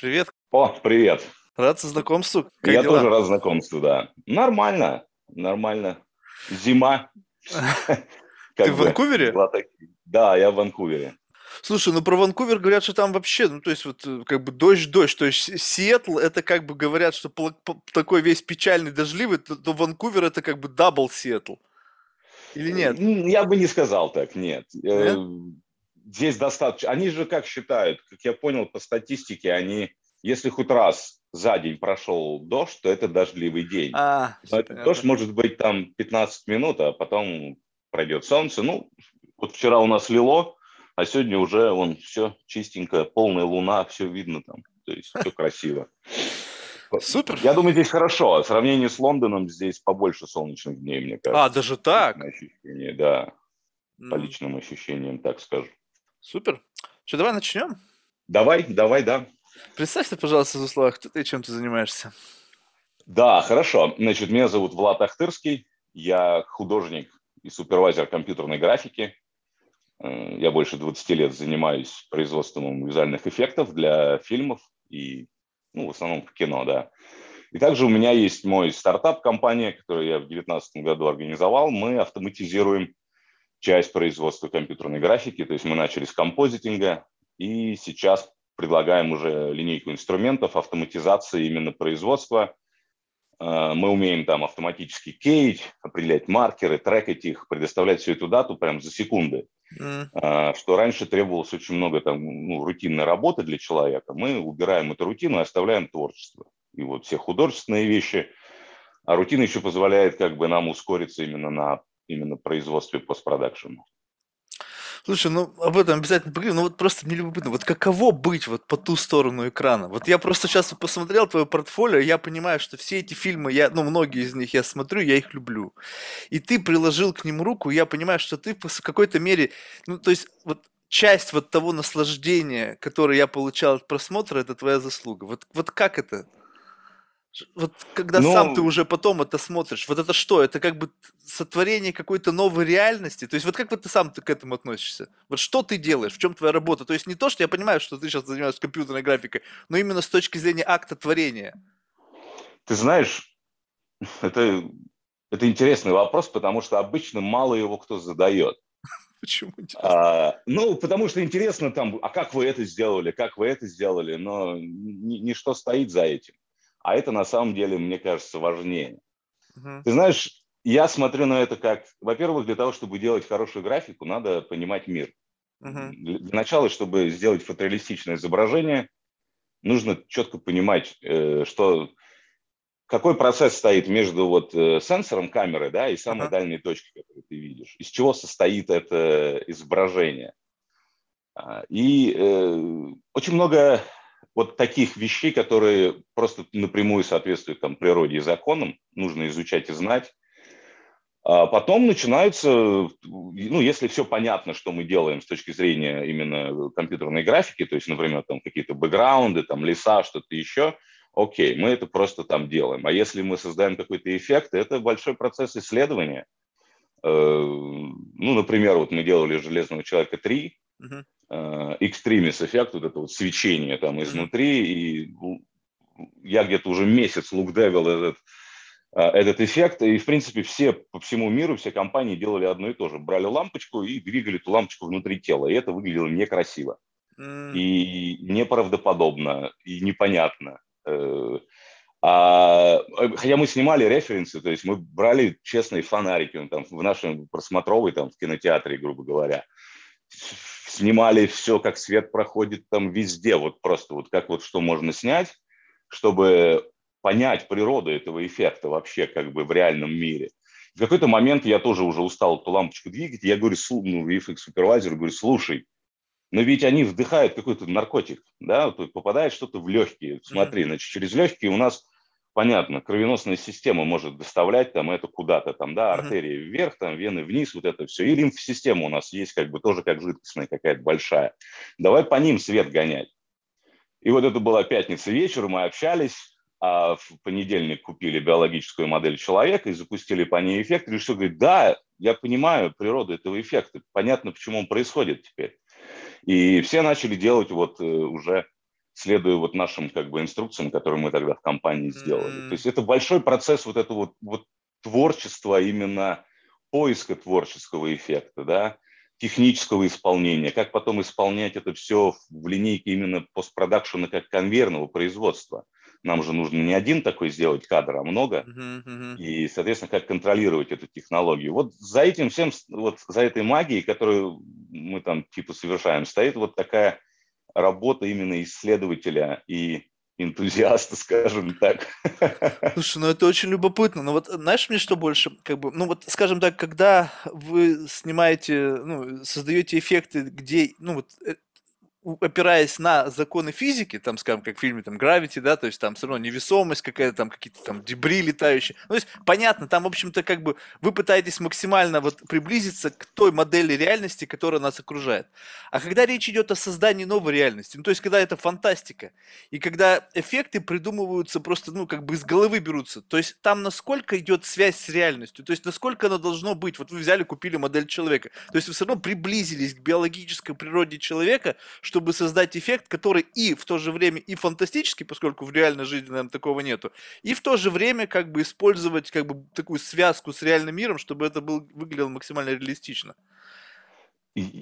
Привет. О, привет. Рад знакомству. Как Я дела? тоже рад знакомству, да. Нормально, нормально. Зима. Ты в Ванкувере? Да, я в Ванкувере. Слушай, ну про Ванкувер говорят, что там вообще, ну то есть вот э, как бы дождь-дождь, то есть Сиэтл это как бы говорят, что такой весь печальный, дождливый, то, то Ванкувер это как бы double Сиэтл. Или нет? Я бы не сказал так, нет. Э, нет? Здесь достаточно. Они же как считают, как я понял по статистике, они, если хоть раз за день прошел дождь, то это дождливый день. А, дождь может быть там 15 минут, а потом пройдет солнце. Ну, вот вчера у нас лило, а сегодня уже вон все чистенько, полная луна, все видно там, то есть все красиво. Супер. Я думаю, здесь хорошо. В сравнении с Лондоном здесь побольше солнечных дней, мне кажется. А, даже так? Ощущение, да. По личным ощущениям, так скажу. Супер. Что, давай начнем? Давай, давай, да. Представься, пожалуйста, за слова, кто ты и чем ты занимаешься. Да, хорошо. Значит, меня зовут Влад Ахтырский. Я художник и супервайзер компьютерной графики. Э, я больше 20 лет занимаюсь производством визуальных эффектов для фильмов и, ну, в основном кино, да. И также у меня есть мой стартап-компания, которую я в 2019 году организовал. Мы автоматизируем часть производства компьютерной графики, то есть мы начали с композитинга, и сейчас предлагаем уже линейку инструментов автоматизации именно производства. Э, мы умеем там автоматически кейть, определять маркеры, трекать их, предоставлять всю эту дату прямо за секунды. Mm. Что раньше требовалось очень много там, ну, рутинной работы для человека. Мы убираем эту рутину и оставляем творчество. И вот все художественные вещи. А рутина еще позволяет как бы нам ускориться именно на именно производстве постпродакшена. Слушай, ну об этом обязательно поговорим. Ну вот просто мне любопытно, вот каково быть вот по ту сторону экрана? Вот я просто сейчас посмотрел твое портфолио, я понимаю, что все эти фильмы, я, ну многие из них я смотрю, я их люблю. И ты приложил к ним руку, я понимаю, что ты в какой-то мере, ну то есть вот часть вот того наслаждения, которое я получал от просмотра, это твоя заслуга. Вот, вот как это? Вот когда Ну, сам ты уже потом это смотришь, вот это что? Это как бы сотворение какой-то новой реальности? То есть вот как вот ты сам к этому относишься? Вот что ты делаешь? В чем твоя работа? То есть не то, что я понимаю, что ты сейчас занимаешься компьютерной графикой, но именно с точки зрения акта творения. ты знаешь, это, это интересный вопрос, потому что обычно мало его кто задает. Почему? интересно? А, ну, потому что интересно там, а как вы это сделали, как вы это сделали, но ни- ничто стоит за этим. А это на самом деле, мне кажется, важнее. Мгм. Ты знаешь, я смотрю на это как, во-первых, для того, чтобы делать хорошую графику, надо понимать мир. Мгм. Для, начала, чтобы сделать фотореалистичное изображение, нужно четко понимать, э, что какой процесс стоит между вот э, сенсором камеры, да, и самой Ага. дальней точкой, которую ты видишь. Из чего состоит это изображение. А, И э, очень много вот таких вещей, которые просто напрямую соответствуют там природе и законам, нужно изучать и знать. А потом начинаются, ну, если все понятно, что мы делаем с точки зрения именно компьютерной графики, то есть, например, там какие-то бэкграунды, там леса, что-то еще, окей, мы это просто там делаем. А если мы создаем какой-то эффект, это большой процесс исследования. Э, Ну, например, вот мы делали «Железного человека 3», Мгм. Э, экстремис эффект, вот это вот свечение там изнутри, и ну, я где-то уже месяц лукдевил этот, э, этот эффект, и, в принципе, все по всему миру, все компании делали одно и то же. Брали лампочку и двигали эту лампочку внутри тела, и это выглядело некрасиво, и неправдоподобно, и непонятно. Э, а, хотя мы снимали референсы, то есть мы брали честные фонарики ну, там, в нашем просмотровой там, в кинотеатре, грубо говоря, снимали все, как свет проходит там везде, вот просто вот как вот что можно снять, чтобы понять природу этого эффекта вообще как бы в реальном мире. В какой-то момент я тоже уже устал эту лампочку двигать, я говорю, ну, VFX супервайзер, говорю, слушай, но ведь они вдыхают какой-то наркотик, да, есть попадает что-то в легкие. Смотри, значит, через легкие у нас, понятно, кровеносная система может доставлять там это куда-то, там, да, артерии вверх, там, вены вниз, вот это все. И лимфосистема у нас есть как бы тоже как жидкостная какая-то большая. Давай по ним свет гонять. И вот это была пятница вечером, мы общались, а в понедельник купили биологическую модель человека и запустили по ней эффект. И решил, говорит, да, я понимаю природу этого эффекта, понятно, почему он происходит теперь. И все начали делать вот э, уже следуя вот нашим как бы инструкциям, которые мы тогда в компании сделали. Mm-hmm. То есть это большой процесс вот этого вот, вот творчества, именно поиска творческого эффекта, да, технического исполнения, как потом исполнять это все в линейке именно постпродакшена как конвейерного производства. Нам же нужно не один такой сделать кадр, а много. Uh-huh, uh-huh. И, соответственно, как контролировать эту технологию. Вот за этим всем, вот за этой магией, которую мы там типа совершаем, стоит вот такая работа именно исследователя и энтузиаста, скажем так. Слушай, ну это очень любопытно. Но вот знаешь мне что больше, как бы, ну вот, скажем так, когда вы снимаете, ну, создаете эффекты, где, ну вот, э, опираясь на законы физики, там, скажем, как в фильме там Gravity, да, то есть там все равно невесомость какая-то, там какие-то там дебри летающие. Ну, то есть понятно, там, в общем-то, как бы вы пытаетесь максимально вот приблизиться к той модели реальности, которая нас окружает. А когда речь идет о создании новой реальности, ну, то есть когда это фантастика, и когда эффекты придумываются просто, ну, как бы из головы берутся, то есть там насколько идет связь с реальностью, то есть насколько оно должно быть. Вот вы взяли, купили модель человека, то есть вы все равно приблизились к биологической природе человека, чтобы создать эффект, который и в то же время и фантастический, поскольку в реальной жизни, наверное, такого нету, и в то же время как бы использовать как бы такую связку с реальным миром, чтобы это был, выглядело максимально реалистично.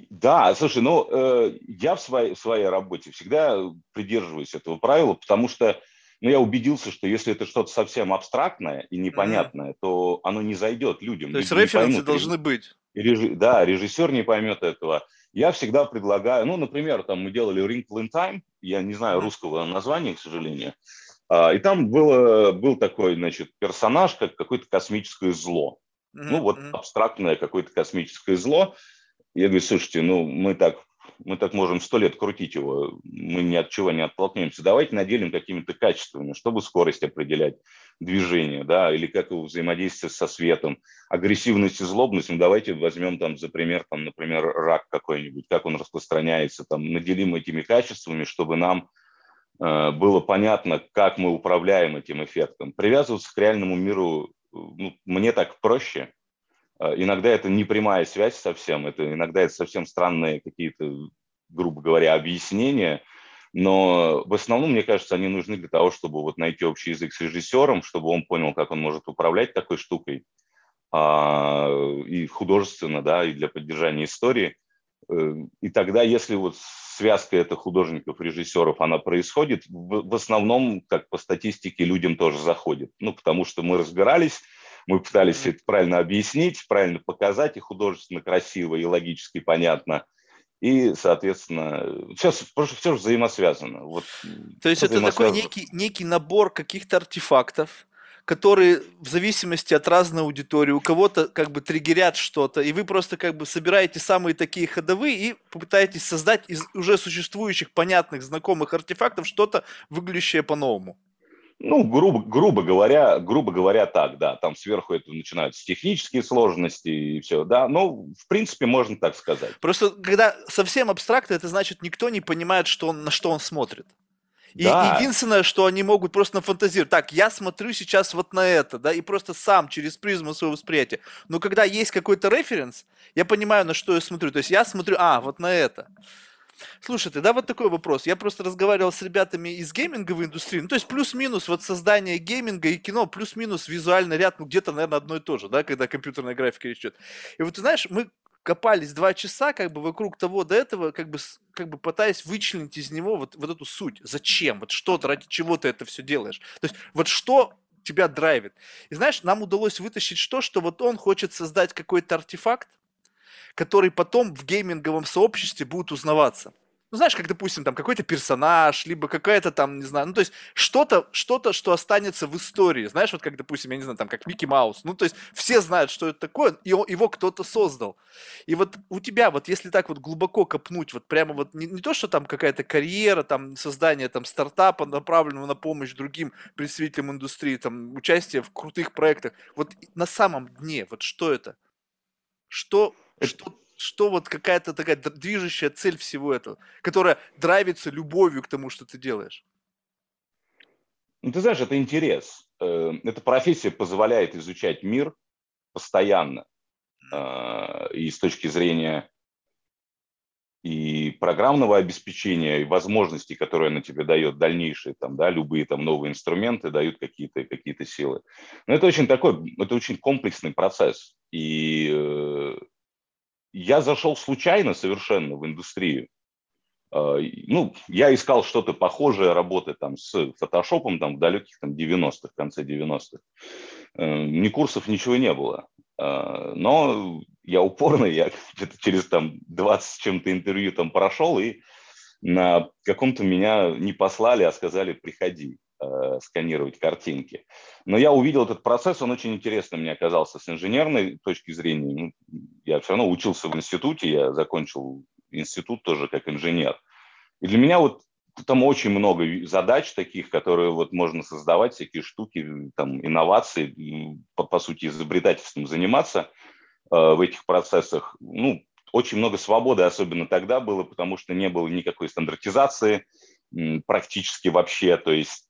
Да, слушай, ну э, я в своей, в своей работе всегда придерживаюсь этого правила, потому что ну, я убедился, что если это что-то совсем абстрактное и непонятное, mm-hmm. то оно не зайдет людям. То есть референсы должны быть. Реж... Да, режиссер не поймет этого, я всегда предлагаю, ну, например, там мы делали Wrinkle in Time, я не знаю русского названия, к сожалению, а, и там было, был такой, значит, персонаж, как какое-то космическое зло. Ну, вот абстрактное какое-то космическое зло. Я говорю, слушайте, ну, мы так мы так можем сто лет крутить его, мы ни от чего не оттолкнемся. Давайте наделим какими-то качествами, чтобы скорость определять движение, да, или как его взаимодействие со светом, агрессивность и злобность, ну, давайте возьмем там за пример, там, например, рак какой-нибудь, как он распространяется, там, наделим этими качествами, чтобы нам э, было понятно, как мы управляем этим эффектом. Привязываться к реальному миру, ну, мне так проще, иногда это не прямая связь совсем, это иногда это совсем странные какие-то, грубо говоря, объяснения, но в основном, мне кажется, они нужны для того, чтобы вот найти общий язык с режиссером, чтобы он понял, как он может управлять такой штукой, а, и художественно, да, и для поддержания истории. Э, и тогда, если вот связка это художников, режиссеров, она происходит, в, в основном, как по статистике, людям тоже заходит. Ну, потому что мы разбирались, мы пытались это правильно объяснить, правильно показать, и художественно красиво, и логически понятно. И, соответственно, все, все взаимосвязано. Вот, То есть это такой некий, некий набор каких-то артефактов, которые в зависимости от разной аудитории, у кого-то как бы триггерят что-то, и вы просто как бы собираете самые такие ходовые и попытаетесь создать из уже существующих понятных знакомых артефактов что-то выглядящее по-новому. Ну, грубо, грубо говоря, грубо говоря, так, да. Там сверху это начинаются технические сложности и все, да. Ну, в принципе, можно так сказать. Просто когда совсем абстрактно, это значит, никто не понимает, что он, на что он смотрит. И да. единственное, что они могут просто нафантазировать. Так, я смотрю сейчас вот на это, да, и просто сам через призму своего восприятия. Но когда есть какой-то референс, я понимаю, на что я смотрю. То есть я смотрю, а, вот на это. Слушай, ты, да, вот такой вопрос. Я просто разговаривал с ребятами из гейминговой индустрии. Ну, то есть плюс-минус вот создание гейминга и кино, плюс-минус визуальный ряд, ну, где-то, наверное, одно и то же, да, когда компьютерная графика речь. И вот ты знаешь, мы копались два часа как бы вокруг того до этого, как бы, как бы пытаясь вычленить из него вот, вот эту суть. Зачем? Вот что, ради чего ты это все делаешь? То есть вот что тебя драйвит. И знаешь, нам удалось вытащить что, что вот он хочет создать какой-то артефакт, который потом в гейминговом сообществе будет узнаваться. Ну, знаешь, как, допустим, там какой-то персонаж, либо какая-то там, не знаю, ну, то есть что-то, что-то, что останется в истории. Знаешь, вот как, допустим, я не знаю, там, как Микки Маус. Ну, то есть все знают, что это такое, и его кто-то создал. И вот у тебя, вот если так вот глубоко копнуть, вот прямо вот не, не то, что там какая-то карьера, там, создание там стартапа, направленного на помощь другим представителям индустрии, там, участие в крутых проектах, вот на самом дне, вот что это? Что что, что вот какая-то такая движущая цель всего этого, которая драйвится любовью к тому, что ты делаешь? Ну, ты знаешь, это интерес. Э, эта профессия позволяет изучать мир постоянно. Э, и с точки зрения и программного обеспечения, и возможностей, которые она тебе дает, дальнейшие, там, да, любые там новые инструменты дают какие-то какие силы. Но это очень такой, это очень комплексный процесс. И э, я зашел случайно совершенно в индустрию. Э, ну, я искал что-то похожее, работы там с фотошопом там в далеких там 90-х, конце 90-х. Э, ни курсов, ничего не было. Э, но я упорный, я через там 20 с чем-то интервью там прошел, и на каком-то меня не послали, а сказали, приходи э, сканировать картинки. Но я увидел этот процесс, он очень интересный мне оказался с инженерной точки зрения. Ну, я все равно учился в институте, я закончил институт тоже как инженер. И для меня вот там очень много задач таких, которые вот можно создавать, всякие штуки, там, инновации, по, по сути, изобретательством заниматься – Э, в этих процессах. Ну, очень много свободы, особенно тогда было, потому что не было никакой стандартизации практически вообще. То есть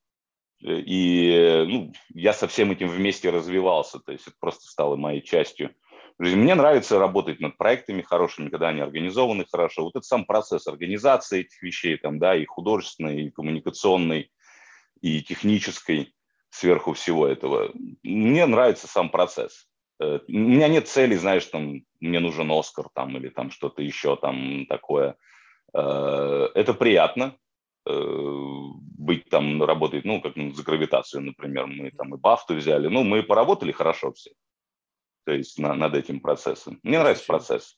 и ну, я со всем этим вместе развивался, то есть это просто стало моей частью. Мне нравится работать над проектами хорошими, когда они организованы хорошо. Вот этот сам процесс организации этих вещей, там, да, и художественной, и коммуникационной, и технической, сверху всего этого. Мне нравится сам процесс. Э, у меня нет цели, знаешь, там, мне нужен Оскар там или там что-то еще там такое. Э, это приятно, э, быть там, работать, ну, как ну, за гравитацию, например, мы там и Бафту взяли, ну, мы поработали хорошо все, то есть на, над этим процессом. Мне нравится процесс.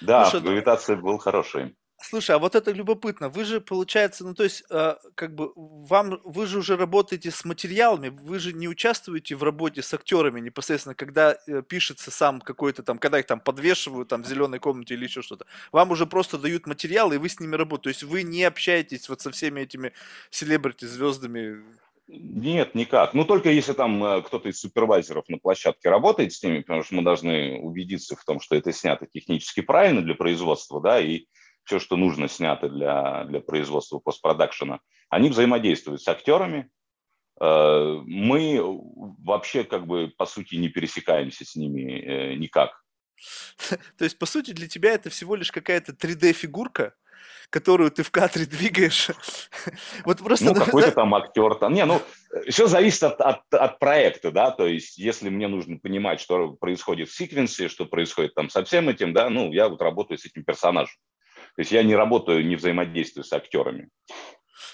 Да, ну, гравитация был хороший. Слушай, а вот это любопытно. Вы же, получается, ну то есть, э, как бы вам, вы же уже работаете с материалами, вы же не участвуете в работе с актерами непосредственно, когда э, пишется сам какой-то там, когда их там подвешивают там в зеленой комнате или еще что-то. Вам уже просто дают материалы, и вы с ними работаете. То есть вы не общаетесь вот со всеми этими селебрити, звездами. Нет, никак. Ну, только если там э, кто-то из супервайзеров на площадке работает с ними, потому что мы должны убедиться в том, что это снято технически правильно для производства, да, и все, что нужно, снято для, для производства постпродакшена, они взаимодействуют с актерами. Э, мы вообще, как бы, по сути, не пересекаемся с ними э, никак. То есть, по сути, для тебя это всего лишь какая-то 3D-фигурка, которую ты в кадре двигаешь. вот просто... Ну, какой-то там актер. Там. Не, ну, все зависит от, от, от проекта, да, то есть если мне нужно понимать, что происходит в sequence'е, что происходит там со всем этим, да, ну, я вот работаю с этим персонажем. То есть я не работаю, не взаимодействую с актерами.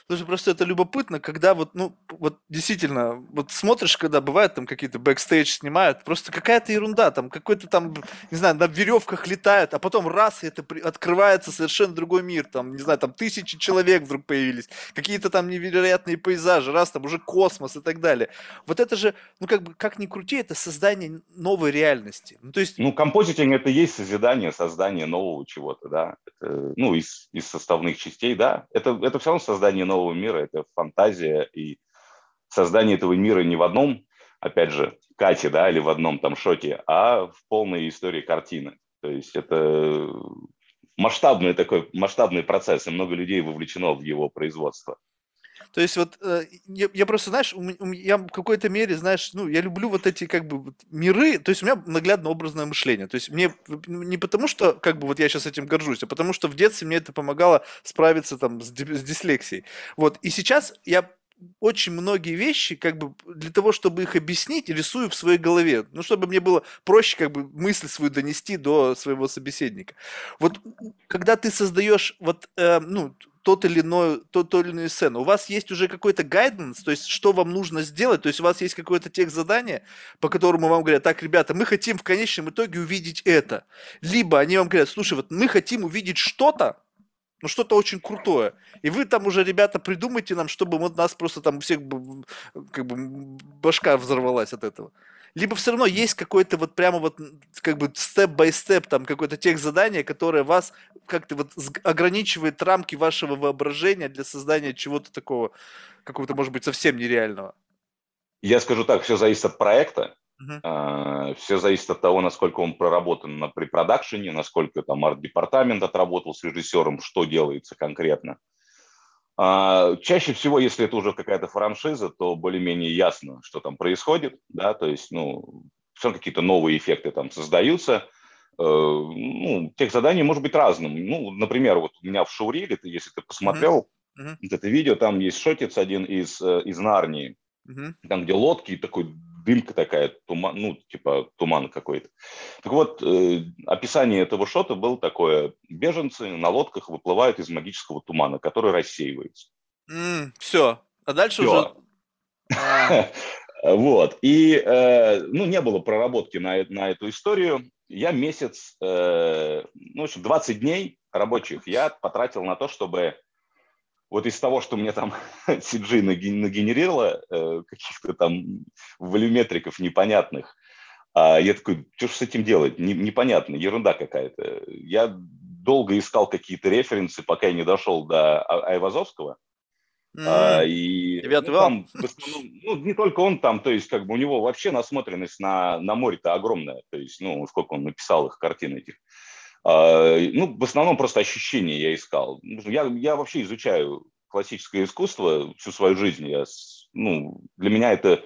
Слушай, просто это любопытно, когда вот, ну, вот действительно, вот смотришь, когда бывает там какие-то бэкстейдж снимают, просто какая-то ерунда, там какой-то там, не знаю, на веревках летают, а потом раз, и это при... открывается совершенно другой мир, там, не знаю, там тысячи человек вдруг появились, какие-то там невероятные пейзажи, раз, там уже космос и так далее. Вот это же, ну, как бы, как ни крути, это создание новой реальности. Ну, то есть... Ну, композитинг – это есть созидание, создание нового чего-то, да, это, ну, из, из составных частей, да, это, это все равно создание нового мира, это фантазия и создание этого мира не в одном, опять же, Кате, да, или в одном там шоке, а в полной истории картины. То есть это масштабный такой, масштабный процесс, и много людей вовлечено в его производство. То есть вот э, я, я просто, знаешь, я в какой-то мере, знаешь, ну, я люблю вот эти как бы миры, то есть у меня наглядно образное мышление. То есть мне не потому, что как бы вот я сейчас этим горжусь, а потому что в детстве мне это помогало справиться там с, с дислексией. Вот, и сейчас я очень многие вещи, как бы для того, чтобы их объяснить, рисую в своей голове. Ну, чтобы мне было проще, как бы, мысль свою донести до своего собеседника. Вот когда ты создаешь вот, э, ну, тот или иной, тот, тот или иную сцену. У вас есть уже какой-то гайденс, то есть что вам нужно сделать, то есть у вас есть какое-то текст задание, по которому вам говорят, так, ребята, мы хотим в конечном итоге увидеть это. Либо они вам говорят, слушай, вот мы хотим увидеть что-то, ну что-то очень крутое. И вы там уже, ребята, придумайте нам, чтобы вот нас просто там всех как бы башка взорвалась от этого либо все равно есть какой-то вот прямо вот как бы степ-бай-степ там какое-то тех задание, которое вас как-то вот ограничивает рамки вашего воображения для создания чего-то такого, какого-то, может быть, совсем нереального? Я скажу так, все зависит от проекта, uh-huh. все зависит от того, насколько он проработан на препродакшене, насколько там арт-департамент отработал с режиссером, что делается конкретно. А, чаще всего, если это уже какая-то франшиза, то более-менее ясно, что там происходит, да, то есть, ну, все какие-то новые эффекты там создаются. ну, тех заданий может быть разным. Ну, например, вот у меня в Шауриле, ты, если ты посмотрел mm-hmm. вот это видео, там есть шотец один из, из Нарнии, mm-hmm. там, где лодки, такой дымка такая, туман, ну, типа туман какой-то. Так вот, э, описание этого шота было такое. Беженцы на лодках выплывают из магического тумана, который рассеивается. Mm, все. А дальше все. уже... Вот. И, э, ну, не было проработки на, на эту историю. Я месяц, э, ну, в общем, 20 дней рабочих я потратил на то, чтобы вот из того, что мне там CG нагенерировало, э, каких-то там волюметриков непонятных, а я такой, что же с этим делать? Непонятно, ерунда какая-то. Я долго искал какие-то референсы, пока я не дошел до а-, Айвазовского. Mm-hmm. А, и ну, там, в основном, ну, не только он там, то есть как бы у него вообще насмотренность на, на море-то огромная, то есть, ну, сколько он написал их картин этих. Ну, в основном просто ощущения я искал. Я, я вообще изучаю классическое искусство всю свою жизнь. Я, ну, для меня это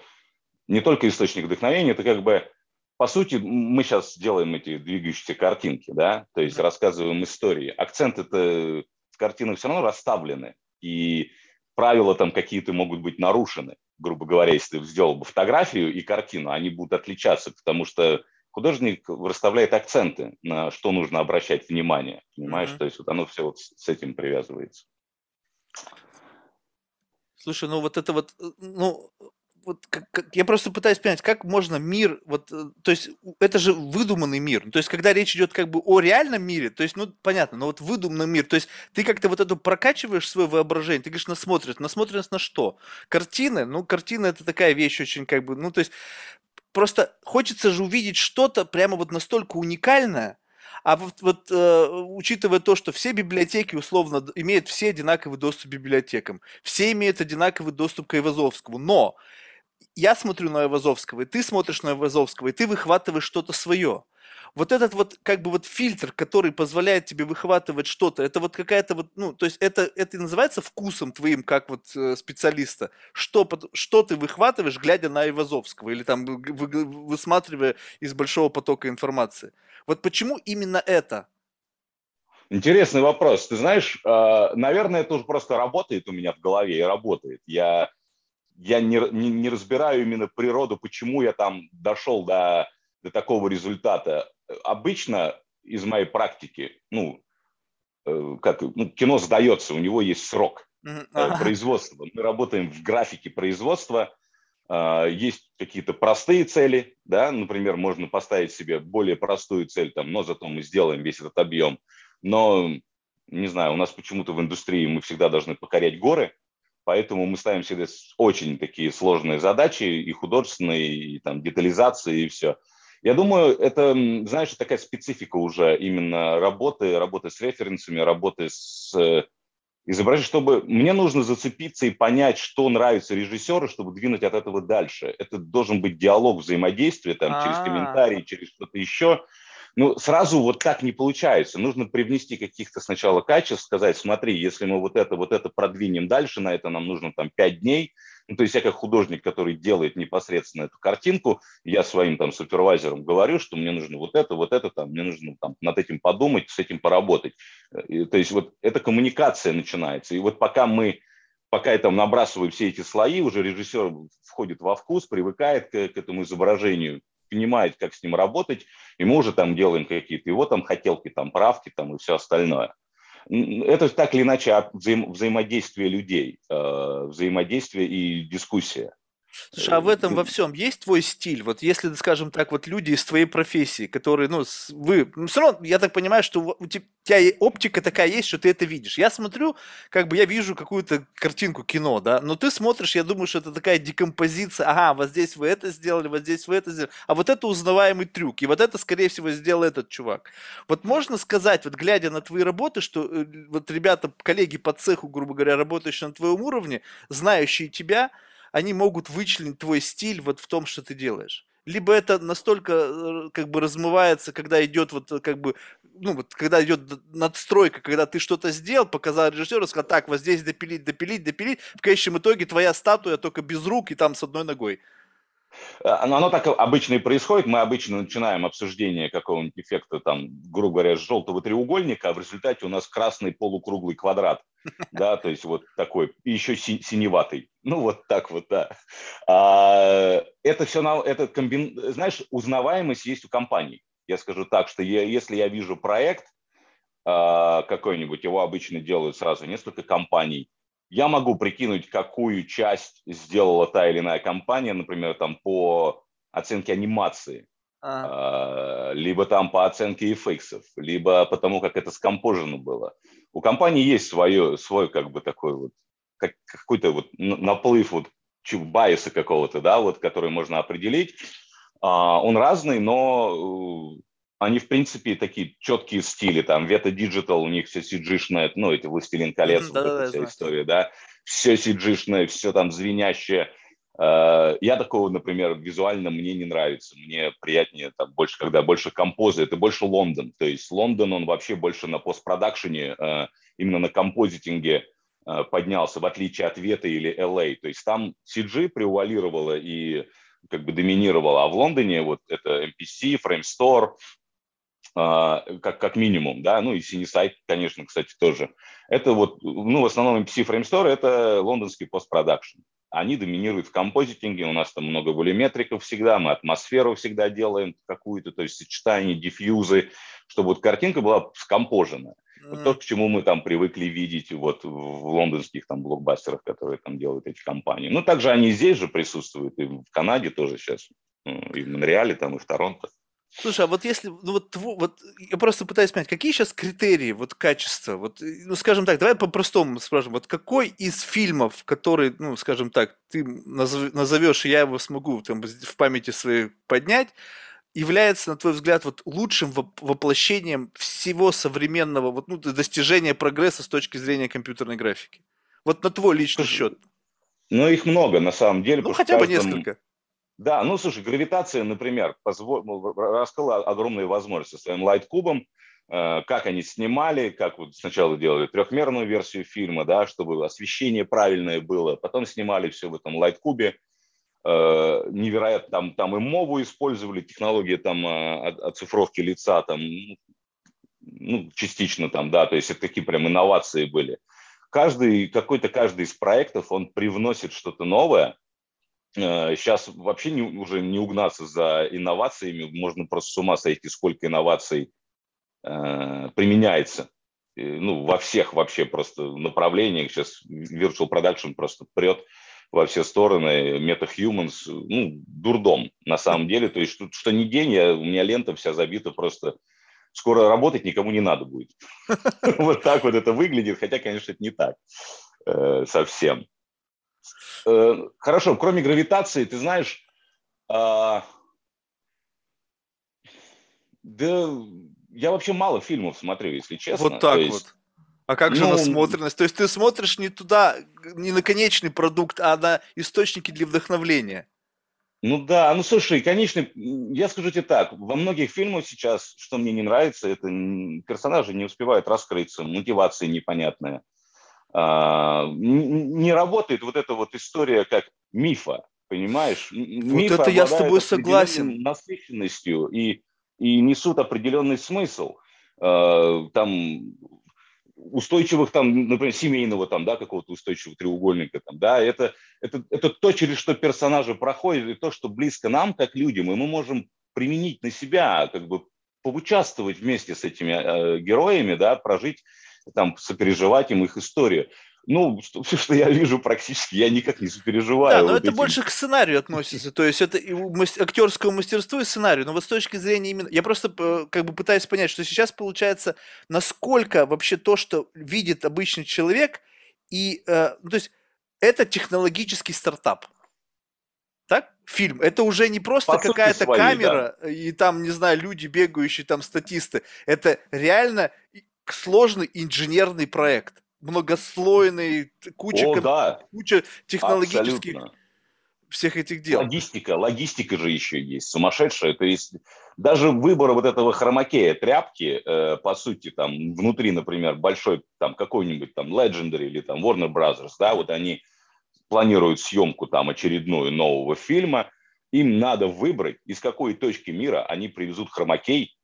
не только источник вдохновения, это как бы, по сути, мы сейчас делаем эти двигающиеся картинки, да, то есть рассказываем истории. Акценты-то в картинах все равно расставлены, и правила там какие-то могут быть нарушены. Грубо говоря, если ты сделал бы фотографию и картину, они будут отличаться, потому что художник расставляет акценты, на что нужно обращать внимание, понимаешь? Mm-hmm. То есть вот оно все вот с этим привязывается. Слушай, ну вот это вот, э, ну, вот как, как, я просто пытаюсь понять, как можно мир, вот, э, то есть это же выдуманный мир, то есть когда речь идет как бы о реальном мире, то есть, ну, понятно, но вот выдуманный мир, то есть ты как-то вот это прокачиваешь свое воображение, ты говоришь, насмотренность, насмотренность на что? Картины, ну, картина это такая вещь очень как бы, ну, то есть просто хочется же увидеть что-то прямо вот настолько уникальное, а вот, вот э, учитывая то, что все библиотеки условно имеют все одинаковый доступ к библиотекам, все имеют одинаковый доступ к Айвазовскому, но я смотрю на Айвазовского, и ты смотришь на Айвазовского, и ты выхватываешь что-то свое вот этот вот как бы вот фильтр, который позволяет тебе выхватывать что-то, это вот какая-то вот, ну, то есть это, это и называется вкусом твоим, как вот э, специалиста, что, что ты выхватываешь, глядя на Ивазовского или там вы, высматривая из большого потока информации. Вот почему именно это? Интересный вопрос. Ты знаешь, э, наверное, это уже просто работает у меня в голове и работает. Я, я не, не, не разбираю именно природу, почему я там дошел до, до такого результата обычно из моей практики, ну, э, как ну, кино сдается, у него есть срок mm-hmm. производства. Мы работаем в графике производства, а, есть какие-то простые цели, да, например, можно поставить себе более простую цель, там, но зато мы сделаем весь этот объем. Но, не знаю, у нас почему-то в индустрии мы всегда должны покорять горы, поэтому мы ставим себе очень такие сложные задачи, и художественные, и там детализации, и все. Я думаю, это, знаешь, такая специфика уже именно работы, работы с референсами, работы с э, изображением, чтобы мне нужно зацепиться и понять, что нравится режиссеру, чтобы двинуть от этого дальше. Это должен быть диалог, взаимодействие там, А-а-а. через а. комментарии, через что-то еще. Ну, сразу вот так не получается. Нужно привнести каких-то сначала качеств, сказать, смотри, если мы вот это, вот это продвинем дальше, на это нам нужно там пять дней. Ну, то есть я как художник, который делает непосредственно эту картинку, я своим там супервайзерам говорю, что мне нужно вот это, вот это, там, мне нужно там над этим подумать, с этим поработать. И, то есть вот эта коммуникация начинается. И вот пока мы пока я там набрасываю все эти слои, уже режиссер входит во вкус, привыкает к, к этому изображению, понимает, как с ним работать, и мы уже там делаем какие-то его там хотелки, там правки там и все остальное. Это так или иначе взаим, взаимодействие людей, э, взаимодействие и дискуссия. Слушай, а в этом во всем есть твой стиль? Вот если, скажем так, вот люди из твоей профессии, которые, ну, вы, ну, все равно, я так понимаю, что у тебя оптика такая есть, что ты это видишь. Я смотрю, как бы я вижу какую-то картинку кино, да, но ты смотришь, я думаю, что это такая декомпозиция, ага, вот здесь вы это сделали, вот здесь вы это сделали, а вот это узнаваемый трюк, и вот это, скорее всего, сделал этот чувак. Вот можно сказать, вот глядя на твои работы, что э, вот ребята, коллеги по цеху, грубо говоря, работающие на твоем уровне, знающие тебя, они могут вычленить твой стиль вот в том, что ты делаешь. Либо это настолько э, как бы размывается, когда идет вот э, как бы, ну вот когда идет надстройка, когда ты что-то сделал, показал режиссеру, сказал, так, вот здесь допилить, допилить, допилить, в конечном итоге твоя статуя только без рук и там с одной ногой. Оно, оно так обычно и происходит. Мы обычно начинаем обсуждение какого-нибудь эффекта, там, грубо говоря, желтого треугольника, а в результате у нас красный полукруглый квадрат. Да, то есть вот такой, еще си- синеватый. Ну, вот так вот, да. А, это все, это комбин... знаешь, узнаваемость есть у компаний. Я скажу так, что я, если я вижу проект а, какой-нибудь, его обычно делают сразу несколько компаний, я могу прикинуть, какую часть сделала та или иная компания, например, там по оценке анимации, а. либо там по оценке эффектов, либо потому, как это скомпожено было. У компании есть свое, свой как бы такой вот, как, какой-то вот наплыв вот байеса какого-то, да, вот, который можно определить. А, он разный, но они, в принципе, такие четкие стили, там, Вета Digital, у них все cg ну, эти «Властелин колец», mm-hmm, вот да, эта да, вся да. история, да, все cg все там звенящее. А, я такого, например, визуально мне не нравится. Мне приятнее там больше, когда больше композы, это больше Лондон. То есть Лондон, он вообще больше на постпродакшене, а, именно на композитинге а, поднялся, в отличие от Вета или LA. То есть там CG преувалировало и как бы доминировало, а в Лондоне вот это MPC, FrameStore, а, как, как минимум, да, ну и Cinesite, конечно, кстати, тоже. Это вот, ну, в основном MPC Frame Store – это лондонский постпродакшн. Они доминируют в композитинге, у нас там много волюметриков всегда, мы атмосферу всегда делаем какую-то, то есть сочетание, диффьюзы, чтобы вот картинка была скомпожена. Mm. Вот то, к чему мы там привыкли видеть вот в лондонских там блокбастерах, которые там делают эти компании. Ну, также они здесь же присутствуют, и в Канаде тоже сейчас, и в Монреале там, и в Торонто. Слушай, а вот если, ну вот, вот я просто пытаюсь понять, какие сейчас критерии вот качества, вот, ну скажем так, давай по-простому скажем, вот какой из фильмов, который, ну скажем так, ты назовешь, и я его смогу там в памяти своей поднять, является, на твой взгляд, вот лучшим воплощением всего современного, вот, ну, достижения прогресса с точки зрения компьютерной графики? Вот на твой личный Слушай, счет. Ну, их много, на самом деле. Ну, хотя бы каждом... несколько. Да, ну слушай, гравитация, например, позво... Ну, раскрыла огромные возможности своим лайт-кубом, э, как они снимали, как вот сначала делали трехмерную версию фильма, да, чтобы освещение правильное было, потом снимали все в этом лайт-кубе, э, невероятно, там, там и мову использовали, технологии там э, оцифровки лица, там, ну, частично там, да, то есть это такие прям инновации были. Каждый, какой-то каждый из проектов, он привносит что-то новое, Сейчас э, вообще не, уже не угнаться за инновациями, можно просто с ума сойти, сколько инноваций э, применяется. ну, во всех вообще просто направлениях. Сейчас virtual production просто прет во все стороны. MetaHumans, ну, дурдом на самом деле. То есть, что, что ни день, я, у меня лента вся забита просто скоро работать никому не надо будет. Вот так вот это выглядит, хотя, конечно, это не так э, совсем. Э, хорошо, кроме гравитации, ты знаешь, а, да, я вообще мало фильмов смотрю, если честно. Вот так есть, вот. А как же ну, насмотренность? То есть ты смотришь не туда, не на конечный продукт, а на источники для вдохновления. Ну да, ну слушай, конечно, я скажу тебе так, во многих фильмах сейчас, что мне не нравится, это персонажи не успевают раскрыться, мотивация непонятная. А, не работает вот эта вот история как мифа, понимаешь? Вот Мифы это я с тобой согласен. Насыщенностью и, и несут определенный смысл. А, там устойчивых там, например, семейного там, да, какого-то устойчивого треугольника там, да, это, это, это то, через что персонажи проходят, и то, что близко нам, как людям, и мы можем применить на себя, как бы поучаствовать вместе с этими э, героями, да, прожить там сопереживать им их историю. Ну, что, все, что я вижу практически, я никак не сопереживаю. Да, но вот это этим. больше к сценарию относится. То есть это актерскому мастерству и сценарию. Но вот с точки зрения именно... Я просто э, как бы пытаюсь понять, что сейчас получается, насколько вообще то, что видит обычный человек, и... Э, ну, то есть это технологический стартап. Так? Фильм. Это уже не просто какая-то камера да. и там, не знаю, люди бегающие, там статисты. Это реально сложный инженерный проект, многослойный, куча, О, да. куча технологических Абсолютно. всех этих дел. Логистика, логистика же еще есть, сумасшедшая. То есть даже выбор вот этого хромакея, тряпки, э, по сути, там внутри, например, большой там какой-нибудь там Legendary или там Warner Brothers, да, вот они планируют съемку там очередную нового фильма, им надо выбрать, из какой точки мира они привезут хромакей,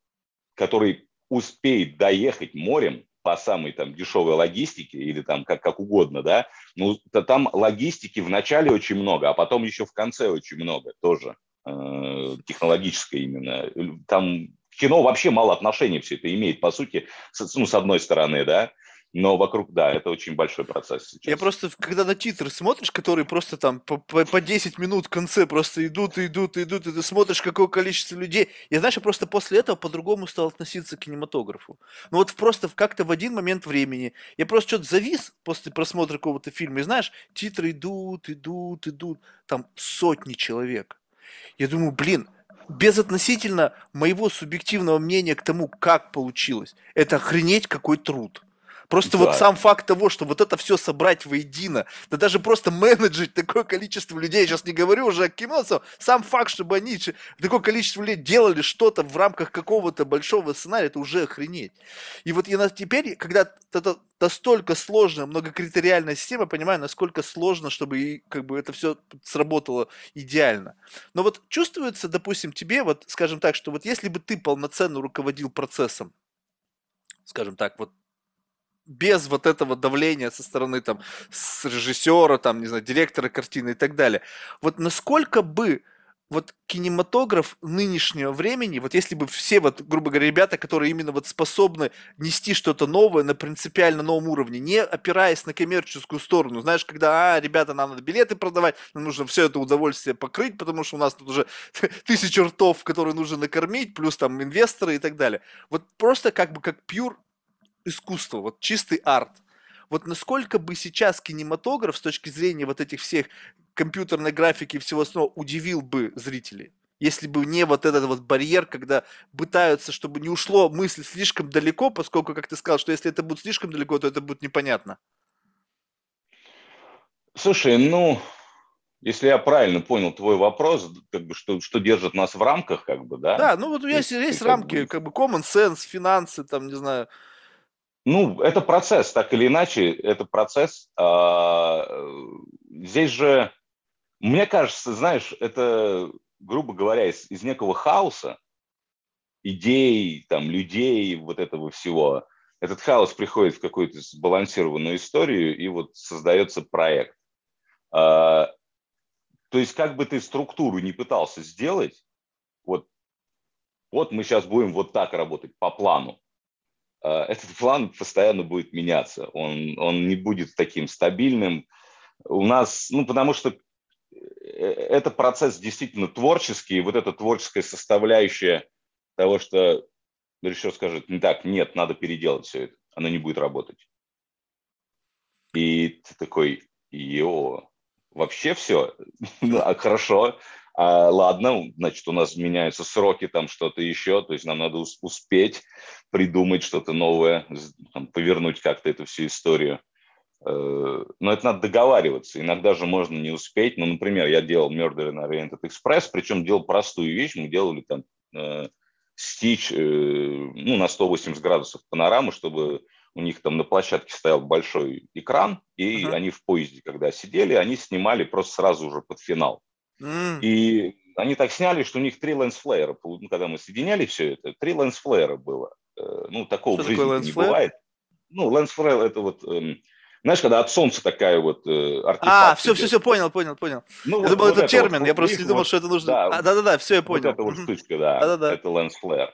который успеет доехать морем по самой там дешевой логистике или там как, как угодно, да, ну, то там логистики в начале очень много, а потом еще в конце очень много тоже, э, технологической именно. Там кино вообще мало отношений все это имеет, по сути, с, ну, с одной стороны, да, но вокруг, да, это очень большой процесс сейчас. Я просто, когда на титры смотришь, которые просто там по, по, по 10 минут в конце просто идут, идут, идут, и ты смотришь, какое количество людей. Я, знаешь, я просто после этого по-другому стал относиться к кинематографу. Ну вот просто как-то в один момент времени я просто что-то завис после просмотра какого-то фильма, и знаешь, титры идут, идут, идут, там сотни человек. Я думаю, блин, безотносительно моего субъективного мнения к тому, как получилось, это охренеть какой труд. Просто да. вот сам факт того, что вот это все собрать воедино, да даже просто менеджить такое количество людей, я сейчас не говорю уже о кино, сам факт, чтобы они такое количество людей делали что-то в рамках какого-то большого сценария, это уже охренеть. И вот я теперь, когда это настолько сложная, многокритериальная система, понимаю, насколько сложно, чтобы и, как бы это все сработало идеально. Но вот чувствуется, допустим, тебе, вот, скажем так, что вот если бы ты полноценно руководил процессом, скажем так, вот без вот этого давления со стороны там с режиссера, там, не знаю, директора картины и так далее. Вот насколько бы вот кинематограф нынешнего времени, вот если бы все вот, грубо говоря, ребята, которые именно вот способны нести что-то новое на принципиально новом уровне, не опираясь на коммерческую сторону, знаешь, когда, а, ребята, нам надо билеты продавать, нам нужно все это удовольствие покрыть, потому что у нас тут уже тысячи ртов, которые нужно накормить, плюс там инвесторы и так далее. Вот просто как бы как пьюр искусство, вот чистый арт. Вот насколько бы сейчас кинематограф с точки зрения вот этих всех компьютерной графики и всего остального удивил бы зрителей? Если бы не вот этот вот барьер, когда пытаются, чтобы не ушло мысль слишком далеко, поскольку, как ты сказал, что если это будет слишком далеко, то это будет непонятно. Слушай, ну, если я правильно понял твой вопрос, как бы что, что держит нас в рамках, как бы, да? Да, ну вот есть, есть, есть рамки, как бы common sense, финансы, там, не знаю, ну, это процесс, так или иначе, это процесс. А, здесь же, мне кажется, знаешь, это, грубо говоря, из, из некого хаоса, идей, там, людей, вот этого всего, этот хаос приходит в какую-то сбалансированную историю, и вот создается проект. А, то есть, как бы ты структуру не пытался сделать, вот, вот мы сейчас будем вот так работать по плану, этот план постоянно будет меняться, он, он не будет таким стабильным. У нас, ну, потому что э, это процесс действительно творческий, и вот эта творческая составляющая того, что режиссер скажет, не так, нет, надо переделать все это, оно не будет работать. И ты такой, йо, вообще все, ну, а хорошо, а, ладно, значит, у нас меняются сроки, там что-то еще, то есть нам надо успеть придумать что-то новое, там, повернуть как-то эту всю историю. Э, но это надо договариваться. Иногда же можно не успеть. Ну, например, я делал Murder in Oriented Express, причем делал простую вещь. Мы делали там э, стич э, ну, на 180 градусов панорамы, чтобы у них там на площадке стоял большой экран, и uh-huh. они в поезде, когда сидели, они снимали просто сразу уже под финал. Mm. И они так сняли, что у них три лэнсфлеера. Ну, когда мы соединяли все это, три лэнсфлеера было. Э, ну, такого что в жизни не бывает. Ну, лэнсфлеер это вот... Эм, знаешь, когда от солнца такая вот э, артефакт. А, все, все, все, понял, понял, понял. Ну, я вот, думал, вот это термин, вот, я просто не думал, вот, что это нужно. Да, а, да-да-да, все, я понял. Вот эта вот штучка, да, это lens flare.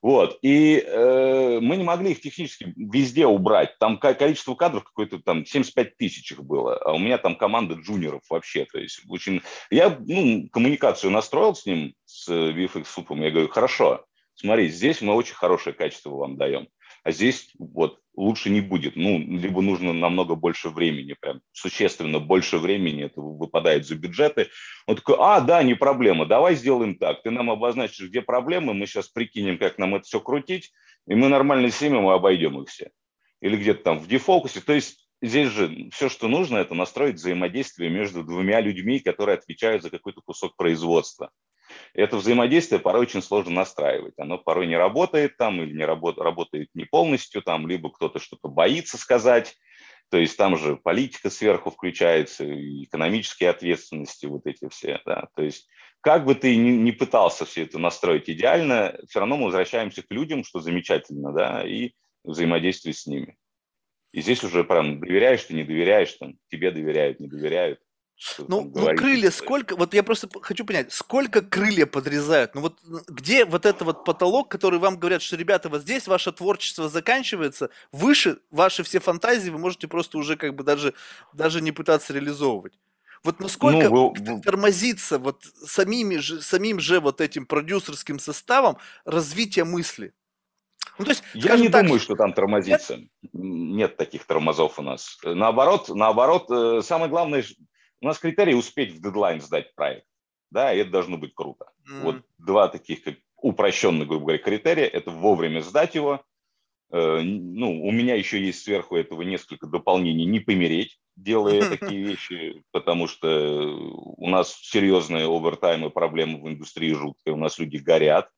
Вот, и э, мы не могли их технически везде убрать. Там количество кадров какое-то там 75 тысяч их было, а у меня там команда джуниоров вообще. То есть очень... Я ну, коммуникацию настроил с ним, с VFX Супом, я говорю, хорошо, смотри, здесь мы очень хорошее качество вам даем а здесь вот лучше не будет. Ну, либо нужно намного больше времени, прям существенно больше времени, это выпадает за бюджеты. Он такой, а, да, не проблема, давай сделаем так. Ты нам обозначишь, где проблемы, мы сейчас прикинем, как нам это все крутить, и мы нормально снимем и обойдем их все. Или где-то там в дефокусе. То есть здесь же все, что нужно, это настроить взаимодействие между двумя людьми, которые отвечают за какой-то кусок производства. Это взаимодействие порой очень сложно настраивать. Оно порой не работает там или не работ, работает не полностью там, либо кто-то что-то боится сказать, То есть там же политика сверху включается, экономические ответственности, вот эти все. Да? То есть как бы ты ни, ни пытался все это настроить идеально, все равно мы возвращаемся к людям, что замечательно, да, и взаимодействие с ними. И здесь уже прям доверяешь ты, не доверяешь, там, тебе доверяют, не доверяют. Ну, ну крылья сколько, вот я просто хочу понять, сколько крылья подрезают? Ну вот где вот это вот потолок, который вам говорят, что, ребята, вот здесь ваше творчество заканчивается, выше ваши все фантазии вы можете просто уже как бы даже, даже не пытаться реализовывать. Вот насколько ну, вы... тормозится вот самими же, самим же вот этим продюсерским составом развитие мысли? Ну, то есть, Я не так, думаю, что там тормозится. Нет? нет таких тормозов у нас. Наоборот, наоборот, э, самое главное, у нас критерий успеть в дедлайн сдать проект. Да, и это должно быть круто. Mm. Вот два таких как упрощенных, грубо говоря, критерия. Это вовремя сдать его. Э, ну, у меня еще есть сверху этого несколько дополнений. Не помереть, делая такие вещи, потому что у нас серьезные овертаймы, проблемы в индустрии жуткие. У нас люди горят,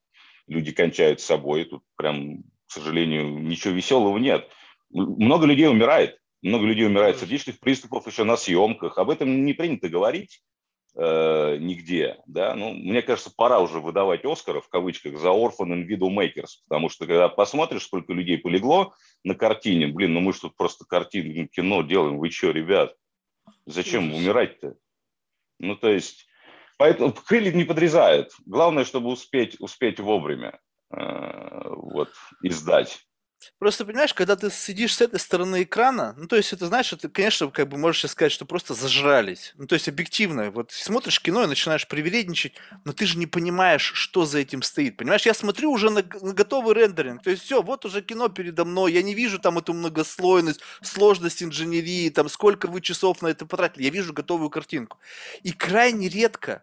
люди кончают с собой. Тут прям, к сожалению, ничего веселого нет. Много людей умирает. Много людей умирает сердечных приступов еще на съемках. Об этом не принято говорить э, нигде. Да? Ну, мне кажется, пора уже выдавать Оскара в кавычках за Orphan and Widow Makers, потому что когда посмотришь, сколько людей полегло на картине, блин, ну мы тут просто картину, кино делаем, вы что, ребят, зачем умирать-то? Ну, то есть, поэтому крылья не подрезают. Главное, чтобы успеть, успеть вовремя э, вот, издать. Просто понимаешь, когда ты сидишь с этой стороны экрана, ну то есть это знаешь, ты, конечно, как бы можешь сказать, что просто зажрались. Ну то есть объективно, вот смотришь кино и начинаешь привередничать, но ты же не понимаешь, что за этим стоит. Понимаешь, я смотрю уже на, на готовый рендеринг, то есть все, вот уже кино передо мной, я не вижу там эту многослойность, сложность инженерии, там сколько вы часов на это потратили, я вижу готовую картинку. И крайне редко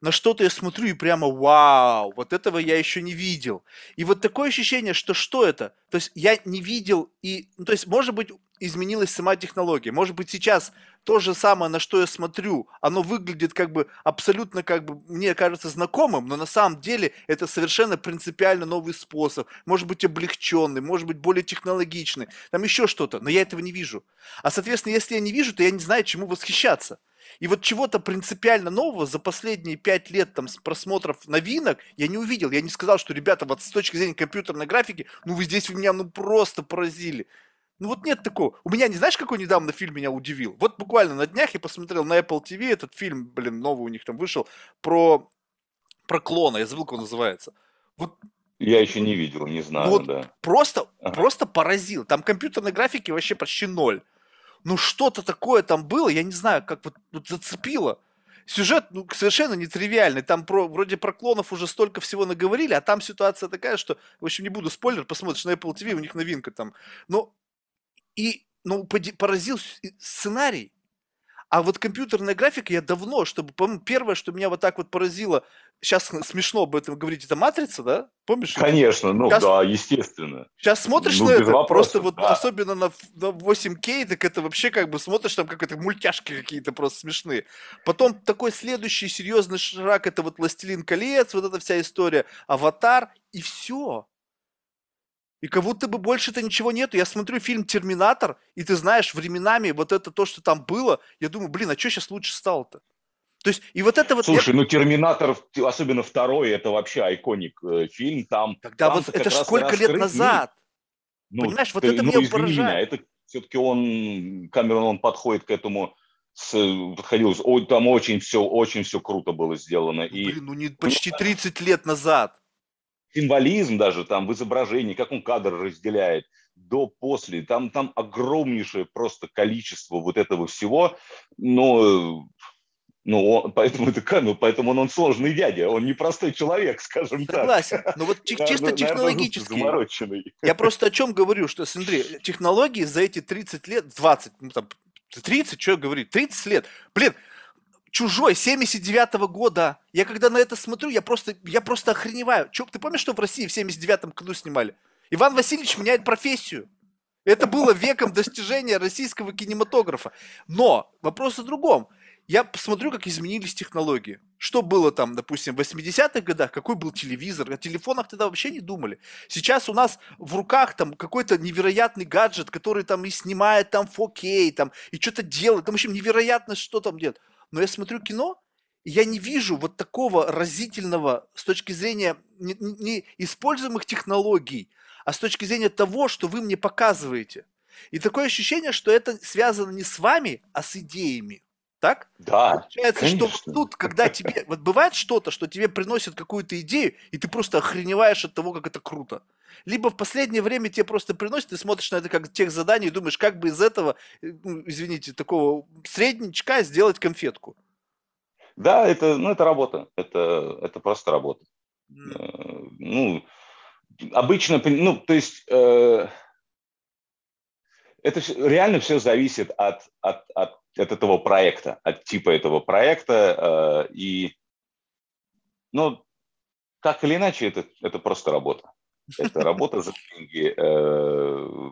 на что-то я смотрю и прямо вау, вот этого я еще не видел. И вот такое ощущение, что что это? То есть я не видел и, ну, то есть может быть изменилась сама технология, может быть сейчас то же самое, на что я смотрю, оно выглядит как бы абсолютно как бы, мне кажется, знакомым, но на самом деле это совершенно принципиально новый способ, может быть облегченный, может быть более технологичный, там еще что-то, но я этого не вижу. А соответственно, если я не вижу, то я не знаю, чему восхищаться. И вот чего-то принципиально нового за последние пять лет там просмотров новинок я не увидел. Я не сказал, что, ребята, вот с точки зрения компьютерной графики, ну вы здесь вы меня ну просто поразили. Ну вот нет такого. У меня, не знаешь, какой недавно фильм меня удивил? Вот буквально на днях я посмотрел на Apple TV этот фильм, блин, новый у них там вышел, про, про клона, я забыл, как он называется. Вот я еще не видел, не знаю, вот да. Просто, ага. просто поразил. Там компьютерной графики вообще почти ноль ну что-то такое там было, я не знаю, как вот, вот зацепило. Сюжет ну, совершенно нетривиальный. Там про, вроде про клонов уже столько всего наговорили, а там ситуация такая, что, в общем, не буду спойлер, посмотришь на Apple TV, у них новинка там. Ну, и ну, поразил сценарий. А вот компьютерная графика я давно, чтобы, по-моему, первое, что меня вот так вот поразило, сейчас смешно об этом говорить, это «Матрица», да? Помнишь? Конечно, ну сейчас, да, естественно. Сейчас смотришь ну, на это, вопросов, просто вот да. особенно на, на 8К, так это вообще как бы смотришь, там как это мультяшки какие-то просто смешные. Потом такой следующий серьезный шаг, это вот «Властелин колец», вот эта вся история, «Аватар», и все. И как будто бы больше-то ничего нету. Я смотрю фильм «Терминатор», и ты знаешь, временами вот это то, что там было, я думаю, блин, а что сейчас лучше стало-то? То есть, и вот это вот... Слушай, я... ну «Терминатор», особенно второй, это вообще айконик э, фильм. Там, Тогда там вот это сколько лет назад. Ну, Понимаешь, вот ты, это ну, меня поражает. Меня, это все-таки он, Камерон, он подходит к этому с, подходил, ой, там очень все, очень все круто было сделано. Ну, и, блин, ну не почти 30 лет назад символизм даже там в изображении, как он кадр разделяет до после, там, там огромнейшее просто количество вот этого всего, но ну, он, поэтому, это, ну, поэтому он, он сложный дядя, он непростой человек, скажем Согласен. так. но вот чисто технологически. Я просто о чем говорю, что, смотри, технологии за эти 30 лет, 20, ну, там, 30, что я говорю, 30 лет, блин, Чужой 79-го года. Я когда на это смотрю, я просто, я просто охреневаю. Чё, ты помнишь, что в России в 79-м году снимали? Иван Васильевич меняет профессию. Это было веком достижения российского кинематографа. Но вопрос о другом. я посмотрю, как изменились технологии. Что было там, допустим, в 80-х годах, какой был телевизор, о телефонах тогда вообще не думали. Сейчас у нас в руках там какой-то невероятный гаджет, который там и снимает там 4K, там, и что-то делает, там, в общем, невероятно, что там делает. Но я смотрю кино, и я не вижу вот такого разительного с точки зрения не, не используемых технологий, а с точки зрения того, что вы мне показываете. И такое ощущение, что это связано не с вами, а с идеями. Так? Да. Получается, конечно. что тут, когда тебе... Вот бывает что-то, что тебе приносит какую-то идею, и ты просто охреневаешь от того, как это круто. Либо в последнее время тебе просто приносят, ты смотришь на это как тех заданий и думаешь, как бы из этого, э, ну, извините, такого среднячка сделать конфетку. Да, это, ну, это работа. Это, это просто работа. Mm. Ну, обычно, ну, то есть... Э, это реально все зависит от, от, от, от этого проекта, от типа этого проекта. Э, и, ну, так или иначе, это, это просто работа. Это работа за деньги, э,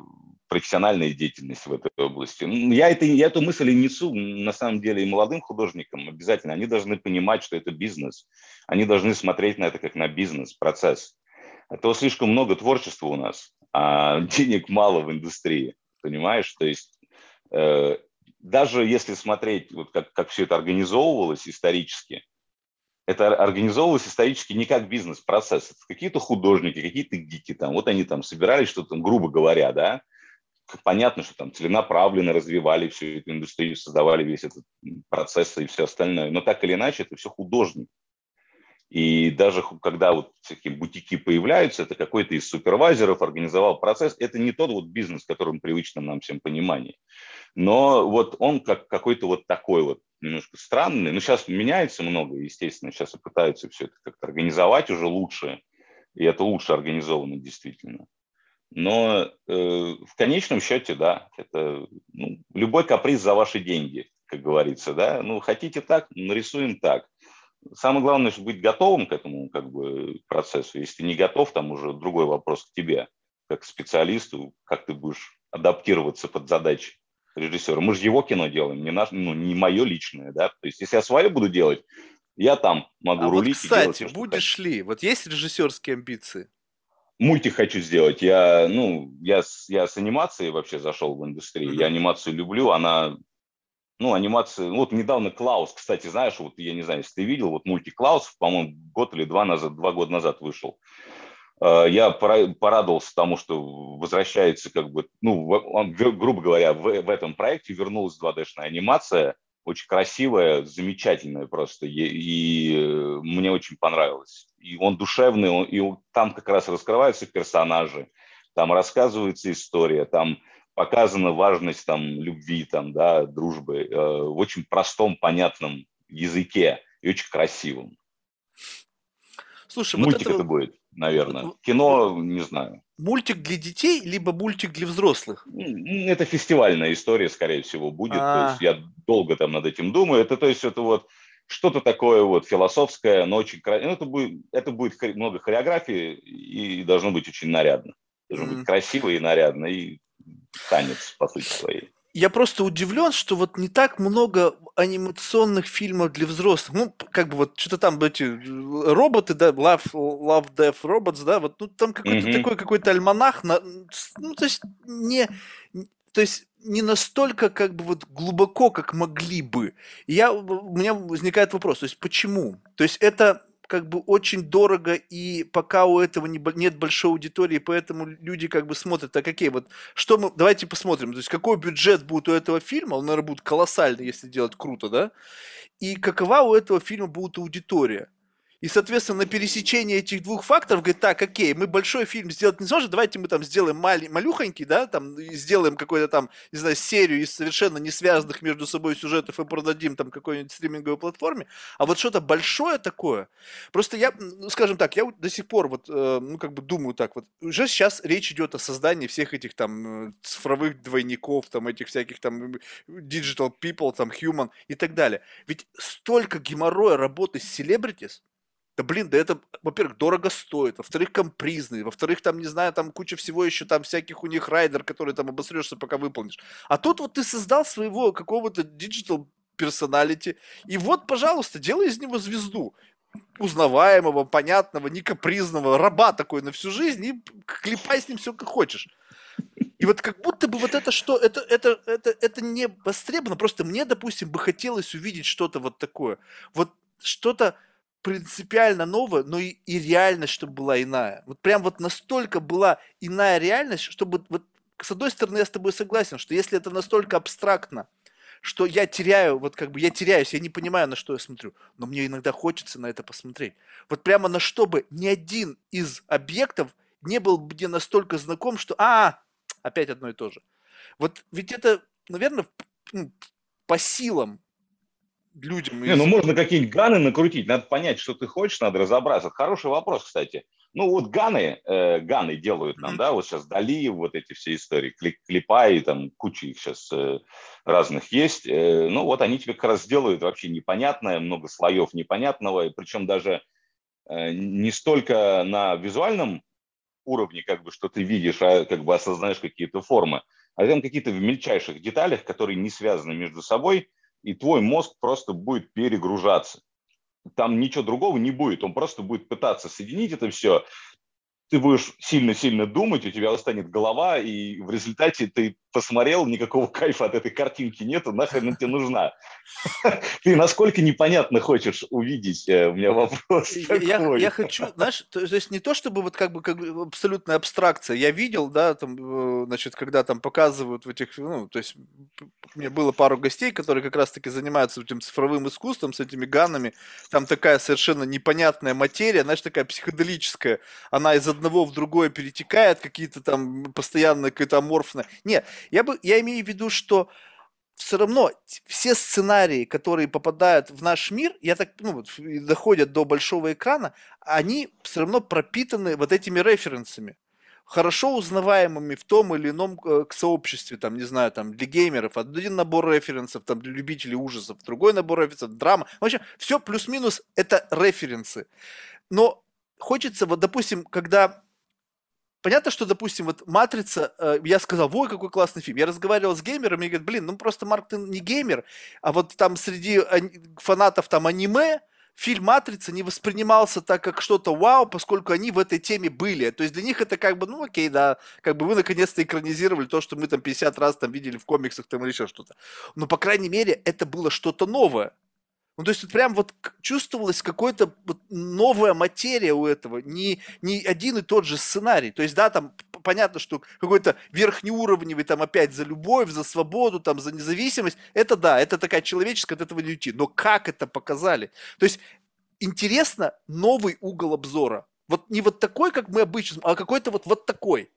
профессиональная деятельность в этой области. Я, это, я эту мысль и несу, на самом деле, и молодым художникам обязательно. Они должны понимать, что это бизнес. Они должны смотреть на это как на бизнес, процесс. А слишком много творчества у нас, а денег мало в индустрии понимаешь? То есть э, даже если смотреть, вот как, как все это организовывалось исторически, это организовывалось исторически не как бизнес-процесс. Какие-то художники, какие-то гики там, вот они там собирались что-то, грубо говоря, да, понятно, что там целенаправленно развивали всю эту индустрию, создавали весь этот процесс и все остальное, но так или иначе это все художники. И даже когда вот всякие бутики появляются, это какой-то из супервайзеров организовал процесс. Это не тот вот бизнес, которым привычно нам всем понимание. Но вот он как какой-то вот такой вот немножко странный. Ну, сейчас меняется много, естественно. Сейчас пытаются все это как-то организовать уже лучше. И это лучше организовано действительно. Но э, в конечном счете, да, это ну, любой каприз за ваши деньги, как говорится, да. Ну, хотите так, нарисуем так самое главное, чтобы быть готовым к этому как бы, процессу. Если ты не готов, там уже другой вопрос к тебе, как к специалисту, как ты будешь адаптироваться под задачи режиссера. Мы же его кино делаем, не, наш, ну, не мое личное. Да? То есть, если я свое буду делать, я там могу а рулить. Вот, кстати, делать, будешь ли? Вот есть режиссерские амбиции? Мультик хочу сделать. Я, ну, я, я с анимацией вообще зашел в индустрию. Mm-hmm. Я анимацию люблю. Она ну, анимация, ну, вот недавно Клаус, кстати, знаешь, вот я не знаю, если ты видел, вот мультик Клаус, по-моему, год или два назад, два года назад вышел. Э, я порадовался тому, что возвращается, как бы, ну, грубо говоря, в, в этом проекте вернулась 2D-шная анимация, очень красивая, замечательная просто, и, и э, мне очень понравилось. И он душевный, он, и там как раз раскрываются персонажи, там рассказывается история, там показана важность там любви, там, да, дружбы э, в очень простом, понятном языке и очень красивом. Слушай, мультик вот это... это будет, наверное. Кино, не знаю. Мультик для детей, либо мультик для взрослых? Это фестивальная история, скорее всего, будет. А-а-а. То есть я долго там над этим думаю. Это, то есть, это вот что-то такое вот философское, но очень красивое. Ну, это будет, это будет много хореографии и должно быть очень нарядно. Должно mm. быть красиво и нарядно. И танец, по сути своей. Я просто удивлен, что вот не так много анимационных фильмов для взрослых. Ну, как бы вот что-то там эти э, роботы, да, Love, Love Death Robots, да, вот ну, там какой-то mm-hmm. такой какой-то альманах, на, ну, то есть не, то есть не настолько как бы вот глубоко, как могли бы. И я, у меня возникает вопрос, то есть почему? То есть это как бы очень дорого, и пока у этого не, нет большой аудитории, поэтому люди как бы смотрят, а какие вот, что мы, давайте посмотрим, то есть какой бюджет будет у этого фильма, он, наверное, будет колоссальный, если делать круто, да, и какова у этого фильма будет аудитория. И, соответственно, на пересечении этих двух факторов говорит, так, окей, мы большой фильм сделать не сможем, давайте мы там сделаем мал- малюхонький, да, там, сделаем какой-то там, не знаю, серию из совершенно не связанных между собой сюжетов и продадим там какой-нибудь стриминговой платформе. А вот что-то большое такое, просто я, ну, скажем так, я до сих пор вот, э, ну, как бы думаю так вот, уже сейчас речь идет о создании всех этих там э, цифровых двойников, там, этих всяких там digital people, там, human и так далее. Ведь столько геморроя работы с celebrities, да блин, да это, во-первых, дорого стоит, во-вторых, компризный, во-вторых, там, не знаю, там куча всего еще, там всяких у них райдер, который там обосрешься, пока выполнишь. А тут вот ты создал своего какого-то digital персоналити. И вот, пожалуйста, делай из него звезду узнаваемого, понятного, не капризного, раба такой на всю жизнь, и клепай с ним все как хочешь. И вот как будто бы вот это что, это, это, это, это не востребовано, просто мне, допустим, бы хотелось увидеть что-то вот такое. Вот что-то принципиально новое, но и, и реальность, чтобы была иная. Вот прям вот настолько была иная реальность, чтобы вот с одной стороны я с тобой согласен, что если это настолько абстрактно, что я теряю, вот как бы я теряюсь, я не понимаю, на что я смотрю, но мне иногда хочется на это посмотреть. Вот прямо на что бы ни один из объектов не был мне настолько знаком, что, а, опять одно и то же. Вот ведь это, наверное, ну, по силам людям. Не, ну можно какие-нибудь ганы накрутить, надо понять, что ты хочешь, надо разобраться. Это хороший вопрос, кстати. Ну вот ганы, э, ганы делают нам, mm-hmm. да, вот сейчас Дали, вот эти все истории, клипа и там куча их сейчас э, разных есть. Э, ну вот они тебе как раз делают вообще непонятное, много слоев непонятного, причем даже э, не столько на визуальном уровне, как бы, что ты видишь, а как бы осознаешь какие-то формы, а там какие-то в мельчайших деталях, которые не связаны между собой, и твой мозг просто будет перегружаться там ничего другого не будет. Он просто будет пытаться соединить это все ты будешь сильно-сильно думать, у тебя устанет голова, и в результате ты посмотрел, никакого кайфа от этой картинки нету, нахрен она тебе нужна. Ты насколько непонятно хочешь увидеть, э, у меня вопрос я, хочу, знаешь, то, есть не то, чтобы вот как бы, абсолютная абстракция, я видел, да, там, э, значит, когда там показывают в этих, ну, то есть у меня было пару гостей, которые как раз-таки занимаются этим цифровым искусством, с этими ганами, там такая совершенно непонятная материя, знаешь, такая психоделическая, она из одного в другое перетекает, какие-то там постоянно какие-то аморфные. Нет, я, бы, я имею в виду, что все равно все сценарии, которые попадают в наш мир, я так, ну, доходят до большого экрана, они все равно пропитаны вот этими референсами хорошо узнаваемыми в том или ином э, сообществе, там, не знаю, там, для геймеров, один набор референсов, там, для любителей ужасов, другой набор референсов, драма. В общем, все плюс-минус это референсы. Но хочется, вот, допустим, когда Понятно, что, допустим, вот «Матрица», э, я сказал, ой, какой классный фильм. Я разговаривал с геймерами и говорят, блин, ну просто, Марк, ты не геймер, а вот там среди фанатов там аниме фильм «Матрица» не воспринимался так, как что-то вау, поскольку они в этой теме были. То есть для них это как бы, ну окей, да, как бы вы наконец-то экранизировали то, что мы там 50 раз там видели в комиксах там или еще что-то. Но, по крайней мере, это было что-то новое. Ну, то есть вот прям вот чувствовалась какая-то вот новая материя у этого, не, не один и тот же сценарий. То есть, да, там понятно, что какой-то верхнеуровневый там опять за любовь, за свободу, там за независимость, это да, это такая человеческая, от этого не уйти. Но как это показали? То есть интересно новый угол обзора. Вот не вот такой, как мы обычно, а какой-то вот, вот такой.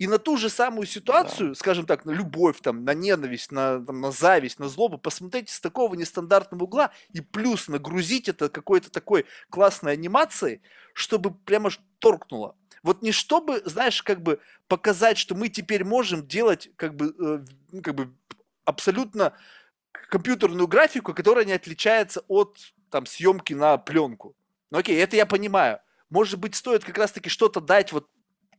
И на ту же самую ситуацию, да. скажем так, на любовь, там, на ненависть, на, там, на зависть, на злобу, посмотрите с такого нестандартного угла и плюс нагрузить это какой-то такой классной анимацией, чтобы прямо торкнуло. Вот не чтобы, знаешь, как бы показать, что мы теперь можем делать как бы, э, ну, как бы абсолютно компьютерную графику, которая не отличается от там съемки на пленку. Ну окей, это я понимаю. Может быть, стоит как раз-таки что-то дать вот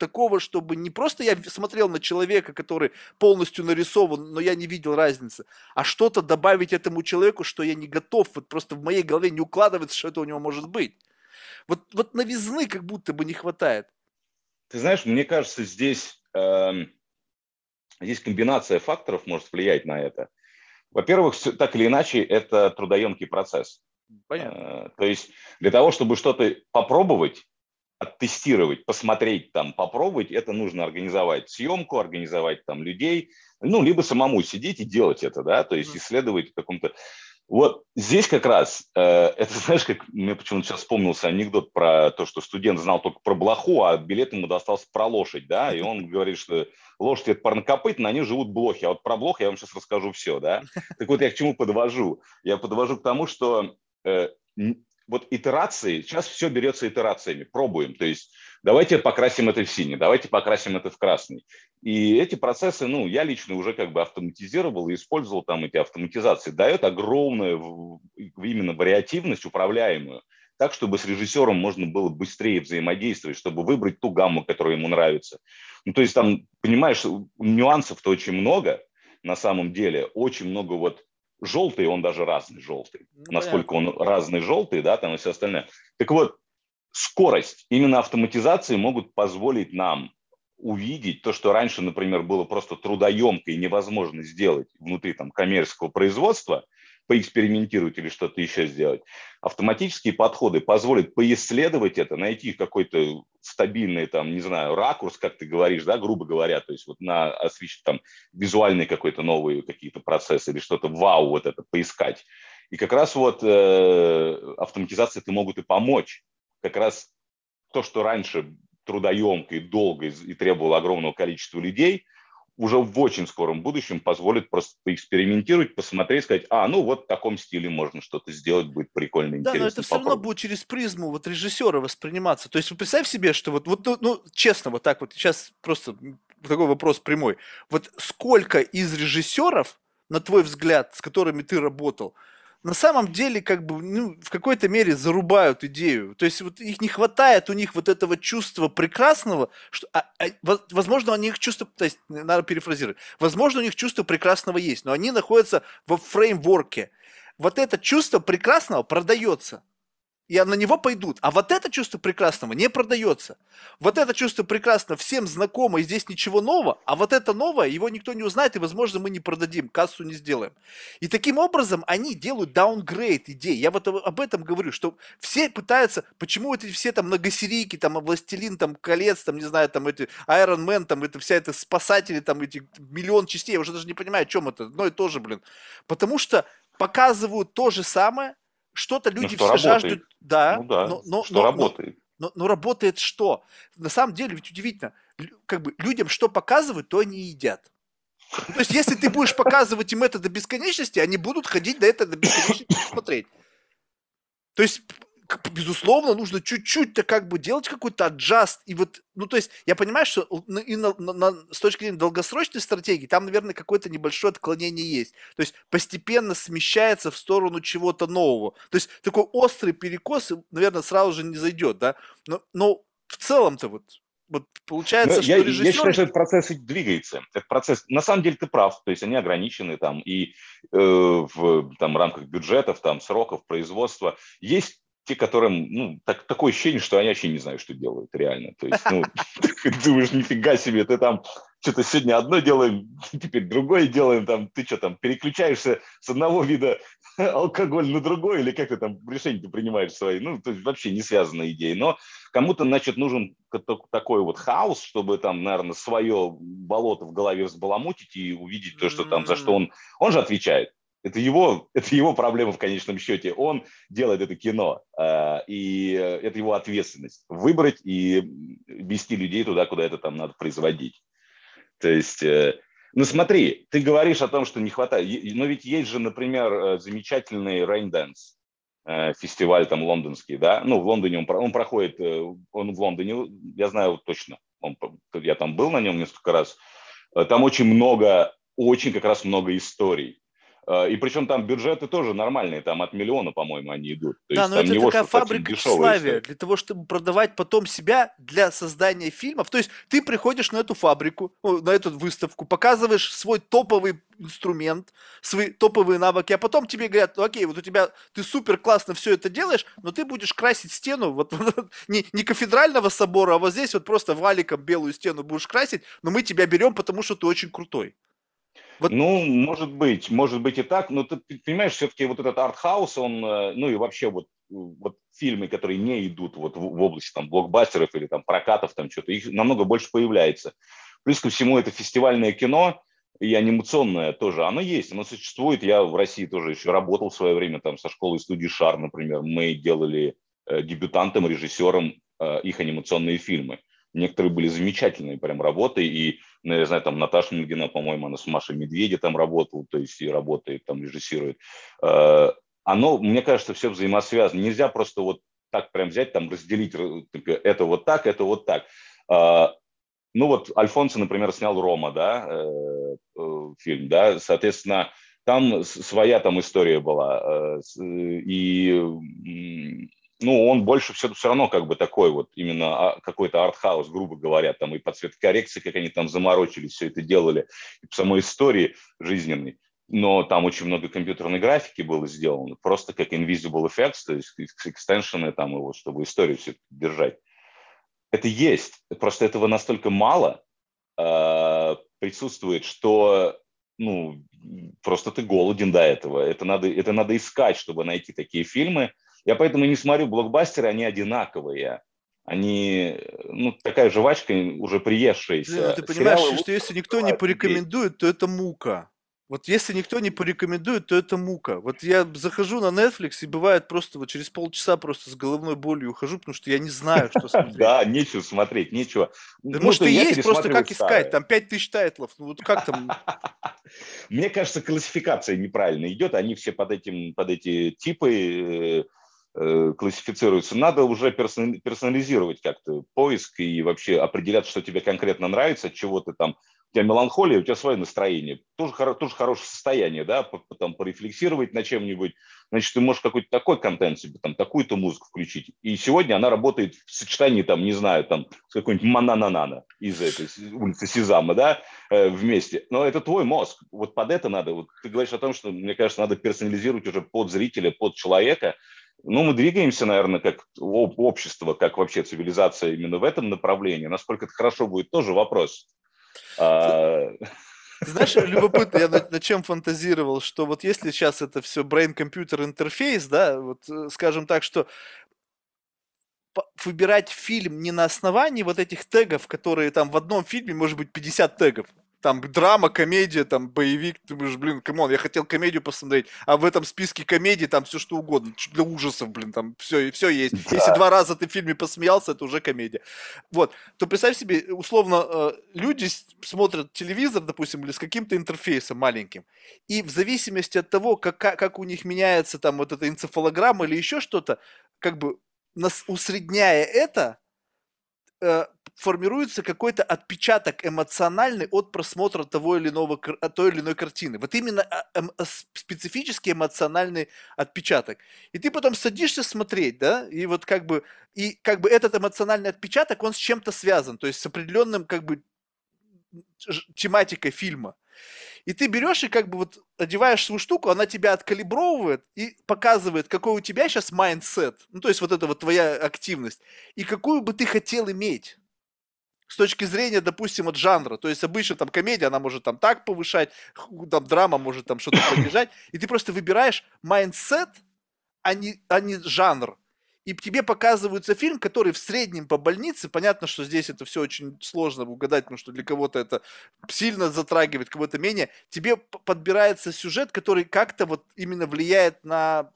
такого, чтобы не просто я смотрел на человека, который полностью нарисован, но я не видел разницы, а что-то добавить этому человеку, что я не готов, вот просто в моей голове не укладывается, что это у него может быть. Вот, вот новизны как будто бы не хватает. Ты знаешь, мне кажется, здесь, э, здесь комбинация факторов может влиять на это. Во-первых, так или иначе, это трудоемкий процесс. Понятно. Э, то есть для того, чтобы что-то попробовать, оттестировать, посмотреть там, попробовать, это нужно организовать съемку, организовать там людей, ну, либо самому сидеть и делать это, да, то есть исследовать в каком-то... Вот здесь как раз, э, это знаешь, как мне почему-то сейчас вспомнился анекдот про то, что студент знал только про блоху, а билет ему достался про лошадь, да, и он говорит, что лошадь это парнокопытно, они живут блохи, а вот про блох я вам сейчас расскажу все, да. Так вот я к чему подвожу? Я подвожу к тому, что э, вот итерации, сейчас все берется итерациями, пробуем, то есть давайте покрасим это в синий, давайте покрасим это в красный. И эти процессы, ну, я лично уже как бы автоматизировал и использовал там эти автоматизации, дает огромную именно вариативность управляемую, так, чтобы с режиссером можно было быстрее взаимодействовать, чтобы выбрать ту гамму, которая ему нравится. Ну, то есть там, понимаешь, нюансов-то очень много на самом деле, очень много вот желтый, он даже разный желтый. Ну, Насколько понятно. он разный желтый, да, там и все остальное. Так вот, скорость, именно автоматизации могут позволить нам увидеть то, что раньше, например, было просто трудоемко и невозможно сделать внутри там, коммерческого производства, поэкспериментировать или что-то еще сделать. Автоматические подходы позволят поисследовать это, найти какой-то стабильный, там, не знаю, ракурс, как ты говоришь, да, грубо говоря, то есть вот на освещать там визуальные какой-то новые какие-то процессы или что-то вау вот это поискать. И как раз вот э, автоматизации это могут и помочь. Как раз то, что раньше трудоемко и долго и требовало огромного количества людей, уже в очень скором будущем позволит просто поэкспериментировать, посмотреть, сказать, а, ну вот в таком стиле можно что-то сделать, будет прикольно, интересно. Да, но это все равно будет через призму вот режиссера восприниматься. То есть представь себе, что вот, вот ну, ну, честно, вот так вот, сейчас просто такой вопрос прямой. Вот сколько из режиссеров, на твой взгляд, с которыми ты работал, на самом деле как бы ну, в какой-то мере зарубают идею. То есть вот их не хватает у них вот этого чувства прекрасного, что, а, а, возможно, у них чувство, то есть надо перефразировать, возможно, у них чувство прекрасного есть, но они находятся во фреймворке. Вот это чувство прекрасного продается и на него пойдут. А вот это чувство прекрасного не продается. Вот это чувство прекрасного всем знакомо, и здесь ничего нового, а вот это новое, его никто не узнает, и, возможно, мы не продадим, кассу не сделаем. И таким образом они делают даунгрейд идей. Я вот об этом говорю, что все пытаются, почему эти все там многосерийки, там, Властелин, там, Колец, там, не знаю, там, эти Iron Man, там, это вся эта спасатели, там, эти миллион частей, я уже даже не понимаю, о чем это, одно и то же, блин. Потому что показывают то же самое, что-то люди что все работает. жаждут, да, ну, да но, но, что но, работает. Но, но, но работает что? На самом деле, ведь удивительно, как бы людям что показывают, то они едят. Ну, то есть, если ты будешь показывать им это до бесконечности, они будут ходить на это до бесконечности смотреть. То есть безусловно, нужно чуть-чуть-то как бы делать какой-то аджаст. И вот, ну, то есть, я понимаю, что и на, на, на, с точки зрения долгосрочной стратегии, там, наверное, какое-то небольшое отклонение есть. То есть, постепенно смещается в сторону чего-то нового. То есть, такой острый перекос, наверное, сразу же не зайдет, да? Но, но в целом-то вот вот получается, ну, что я, режиссер... Я считаю, что этот процесс двигается. Этот процесс, на самом деле, ты прав. То есть они ограничены там и э, в там, рамках бюджетов, там, сроков производства. Есть те, которым, ну, так, такое ощущение, что они вообще не знают, что делают реально. То есть, ну, ты думаешь, нифига себе, ты там что-то сегодня одно делаем, теперь другое делаем, там, ты что там, переключаешься с одного вида алкоголь на другой, или как ты там решение ты принимаешь свои, ну, то есть вообще не связанная идея, но кому-то, значит, нужен такой вот хаос, чтобы там, наверное, свое болото в голове взбаламутить и увидеть то, что там, за что он, он же отвечает, это его, это его проблема в конечном счете. Он делает это кино, э, и это его ответственность. Выбрать и вести людей туда, куда это там надо производить. То есть, э, ну смотри, ты говоришь о том, что не хватает. Но ведь есть же, например, э, замечательный Rain Dance фестиваль там лондонский, да, ну в Лондоне он, он проходит, он в Лондоне, я знаю точно, он, я там был на нем несколько раз, там очень много, очень как раз много историй, и причем там бюджеты тоже нормальные, там от миллиона, по-моему, они идут. То да, есть, но это такая фабрика тщеславия для того, чтобы продавать потом себя для создания фильмов. То есть ты приходишь на эту фабрику, на эту выставку, показываешь свой топовый инструмент, свои топовые навыки, а потом тебе говорят, ну окей, вот у тебя, ты супер классно все это делаешь, но ты будешь красить стену, вот не, не кафедрального собора, а вот здесь вот просто валиком белую стену будешь красить, но мы тебя берем, потому что ты очень крутой. Вот... Ну, может быть, может быть и так, но ты, понимаешь, все-таки вот этот артхаус, он, э, ну и вообще вот, вот фильмы, которые не идут вот в, в области там блокбастеров или там прокатов, там что-то, их намного больше появляется. Плюс ко всему это фестивальное кино, и анимационное тоже, оно есть, оно существует. Я в России тоже еще работал в свое время там со школой студии Шар, например. Мы делали э, дебютантам, режиссерам э, их анимационные фильмы. Некоторые были замечательные прям работы, и, ну, я знаю, там Наташа Мильгина, по-моему, она с Машей Медведи там работала, то есть и работает, там режиссирует. Э, оно, мне кажется, все взаимосвязано. Нельзя просто вот так прям взять, там разделить, это вот так, это вот так. Э, ну вот Альфонсо, например, снял «Рома», да, э, фильм, да, соответственно, там своя там история была. И ну, он больше все, все равно как бы такой вот именно а, какой-то артхаус, грубо говоря, там и по цветокоррекции, как они там заморочились, все это делали, и по самой истории жизненной. но там очень много компьютерной графики было сделано, просто как invisible effects, то есть экстеншены там его, чтобы историю все держать. Это есть, просто этого настолько мало э, присутствует, что ну, просто ты голоден до этого. Это надо, это надо искать, чтобы найти такие фильмы. Я поэтому не смотрю блокбастеры, они одинаковые. Они, ну, такая жвачка уже приевшаяся. Блин, ну ты понимаешь, Сериалы что если никто не порекомендует, то это мука. Вот если никто не порекомендует, то это мука. Вот я захожу на Netflix и бывает просто вот через полчаса просто с головной болью ухожу, потому что я не знаю, что смотреть. Да, нечего смотреть, нечего. Ну, может и есть, просто как искать, там 5000 тайтлов, ну вот как там? Мне кажется, классификация неправильно идет, они все под, этим, под эти типы э, классифицируются. Надо уже персонализировать как-то поиск и вообще определять, что тебе конкретно нравится, чего ты там у тебя меланхолия, у тебя свое настроение, тоже, тоже хорошее состояние, да, потом порефлексировать на чем-нибудь, значит, ты можешь какой-то такой контент себе, там, такую-то музыку включить. И сегодня она работает в сочетании, там, не знаю, там, с какой-нибудь манананана из этой улицы Сезама, да, э, вместе. Но это твой мозг. Вот под это надо. Вот ты говоришь о том, что, мне кажется, надо персонализировать уже под зрителя, под человека. Ну, мы двигаемся, наверное, как общество, как вообще цивилизация именно в этом направлении. Насколько это хорошо будет, тоже вопрос. А, знаешь, любопытно, я над, чем фантазировал, что вот если сейчас это все brain-computer интерфейс, да, вот э, скажем так, что выбирать фильм не на основании вот этих тегов, которые там в одном фильме может быть 50 тегов, там драма, комедия, там боевик, ты думаешь, блин, come on, я хотел комедию посмотреть, а в этом списке комедий там все что угодно, для ужасов, блин, там все, все есть. Да. Если два раза ты в фильме посмеялся, это уже комедия. Вот, то представь себе, условно, э, люди смотрят телевизор, допустим, или с каким-то интерфейсом маленьким, и в зависимости от того, как, как у них меняется там вот эта энцефалограмма или еще что-то, как бы нас, усредняя это, э, формируется какой-то отпечаток эмоциональный от просмотра того или иного, той или иной картины. Вот именно а, эм, специфический эмоциональный отпечаток. И ты потом садишься смотреть, да, и вот как бы, и как бы этот эмоциональный отпечаток, он с чем-то связан, то есть с определенным как бы тематикой фильма. И ты берешь и как бы вот одеваешь свою штуку, она тебя откалибровывает и показывает, какой у тебя сейчас mindset, ну то есть вот это вот твоя активность, и какую бы ты хотел иметь с точки зрения, допустим, от жанра. То есть обычно там комедия, она может там так повышать, там драма может там что-то понижать. И ты просто выбираешь mindset, а не, а не жанр. И тебе показывается фильм, который в среднем по больнице, понятно, что здесь это все очень сложно угадать, потому что для кого-то это сильно затрагивает, кого-то менее. Тебе подбирается сюжет, который как-то вот именно влияет на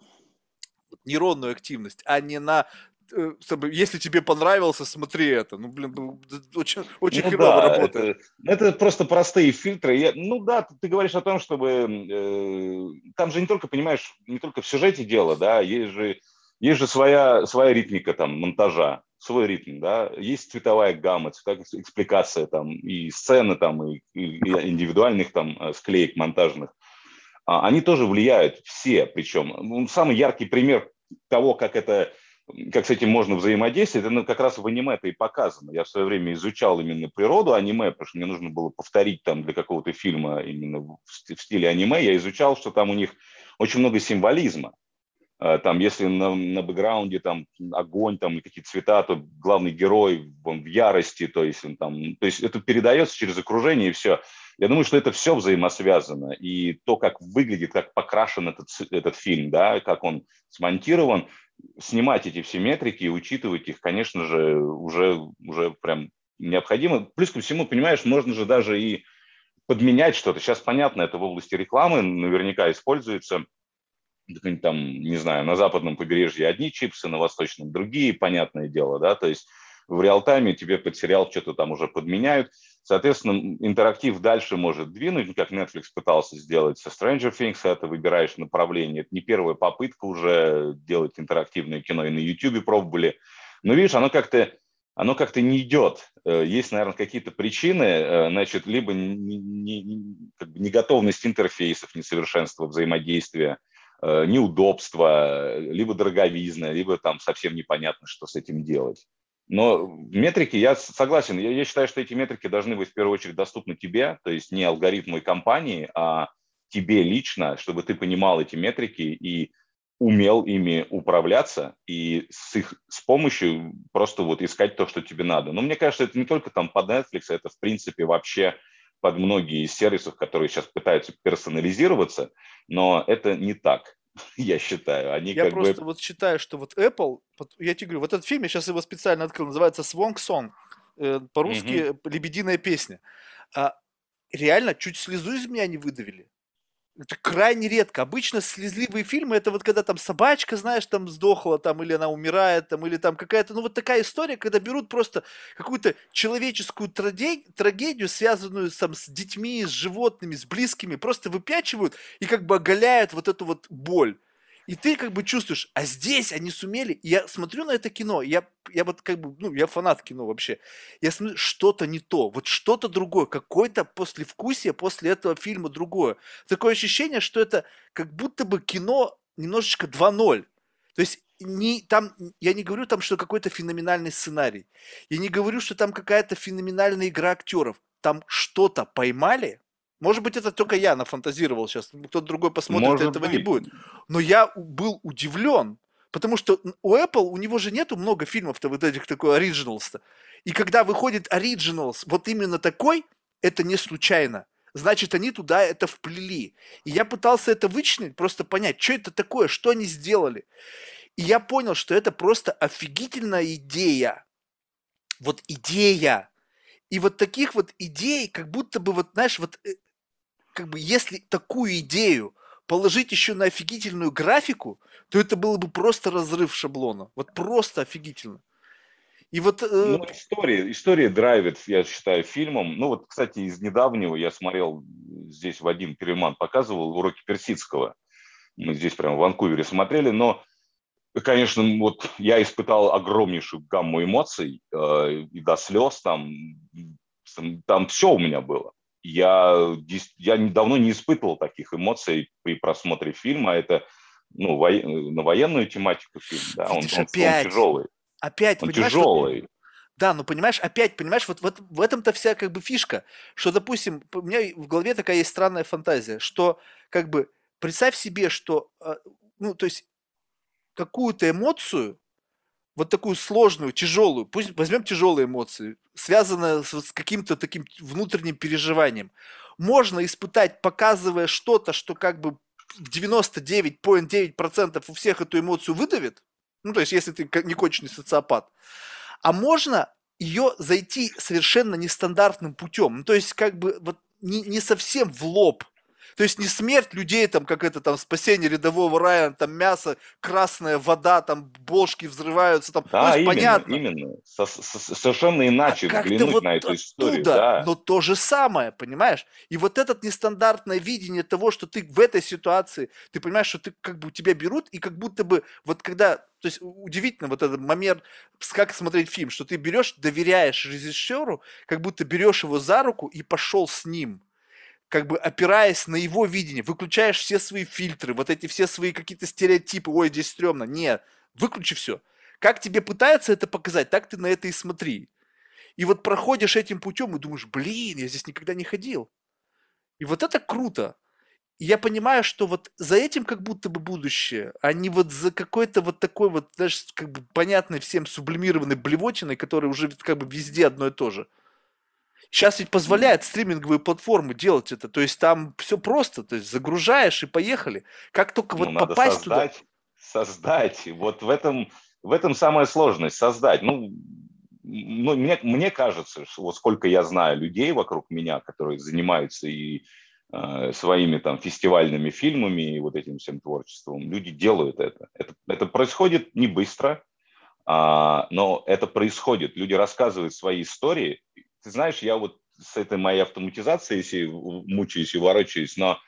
нейронную активность, а не на Э, чтобы, если тебе понравился, смотри это. Ну, блин, ну, очень, очень ну, херово да, работает. Это, это просто простые фильтры. Я, ну да, ты, ты говоришь о том, чтобы... Э, там же не только, понимаешь, не только в сюжете дело, да, есть же, есть же своя, своя ритмика там монтажа, свой ритм, да, есть цветовая гамма, цветовая экспликация там, и сцены там, и, и индивидуальных там э, склеек монтажных. А, они тоже влияют, все причем. Ну, самый яркий пример того, как это как с этим можно взаимодействовать, это как раз в аниме это и показано. Я в свое время изучал именно природу аниме, потому что мне нужно было повторить там для какого-то фильма именно в стиле аниме. Я изучал, что там у них очень много символизма. А, там, если на, на бэкграунде там огонь, там какие-то цвета, то главный герой он в ярости, то есть он там, то есть это передается через окружение и все. Я думаю, что это все взаимосвязано. И то, как выглядит, как покрашен этот, этот фильм, да, как он смонтирован, снимать эти все метрики и учитывать их, конечно же, уже, уже прям необходимо. Плюс ко всему, понимаешь, можно же даже и подменять что-то. Сейчас, понятно, это в области рекламы наверняка используется. Там, не знаю, на западном побережье одни чипсы, на восточном другие, понятное дело, да, то есть в реал-тайме тебе под сериал что-то там уже подменяют. Соответственно, интерактив дальше может двинуть, как Netflix пытался сделать со Stranger Things, это выбираешь направление. Это не первая попытка уже делать интерактивное кино, и на YouTube пробовали. Но видишь, оно как-то оно как-то не идет. Э, есть, наверное, какие-то причины, э, значит, либо не, не, как бы неготовность интерфейсов, несовершенство взаимодействия, э, неудобство, либо дороговизна, либо там совсем непонятно, что с этим делать. Но метрики, я согласен, я, я считаю, что эти метрики должны быть в первую очередь доступны тебе, то есть не алгоритму компании, а тебе лично, чтобы ты понимал эти метрики и умел ими управляться и с их с помощью просто вот искать то, что тебе надо. Но мне кажется, это не только там под Netflix, это в принципе вообще под многие из сервисов, которые сейчас пытаются персонализироваться, но это не так, я считаю. Они я как просто бы... вот считаю, что вот Apple, я тебе говорю, вот этот фильм, я сейчас его специально открыл, называется Swan Song, э, по-русски угу. «Лебединая песня». А, реально чуть слезу из меня не выдавили. Это крайне редко. Обычно слезливые фильмы это вот когда там собачка, знаешь, там сдохла, там, или она умирает, там, или там какая-то, ну вот такая история, когда берут просто какую-то человеческую трагедию, связанную там, с детьми, с животными, с близкими, просто выпячивают и как бы оголяют вот эту вот боль. И ты как бы чувствуешь, а здесь они сумели. я смотрю на это кино, я, я вот как бы, ну, я фанат кино вообще. Я смотрю, что-то не то, вот что-то другое, какое-то послевкусие после этого фильма другое. Такое ощущение, что это как будто бы кино немножечко 2.0. То есть не, там, я не говорю там, что какой-то феноменальный сценарий. Я не говорю, что там какая-то феноменальная игра актеров. Там что-то поймали, может быть, это только я нафантазировал сейчас. Кто-то другой посмотрит, Может этого быть. не будет. Но я был удивлен, потому что у Apple, у него же нету много фильмов-то вот этих такой оригиналс-то. И когда выходит оригиналс вот именно такой, это не случайно. Значит, они туда это вплели. И я пытался это вычленить, просто понять, что это такое, что они сделали. И я понял, что это просто офигительная идея. Вот идея. И вот таких вот идей, как будто бы вот, знаешь, вот э, как бы, если такую идею положить еще на офигительную графику, то это было бы просто разрыв шаблона. Вот просто офигительно. И вот... Э... Ну, история, история драйвит, я считаю, фильмом. Ну, вот, кстати, из недавнего я смотрел, здесь Вадим Перельман показывал уроки персидского. Мы здесь прямо в Ванкувере смотрели, но, конечно, вот я испытал огромнейшую гамму эмоций э, и до слез там, там все у меня было я, я давно не испытывал таких эмоций при просмотре фильма. Это ну, во, на военную тематику фильм, да, он, он, опять, он тяжелый. Опять, он тяжелый. Вот, да, ну понимаешь, опять, понимаешь, вот, вот в этом-то вся как бы фишка, что, допустим, у меня в голове такая есть странная фантазия, что как бы представь себе, что, а, ну, то есть какую-то эмоцию вот такую сложную, тяжелую, пусть возьмем тяжелые эмоции, связанные с, с каким-то таким внутренним переживанием, можно испытать, показывая что-то, что как бы 99,9% у всех эту эмоцию выдавит, ну, то есть, если ты не конченый социопат, а можно ее зайти совершенно нестандартным путем, ну, то есть, как бы вот не, не совсем в лоб, то есть не смерть людей, там, как это, там, спасение рядового рая, там, мясо, красная вода, там, бошки взрываются, там, да, ну, именно, понятно. именно. Со -со Совершенно иначе а взглянуть вот на эту оттуда, историю. Да. Но то же самое, понимаешь? И вот это нестандартное видение того, что ты в этой ситуации, ты понимаешь, что ты как бы тебя берут, и как будто бы, вот когда то есть удивительно вот этот момент, как смотреть фильм, что ты берешь, доверяешь режиссеру, как будто берешь его за руку и пошел с ним как бы опираясь на его видение, выключаешь все свои фильтры, вот эти все свои какие-то стереотипы, ой, здесь стрёмно. Нет, выключи все. Как тебе пытаются это показать, так ты на это и смотри. И вот проходишь этим путем и думаешь, блин, я здесь никогда не ходил. И вот это круто. И я понимаю, что вот за этим как будто бы будущее, а не вот за какой-то вот такой вот, знаешь, как бы понятной всем сублимированной блевотиной, которая уже как бы везде одно и то же. Сейчас ведь позволяет стриминговые платформы делать это. То есть там все просто. То есть загружаешь и поехали. Как только ну, вот надо попасть создать, туда. Создать. Вот в этом, в этом самая сложность. Создать. Ну, ну мне, мне кажется, что вот сколько я знаю людей вокруг меня, которые занимаются и э, своими там фестивальными фильмами и вот этим всем творчеством, люди делают это. Это, это происходит не быстро, а, но это происходит. Люди рассказывают свои истории, ты знаешь, я вот с этой моей автоматизацией если мучаюсь и ворочаюсь, но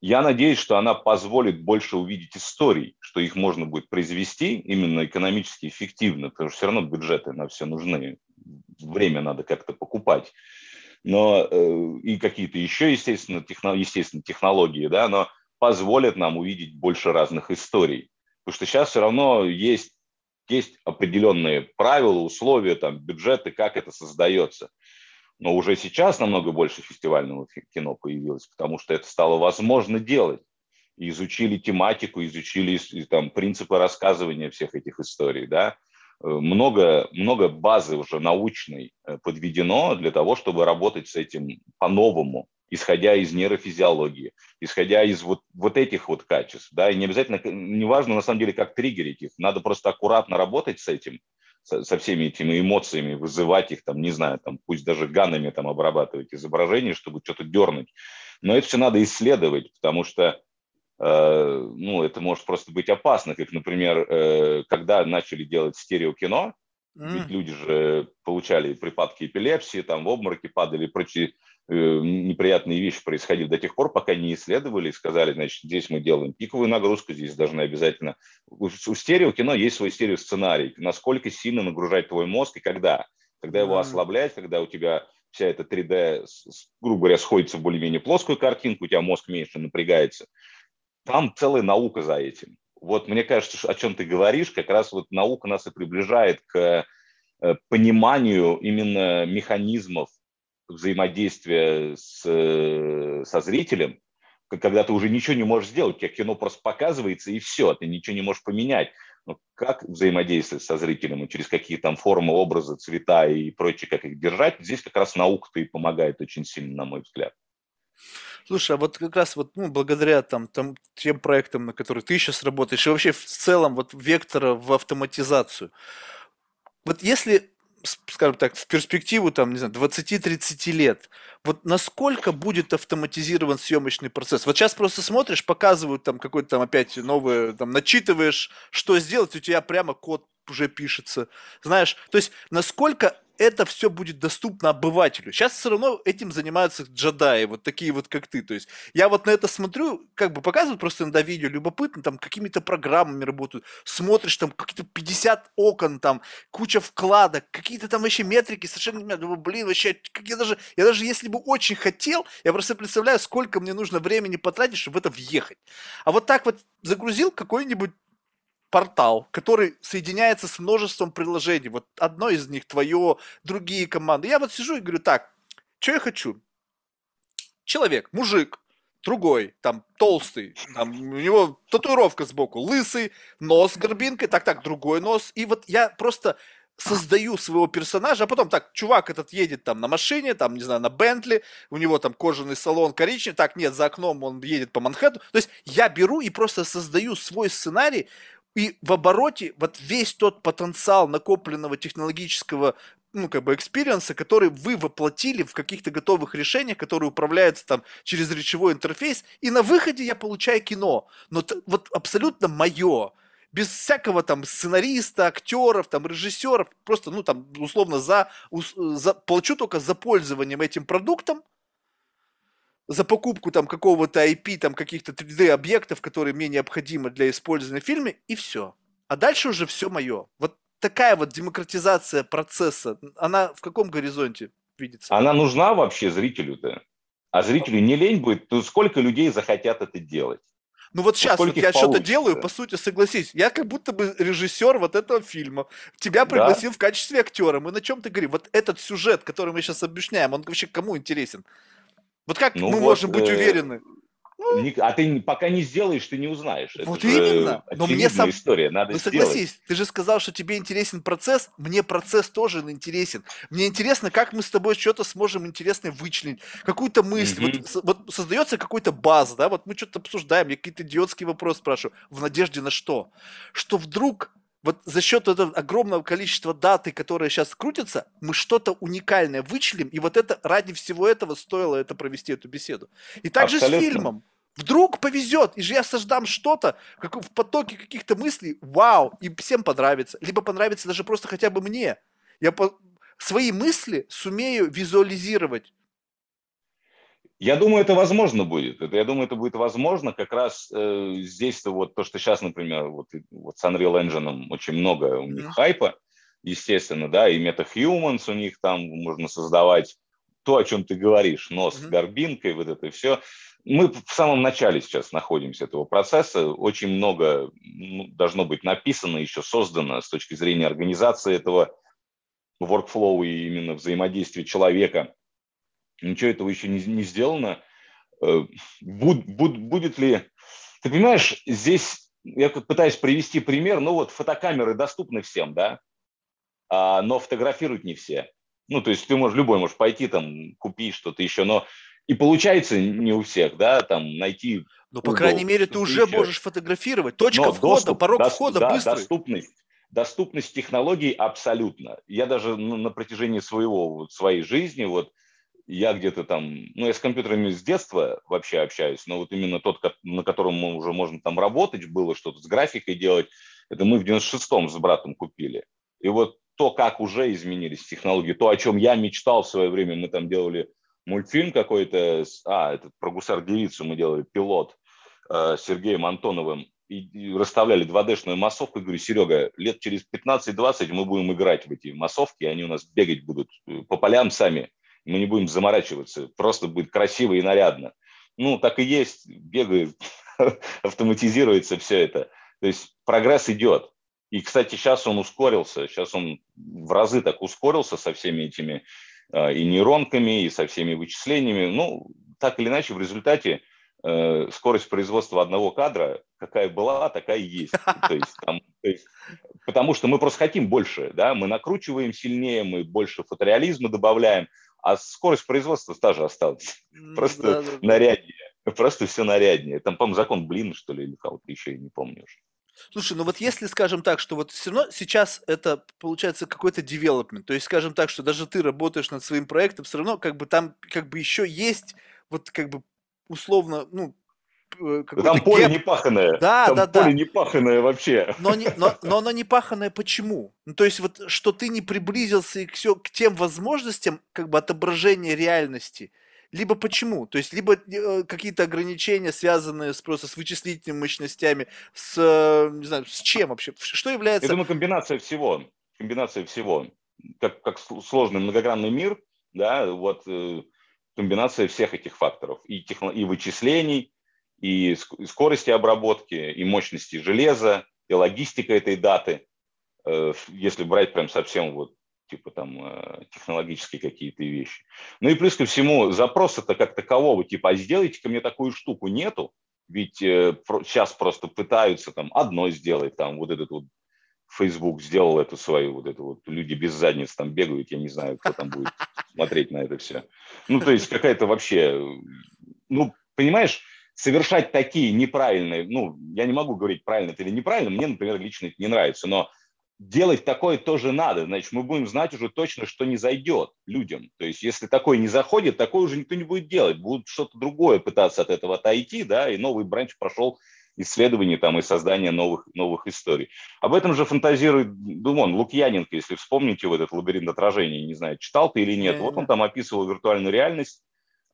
я надеюсь, что она позволит больше увидеть историй, что их можно будет произвести именно экономически эффективно, потому что все равно бюджеты на все нужны, время надо как-то покупать. Но э, и какие-то еще, естественно, техно, естественно, технологии, да, но позволят нам увидеть больше разных историй. Потому что сейчас все равно есть, есть определенные правила, условия, там, бюджеты, как это создается. Но уже сейчас намного больше фестивального кино появилось, потому что это стало возможно делать. И изучили тематику, изучили там, принципы рассказывания всех этих историй. Да? Э, много, много базы уже научной э, подведено для того, чтобы работать с этим по-новому, исходя из нейрофизиологии, исходя из вот, вот этих вот качеств. Да? И не обязательно, не важно на самом деле, как триггерить их, надо просто аккуратно работать с этим, со, со всеми этими эмоциями, вызывать их, там, не знаю, там, пусть даже ганами там обрабатывать изображение, чтобы что-то дернуть. Но это все надо исследовать, потому что э, ну, это может просто быть опасно, как, например, э, когда начали делать стереокино, mm. ведь люди же получали припадки эпилепсии, там в обмороки падали и прочие неприятные вещи происходили до тех пор, пока не исследовали и сказали, значит, здесь мы делаем пиковую нагрузку, здесь должны обязательно... У, стереокино есть свой стереосценарий, насколько сильно нагружать твой мозг и когда. Когда его ослаблять, когда у тебя вся эта 3D, грубо говоря, сходится в более-менее плоскую картинку, у тебя мозг меньше напрягается. Там целая наука за этим. Вот мне кажется, о чем ты говоришь, как раз вот наука нас и приближает к э, пониманию именно механизмов взаимодействия с, э, со зрителем, когда ты уже ничего не можешь сделать, тебе кино просто показывается и все, ты ничего не можешь поменять. Но как взаимодействовать со зрителем и через какие там формы, образы, цвета и прочее, как их держать, здесь как раз наука-то и помогает очень сильно, на мой взгляд. Слушай, а вот как раз вот, ну, благодаря там, там тем проектам, на которые ты сейчас работаешь, и вообще в целом вот вектора в автоматизацию, вот если скажем так, в перспективу, там, не знаю, 20-30 лет, вот насколько будет автоматизирован съемочный процесс? Вот сейчас просто смотришь, показывают там какой-то там опять новое, там, начитываешь, что сделать, у тебя прямо код уже пишется. Знаешь, то есть насколько это все будет доступно обывателю. Сейчас все равно этим занимаются джедаи, вот такие вот, как ты. То есть я вот на это смотрю, как бы показывают просто иногда видео, любопытно, там какими-то программами работают, смотришь, там какие-то 50 окон, там куча вкладок, какие-то там вообще метрики, совершенно не думаю, блин, вообще, как я даже, я даже если бы очень хотел, я просто представляю, сколько мне нужно времени потратить, чтобы в это въехать. А вот так вот загрузил какой-нибудь портал, который соединяется с множеством приложений. Вот одно из них твое, другие команды. Я вот сижу и говорю, так, что я хочу? Человек, мужик, другой, там, толстый, там, у него татуировка сбоку, лысый, нос горбинкой, так-так, другой нос. И вот я просто создаю своего персонажа, а потом так, чувак этот едет там на машине, там, не знаю, на Бентли, у него там кожаный салон коричневый, так, нет, за окном он едет по Манхэттену. То есть я беру и просто создаю свой сценарий, и в обороте вот весь тот потенциал накопленного технологического ну, как бы, experience'а, который вы воплотили в каких-то готовых решениях, которые управляются там через речевой интерфейс, и на выходе я получаю кино. Но вот абсолютно мое без всякого там сценариста, актеров, там режиссеров, просто, ну, там, условно, за, за, плачу только за пользованием этим продуктом, за покупку там какого-то IP, там каких-то 3D объектов, которые мне необходимы для использования в фильме, и все. А дальше уже все мое. Вот такая вот демократизация процесса, она в каком горизонте видится? Она нужна вообще зрителю-то. А зрителю не лень будет, то сколько людей захотят это делать? Ну вот сейчас вот я что-то делаю, по сути, согласись, я как будто бы режиссер вот этого фильма. Тебя пригласил да? в качестве актера. Мы на чем ты говорим? Вот этот сюжет, который мы сейчас объясняем, он вообще кому интересен? Вот как ну мы вот, можем быть э, уверены? А ты пока не сделаешь, ты не узнаешь. Вот Это именно. Но мне сам... история, надо Ну согласись, сделать. ты же сказал, что тебе интересен процесс, мне процесс тоже интересен. Мне интересно, как мы с тобой что-то сможем интересное вычленить, какую-то мысль. Mm-hmm. Вот, вот создается какой-то баз, да, вот мы что-то обсуждаем, я какие-то идиотские вопросы спрашиваю, в надежде на что? Что вдруг вот за счет этого огромного количества даты, которые сейчас крутятся, мы что-то уникальное вычислим, и вот это ради всего этого стоило это провести эту беседу. И также Абсолютно. с фильмом. Вдруг повезет, и же я создам что-то, как в потоке каких-то мыслей, вау, и всем понравится. Либо понравится даже просто хотя бы мне. Я по... свои мысли сумею визуализировать я думаю, это возможно будет. Это, я думаю, это будет возможно как раз э, здесь-то вот то, что сейчас, например, вот, вот с Unreal Engine очень много у них mm-hmm. хайпа, естественно, да, и MetaHumans у них там можно создавать то, о чем ты говоришь, нос mm-hmm. горбинкой, вот это все. Мы в самом начале сейчас находимся этого процесса. Очень много ну, должно быть написано, еще создано с точки зрения организации этого workflow и именно взаимодействия человека ничего этого еще не, не сделано. Э, буд, буд, будет ли... Ты понимаешь, здесь я пытаюсь привести пример, ну вот фотокамеры доступны всем, да, а, но фотографируют не все. Ну, то есть ты можешь, любой можешь пойти там, купить что-то еще, но и получается не у всех, да, там найти... Ну, по крайней мере, ты уже еще. можешь фотографировать. Точка но входа, доступ, порог до, входа да, быстрый. доступность. Доступность технологий абсолютно. Я даже на протяжении своего, своей жизни, вот, я где-то там, ну, я с компьютерами с детства вообще общаюсь, но вот именно тот, на котором мы уже можно там работать, было что-то с графикой делать, это мы в 96-м с братом купили. И вот то, как уже изменились технологии, то, о чем я мечтал в свое время, мы там делали мультфильм какой-то, а, это про гусар-девицу мы делали, пилот э, Сергеем Антоновым, и расставляли 2D-шную массовку, и говорю, Серега, лет через 15-20 мы будем играть в эти массовки, и они у нас бегать будут э, по полям сами, мы не будем заморачиваться, просто будет красиво и нарядно. Ну, так и есть, бегает, автоматизируется все это. То есть прогресс идет. И, кстати, сейчас он ускорился, сейчас он в разы так ускорился со всеми этими э, и нейронками, и со всеми вычислениями. Ну, так или иначе, в результате э, скорость производства одного кадра, какая была, такая и есть. То есть, там, то есть, потому что мы просто хотим больше, да, мы накручиваем сильнее, мы больше фотореализма добавляем, а скорость производства та же осталась. Просто да, да, наряднее. Просто все наряднее. Там, по-моему, закон Блин, что ли, или кого-то еще, я не помню уже. Слушай, ну вот если, скажем так, что вот все равно сейчас это получается какой-то девелопмент, то есть, скажем так, что даже ты работаешь над своим проектом, все равно как бы там как бы еще есть вот как бы условно, ну, там поле не паханое. Да, там да, поле да. не паханое вообще. Но, не, но, но оно не паханое почему? Ну, то есть вот, что ты не приблизился и к, все, к тем возможностям как бы отображения реальности, либо почему? То есть либо э, какие-то ограничения, связанные с, просто с вычислительными мощностями, с, э, не знаю, с чем вообще? Что является... Я думаю, комбинация всего. Комбинация всего. Как, как сложный многогранный мир, да, вот комбинация всех этих факторов. И, техно, и вычислений, и скорости обработки, и мощности железа, и логистика этой даты. Э, если брать прям совсем вот типа там э, технологические какие-то вещи. Ну и плюс ко всему запроса-то как такового, типа, а сделайте-ка мне такую штуку, нету. Ведь э, сейчас просто пытаются там одно сделать, там вот этот вот Facebook сделал эту свою, вот эту вот люди без задниц там бегают, я не знаю, кто там будет смотреть на это все. Ну, то есть какая-то вообще, ну, понимаешь, совершать такие неправильные, ну, я не могу говорить, правильно это или неправильно, мне, например, лично это не нравится, но делать такое тоже надо, значит, мы будем знать уже точно, что не зайдет людям. То есть, если такое не заходит, такое уже никто не будет делать, будут что-то другое пытаться от этого отойти, да, и новый бранч прошел исследование там и создание новых, новых историй. Об этом же фантазирует, думаю, Лукьяненко, если вспомните вот этот лабиринт отражений, не знаю, читал ты или нет, вот он там описывал виртуальную реальность,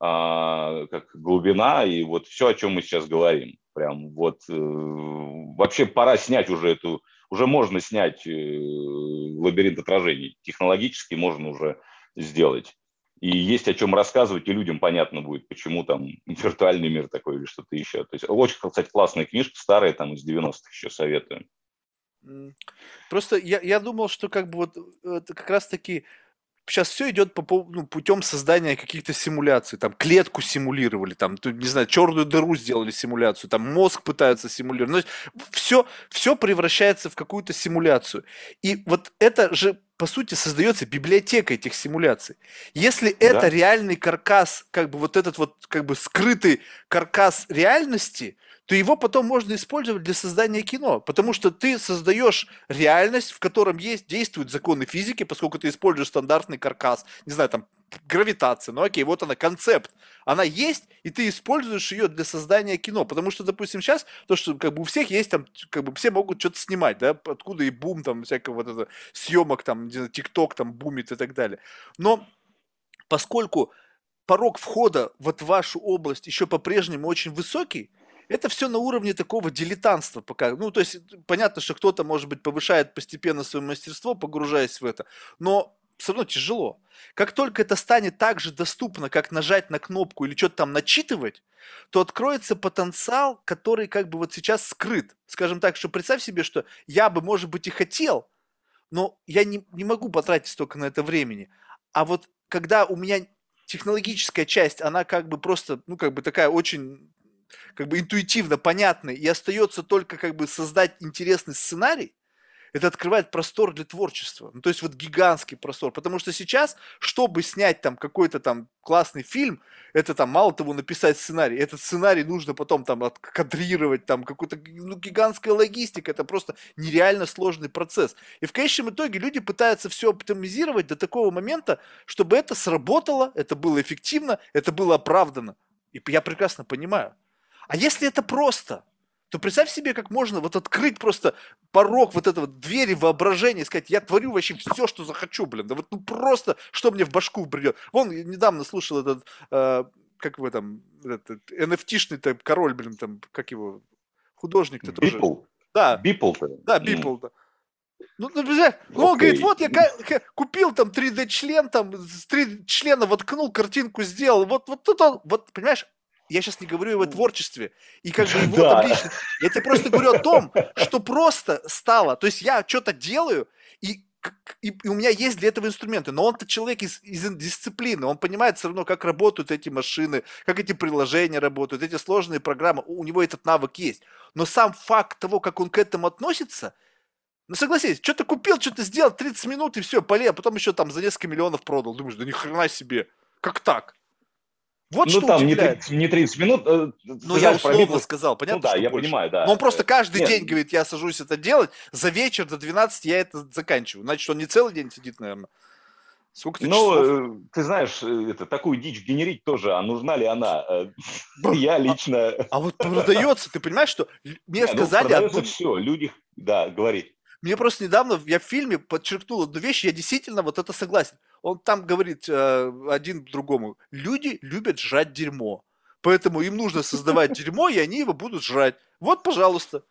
как глубина и вот все, о чем мы сейчас говорим. Прям вот э, вообще пора снять уже эту, уже можно снять э, лабиринт отражений. Технологически можно уже сделать. И есть о чем рассказывать, и людям понятно будет, почему там виртуальный мир такой или что-то еще. То есть очень, кстати, классная книжка, старая, там из 90-х еще советую. Просто я, я думал, что как бы вот это как раз-таки сейчас все идет по, ну, путем создания каких-то симуляций. Там клетку симулировали, там, не знаю, черную дыру сделали симуляцию, там мозг пытаются симулировать. Ну, все, все превращается в какую-то симуляцию. И вот это же по сути, создается библиотека этих симуляций. Если да. это реальный каркас, как бы вот этот вот как бы скрытый каркас реальности, то его потом можно использовать для создания кино, потому что ты создаешь реальность, в котором есть, действуют законы физики, поскольку ты используешь стандартный каркас, не знаю, там, гравитация, ну окей, вот она, концепт, она есть, и ты используешь ее для создания кино, потому что, допустим, сейчас, то, что как бы у всех есть там, как бы все могут что-то снимать, да, откуда и бум там всякого вот это, съемок там, не знаю, тикток там бумит и так далее, но поскольку порог входа вот в вашу область еще по-прежнему очень высокий, это все на уровне такого дилетантства пока. Ну, то есть понятно, что кто-то, может быть, повышает постепенно свое мастерство, погружаясь в это, но все равно тяжело. Как только это станет так же доступно, как нажать на кнопку или что-то там начитывать, то откроется потенциал, который как бы вот сейчас скрыт. Скажем так, что представь себе, что я бы, может быть, и хотел, но я не, не могу потратить столько на это времени. А вот когда у меня технологическая часть, она как бы просто, ну, как бы такая очень как бы интуитивно понятная, и остается только как бы создать интересный сценарий, это открывает простор для творчества. Ну, то есть вот гигантский простор. Потому что сейчас, чтобы снять там какой-то там классный фильм, это там мало того написать сценарий, этот сценарий нужно потом там откадрировать, там какую-то ну, гигантская логистика, это просто нереально сложный процесс. И в конечном итоге люди пытаются все оптимизировать до такого момента, чтобы это сработало, это было эффективно, это было оправдано. И я прекрасно понимаю. А если это просто – то представь себе, как можно вот открыть просто порог вот этого двери воображения и сказать, я творю вообще все, что захочу, блин. Да вот ну просто, что мне в башку придет. Вон, недавно слушал этот, э, как вы там, этот NFT-шный король, блин, там, как его, художник-то тоже. Бипл. Да. Бипл. Да, Бипл, да. Ну, ну, ну он говорит, вот я купил там 3D-член, там, с 3D-члена воткнул, картинку сделал, вот, вот тут он, вот, понимаешь, я сейчас не говорю о его творчестве и как бы его да. там лично. Я тебе просто говорю о том, что просто стало. То есть я что-то делаю, и, и, и у меня есть для этого инструменты, но он-то человек из, из дисциплины, он понимает все равно, как работают эти машины, как эти приложения работают, эти сложные программы, у него этот навык есть. Но сам факт того, как он к этому относится, ну согласись, что-то купил, что-то сделал, 30 минут и все, поле, а потом еще там за несколько миллионов продал. Думаешь, да ни хрена себе, как так? Вот ну, что там не 30, не 30 минут. Э, ну, я условно пробил... сказал, понятно, Ну, да, я больше. понимаю, да. Но он просто каждый Нет. день говорит, я сажусь это делать, за вечер до 12 я это заканчиваю. Значит, он не целый день сидит, наверное. Сколько ну, часов? Э, ты знаешь, э, это, такую дичь генерить тоже, а нужна ли она? Я а, лично... А, а вот продается, ты понимаешь, что мне ну, сказали... продается все, люди... Да, говори. Мне просто недавно, я в фильме подчеркнул одну вещь, я действительно вот это согласен. Он там говорит э, один другому, люди любят жрать дерьмо, поэтому им нужно создавать дерьмо, и они его будут жрать. Вот, пожалуйста.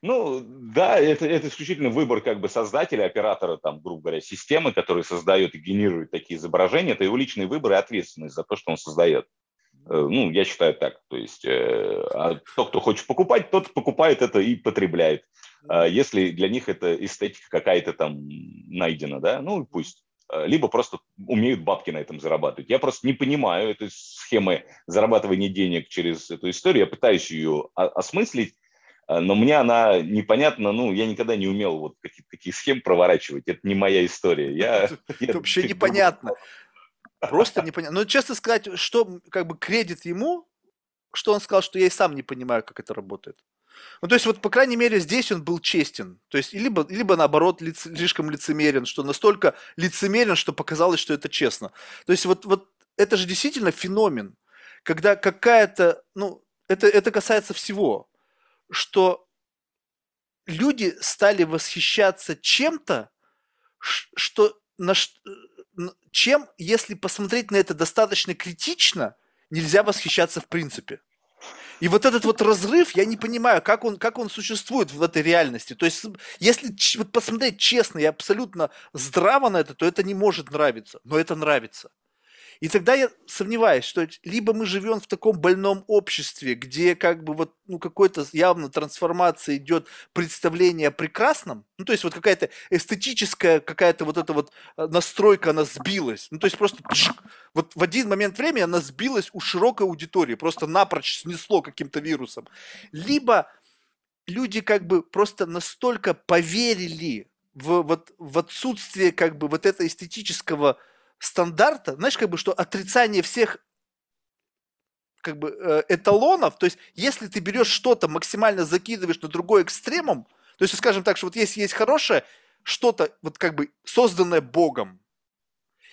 Ну, да, это, это исключительно выбор как бы создателя, оператора, там, грубо говоря, системы, который создает и генерирует такие изображения. Это его личный выбор и ответственность за то, что он создает. Э, ну, я считаю так. То есть, э, а тот, кто хочет покупать, тот покупает это и потребляет. А если для них это эстетика какая-то там найдена, да, ну, пусть. А, либо просто умеют бабки на этом зарабатывать. Я просто не понимаю этой схемы зарабатывания денег через эту историю. Я пытаюсь ее осмыслить, но мне она непонятна. Ну, я никогда не умел вот какие-то такие схемы проворачивать. Это не моя история. Я, это вообще непонятно. Просто непонятно. Но честно сказать, что как бы кредит ему, что он сказал, что я и сам не понимаю, как это работает. Ну, то есть, вот, по крайней мере, здесь он был честен. То есть, либо, либо наоборот, лиц, слишком лицемерен, что настолько лицемерен, что показалось, что это честно. То есть, вот, вот это же действительно феномен, когда какая-то, ну, это, это касается всего, что люди стали восхищаться чем-то, что на, чем, если посмотреть на это достаточно критично, нельзя восхищаться в принципе. И вот этот вот разрыв, я не понимаю, как он, как он существует в этой реальности. То есть, если вот посмотреть честно и абсолютно здраво на это, то это не может нравиться, но это нравится. И тогда я сомневаюсь, что либо мы живем в таком больном обществе, где как бы вот ну, какой-то явно трансформация идет представление о прекрасном, ну то есть вот какая-то эстетическая какая-то вот эта вот э, настройка, она сбилась, ну то есть просто пшик, вот в один момент времени она сбилась у широкой аудитории, просто напрочь снесло каким-то вирусом. Либо люди как бы просто настолько поверили в, вот, в отсутствие как бы вот этого эстетического стандарта, знаешь, как бы, что отрицание всех как бы э, эталонов, то есть если ты берешь что-то, максимально закидываешь на другой экстремум, то есть, скажем так, что вот есть, есть хорошее, что-то вот как бы созданное Богом,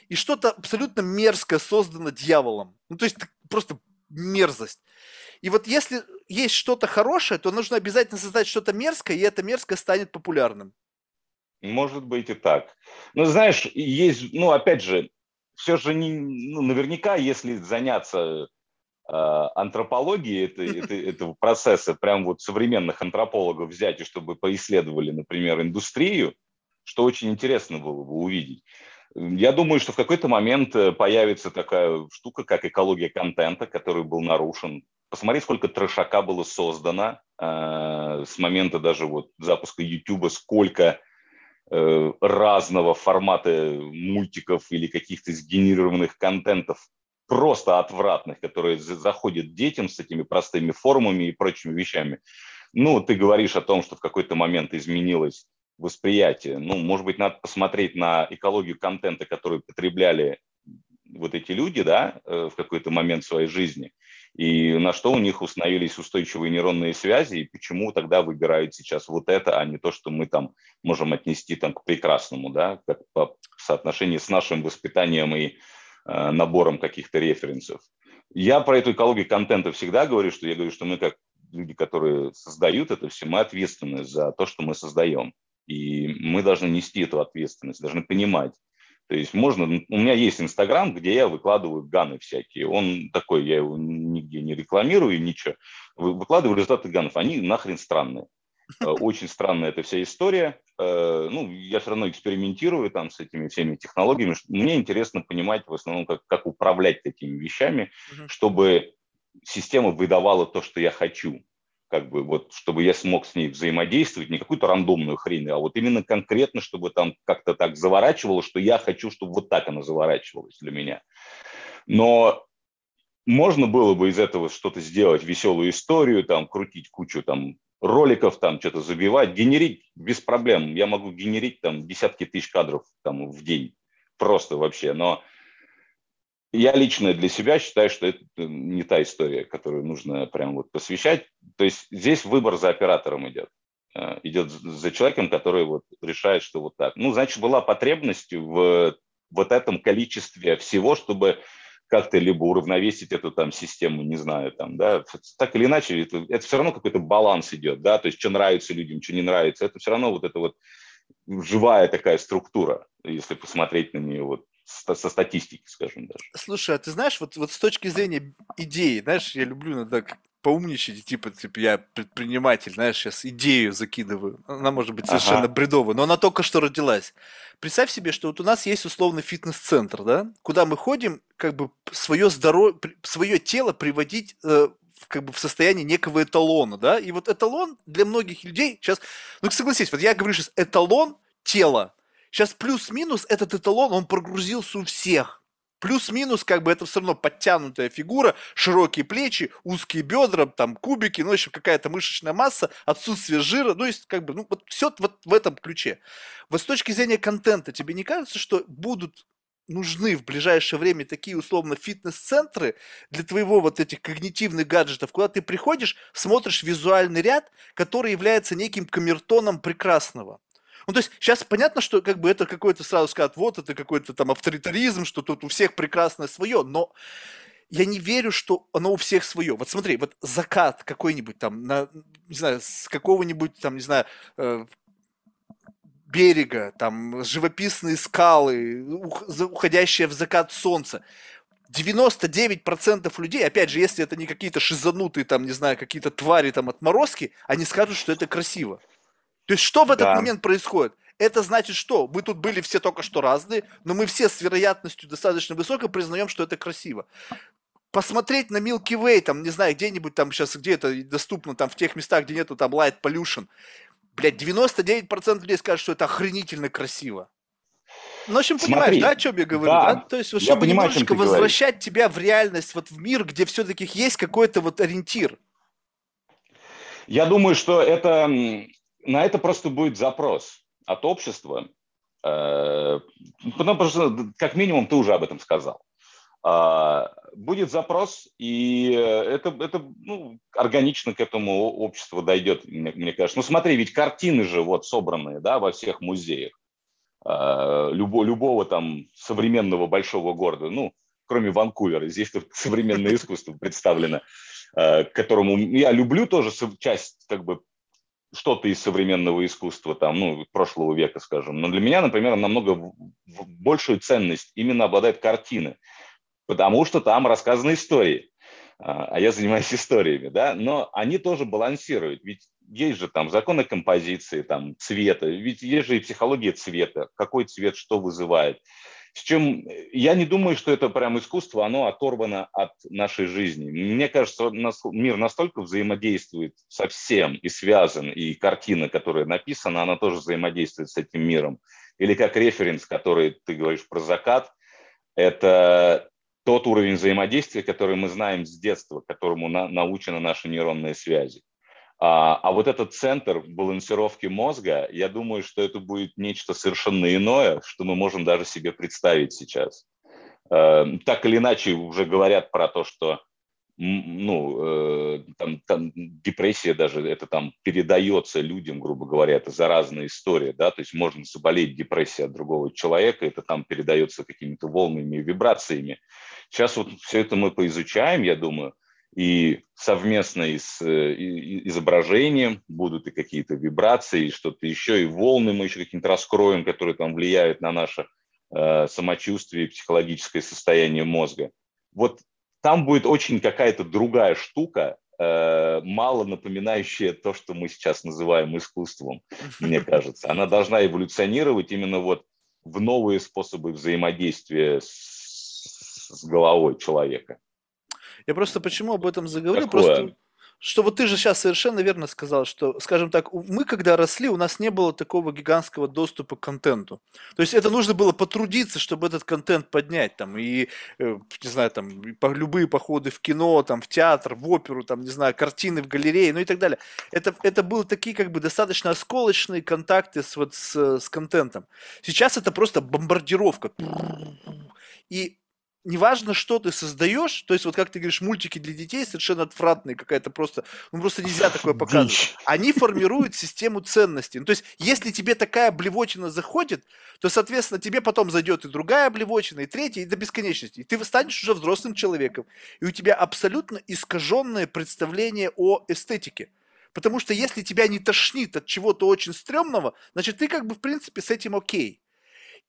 и что-то абсолютно мерзкое создано дьяволом. Ну, то есть просто мерзость. И вот если есть что-то хорошее, то нужно обязательно создать что-то мерзкое, и это мерзкое станет популярным. Может быть и так. Но знаешь, есть, ну, опять же, все же не, ну, наверняка, если заняться э, антропологией это, это, этого процесса, прям вот современных антропологов взять, и чтобы поисследовали, например, индустрию, что очень интересно было бы увидеть. Я думаю, что в какой-то момент э, появится такая штука, как экология контента, который был нарушен. Посмотри, сколько трешака было создано э, с момента даже вот запуска YouTube, сколько разного формата мультиков или каких-то сгенерированных контентов просто отвратных, которые заходят детям с этими простыми формами и прочими вещами. Ну, ты говоришь о том, что в какой-то момент изменилось восприятие. Ну, может быть, надо посмотреть на экологию контента, который потребляли вот эти люди, да, э, в какой-то момент своей жизни, и на что у них установились устойчивые нейронные связи, и почему тогда выбирают сейчас вот это, а не то, что мы там можем отнести там к прекрасному, да, как по соотношению с нашим воспитанием и э, набором каких-то референсов. Я про эту экологию контента всегда говорю, что я говорю, что мы как люди, которые создают это все, мы ответственны за то, что мы создаем. И мы должны нести эту ответственность, должны понимать. То есть можно, у меня есть Инстаграм, где я выкладываю ганы всякие. Он такой, я его нигде не рекламирую, ничего. Выкладываю результаты ганов, они нахрен странные. Э, очень странная эта вся история. Э, ну, я все равно экспериментирую там с этими всеми технологиями. Мне интересно понимать в основном, как, как управлять такими вещами, чтобы система выдавала то, что я хочу как бы вот, чтобы я смог с ней взаимодействовать, не какую-то рандомную хрень, а вот именно конкретно, чтобы там как-то так заворачивало, что я хочу, чтобы вот так она заворачивалась для меня. Но можно было бы из этого что-то сделать, веселую историю, там, крутить кучу там роликов, там, что-то забивать, генерить без проблем. Я могу генерить там десятки тысяч кадров там в день, просто вообще, но я лично для себя считаю, что это не та история, которую нужно прям вот посвящать. То есть здесь выбор за оператором идет. Э, идет за человеком, который вот решает, что вот так. Ну, значит, была потребность в вот этом количестве всего, чтобы как-то либо уравновесить эту там систему, не знаю, там, да, так или иначе, это, это все равно какой-то баланс идет, да, то есть что нравится людям, что не нравится, это все равно вот это вот живая такая структура, если посмотреть на нее вот со статистики, скажем даже. Слушай, а ты знаешь, вот, вот с точки зрения идеи, знаешь, я люблю иногда поумничать, типа, типа, я предприниматель, знаешь, сейчас идею закидываю. Она может быть совершенно ага. бредовая, но она только что родилась. Представь себе, что вот у нас есть условно фитнес-центр, да, куда мы ходим, как бы свое здоровье, свое тело приводить э, как бы в состоянии некого эталона, да, и вот эталон для многих людей сейчас, ну согласись, вот я говорю сейчас эталон тела, Сейчас плюс-минус этот эталон, он прогрузился у всех. Плюс-минус, как бы это все равно подтянутая фигура, широкие плечи, узкие бедра, там кубики, ну, еще какая-то мышечная масса, отсутствие жира, ну, есть как бы, ну, вот все вот в этом ключе. Вот с точки зрения контента, тебе не кажется, что будут нужны в ближайшее время такие условно фитнес-центры для твоего вот этих когнитивных гаджетов, куда ты приходишь, смотришь визуальный ряд, который является неким камертоном прекрасного. Ну, то есть сейчас понятно, что как бы это какой-то сразу скажут, вот это какой-то там авторитаризм, что тут у всех прекрасное свое, но я не верю, что оно у всех свое. Вот смотри, вот закат какой-нибудь там, на, не знаю, с какого-нибудь там, не знаю, э, берега, там живописные скалы, уходящее в закат солнца. 99% людей, опять же, если это не какие-то шизанутые, там, не знаю, какие-то твари, там, отморозки, они скажут, что это красиво. То есть что в этот да. момент происходит? Это значит что? Мы тут были все только что разные, но мы все с вероятностью достаточно высокой признаем, что это красиво. Посмотреть на Milky Way, там, не знаю, где-нибудь там сейчас, где это доступно, там, в тех местах, где нету там light pollution, блядь, 99% людей скажут, что это охренительно красиво. Ну, в общем, понимаешь, Смотри, да, о чем я говорю? Да, да? То есть, вот, чтобы понимаю, немножечко возвращать говоришь. тебя в реальность, вот в мир, где все-таки есть какой-то вот ориентир. Я думаю, что это на это просто будет запрос от общества, э, потому что, как минимум, ты уже об этом сказал. А, будет запрос, и это, это ну, органично к этому обществу дойдет, мне, мне кажется. Ну смотри, ведь картины же вот собранные да, во всех музеях а, любо, любого там современного большого города, ну, кроме Ванкувера, здесь тут современное искусство представлено, э, которому я люблю тоже часть как бы что-то из современного искусства, там, ну, прошлого века, скажем. Но для меня, например, намного большую ценность именно обладает картины, потому что там рассказаны истории, а, а я занимаюсь историями, да, но они тоже балансируют, ведь есть же там законы композиции, там, цвета, ведь есть же и психология цвета, какой цвет что вызывает. С чем я не думаю, что это прям искусство, оно оторвано от нашей жизни. Мне кажется, мир настолько взаимодействует со всем и связан, и картина, которая написана, она тоже взаимодействует с этим миром. Или как референс, который ты говоришь про закат, это тот уровень взаимодействия, который мы знаем с детства, которому на, научены наши нейронные связи. А, а вот этот центр балансировки мозга, я думаю, что это будет нечто совершенно иное, что мы можем даже себе представить сейчас. Э, так или иначе уже говорят про то, что ну, э, там, там депрессия даже, это там передается людям, грубо говоря, это заразная история, да, то есть можно заболеть депрессией от другого человека, это там передается какими-то волнами и вибрациями. Сейчас вот все это мы поизучаем, я думаю, и совместно и с изображением будут и какие-то вибрации, и что-то еще, и волны мы еще какие-то раскроем, которые там влияют на наше э, самочувствие и психологическое состояние мозга. Вот там будет очень какая-то другая штука, э, мало напоминающая то, что мы сейчас называем искусством, мне кажется. Она должна эволюционировать именно вот в новые способы взаимодействия с, с головой человека. Я просто почему об этом заговорил? Такое. Просто что вот ты же сейчас совершенно верно сказал, что, скажем так, мы когда росли, у нас не было такого гигантского доступа к контенту. То есть это нужно было потрудиться, чтобы этот контент поднять, там, и, э, не знаю, там, любые походы в кино, там, в театр, в оперу, там, не знаю, картины в галерее, ну и так далее. Это, это были такие, как бы, достаточно осколочные контакты с, вот, с, с контентом. Сейчас это просто бомбардировка. И неважно, что ты создаешь, то есть вот как ты говоришь, мультики для детей совершенно отвратные, какая-то просто, ну просто нельзя такое показывать. Они формируют систему ценностей. Ну, то есть если тебе такая блевотина заходит, то, соответственно, тебе потом зайдет и другая блевотина, и третья, и до бесконечности. И ты станешь уже взрослым человеком, и у тебя абсолютно искаженное представление о эстетике. Потому что если тебя не тошнит от чего-то очень стрёмного, значит, ты как бы, в принципе, с этим окей.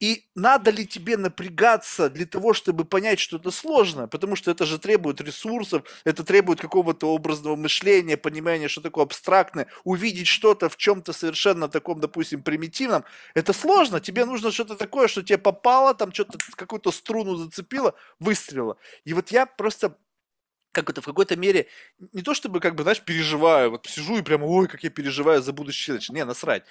И надо ли тебе напрягаться для того, чтобы понять, что это сложно? Потому что это же требует ресурсов, это требует какого-то образного мышления, понимания, что такое абстрактное. Увидеть что-то в чем-то совершенно таком, допустим, примитивном, это сложно. Тебе нужно что-то такое, что тебе попало, там что-то, какую-то струну зацепило, выстрелило. И вот я просто как это в какой-то мере, не то чтобы, как бы, знаешь, переживаю, вот сижу и прямо, ой, как я переживаю за будущее человечество. Не, насрать.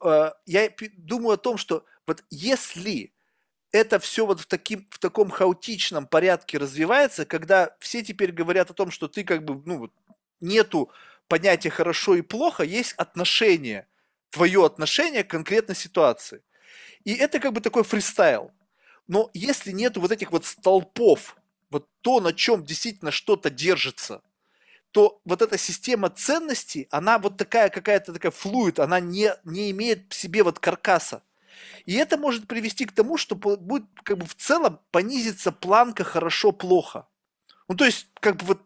А, я думаю о том, что вот если это все вот в, таким, в таком хаотичном порядке развивается, когда все теперь говорят о том, что ты как бы, ну, нету понятия хорошо и плохо, есть отношение, твое отношение к конкретной ситуации. И это как бы такой фристайл. Но если нету вот этих вот столпов, вот то, на чем действительно что-то держится, то вот эта система ценностей, она вот такая какая-то такая флуид, она не, не имеет в себе вот каркаса. И это может привести к тому, что будет как бы в целом понизиться планка хорошо-плохо. Ну, то есть, как бы вот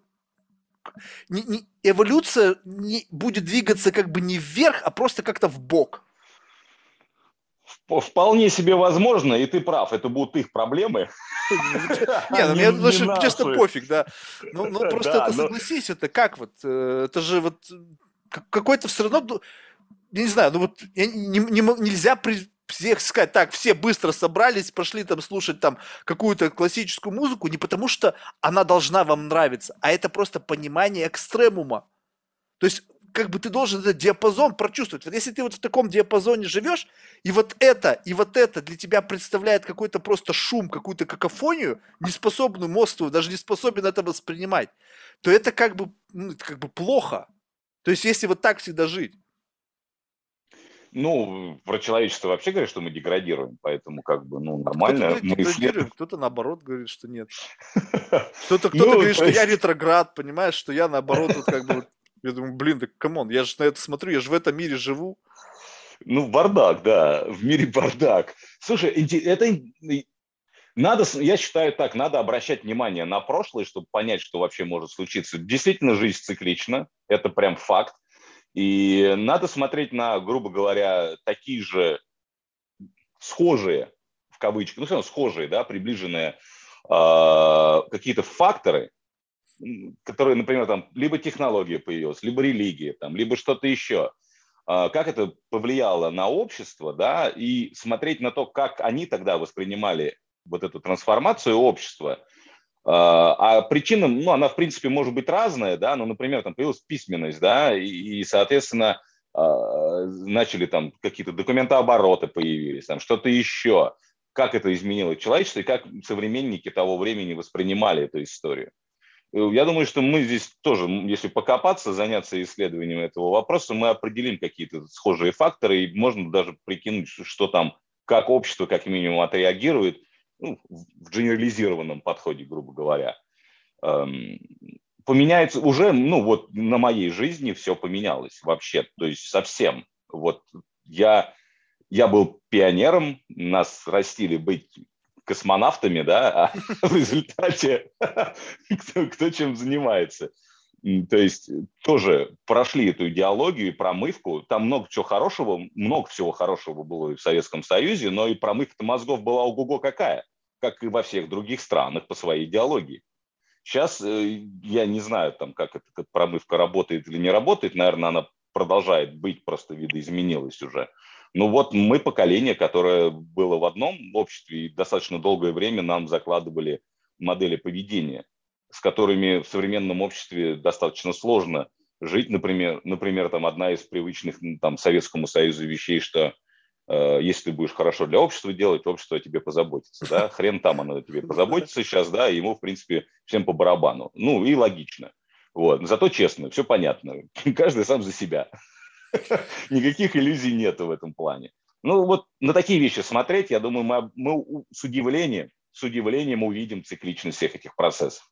не, не, эволюция не, будет двигаться как бы не вверх, а просто как-то в бок. Вполне себе возможно, и ты прав, это будут их проблемы. Не, ну мне даже честно пофиг, да. Ну, ну просто это согласись, это как вот, э, это же вот какой-то все равно, я не знаю, ну вот нельзя всех сказать, так, все быстро собрались, пошли там слушать там какую-то классическую музыку, не потому что она должна вам нравиться, а это просто понимание экстремума. То есть как бы ты должен этот диапазон прочувствовать. Вот если ты вот в таком диапазоне живешь, и вот это, и вот это для тебя представляет какой-то просто шум, какую-то какофонию, неспособную мозг твой, даже не способен это воспринимать, то это как бы, ну, это как бы плохо. То есть если вот так всегда жить. Ну, про человечество вообще говорят, что мы деградируем, поэтому как бы, ну, нормально. Кто-то говорит, кто-то наоборот говорит, что нет. Кто-то кто ну, говорит, что я ретроград, понимаешь, что я наоборот вот как бы я думаю, блин, да come on, я же на это смотрю, я же в этом мире живу. Ну, бардак, да, в мире бардак. Слушай, это надо, я считаю так, надо обращать внимание на прошлое, чтобы понять, что вообще может случиться. Действительно, жизнь циклична, это прям факт. И надо смотреть на, грубо говоря, такие же схожие, в кавычках, ну, все равно схожие, да, приближенные э, какие-то факторы, которые, например, там либо технология появилась, либо религия, там, либо что-то еще, а, как это повлияло на общество, да, и смотреть на то, как они тогда воспринимали вот эту трансформацию общества. А, а причина, ну, она, в принципе, может быть разная, да, ну, например, там появилась письменность, да, и, и соответственно, а, начали там какие-то документообороты появились, там что-то еще. Как это изменило человечество и как современники того времени воспринимали эту историю. Э, я думаю, что мы здесь тоже, если покопаться, заняться исследованием этого вопроса, мы определим какие-то схожие факторы, и можно даже прикинуть, что там, как общество как минимум отреагирует ну, в генерализированном подходе, грубо говоря. Эм, поменяется уже, ну вот на моей жизни все поменялось вообще, то есть совсем. Вот я, я был пионером, нас растили быть космонавтами, да, а в результате кто, кто чем занимается. То есть тоже прошли эту идеологию промывку. Там много чего хорошего, много всего хорошего было и в Советском Союзе, но и промывка мозгов была ого-го какая, как и во всех других странах по своей идеологии. Сейчас э, я не знаю, там, как эта промывка работает или не работает. Наверное, она продолжает быть, просто видоизменилась уже. Ну вот мы поколение, которое было в одном обществе, и достаточно долгое время нам закладывали модели поведения, с которыми в современном обществе достаточно сложно жить. Например, например там одна из привычных там, Советскому Союзу вещей, что э, если ты будешь хорошо для общества делать, общество о тебе позаботится. Да? Хрен там оно о тебе позаботится сейчас, да, ему, в принципе, всем по барабану. Ну и логично. Вот. Зато честно, все понятно. Каждый сам за себя. Никаких иллюзий нет в этом плане. Ну вот на такие вещи смотреть, я думаю, мы, мы с удивлением, с удивлением увидим цикличность всех этих процессов.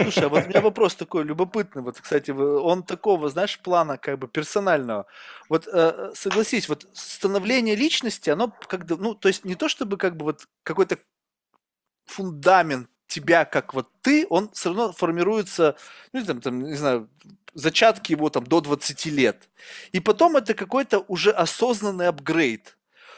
Слушай, а вот у меня вопрос такой любопытный, вот, кстати, он такого, знаешь, плана как бы персонального. Вот э, согласись, вот становление личности, оно как бы, ну, то есть не то чтобы как бы вот какой-то фундамент тебя как вот ты, он все равно формируется, ну, там, там, не знаю, зачатки его там до 20 лет. И потом это какой-то уже осознанный апгрейд.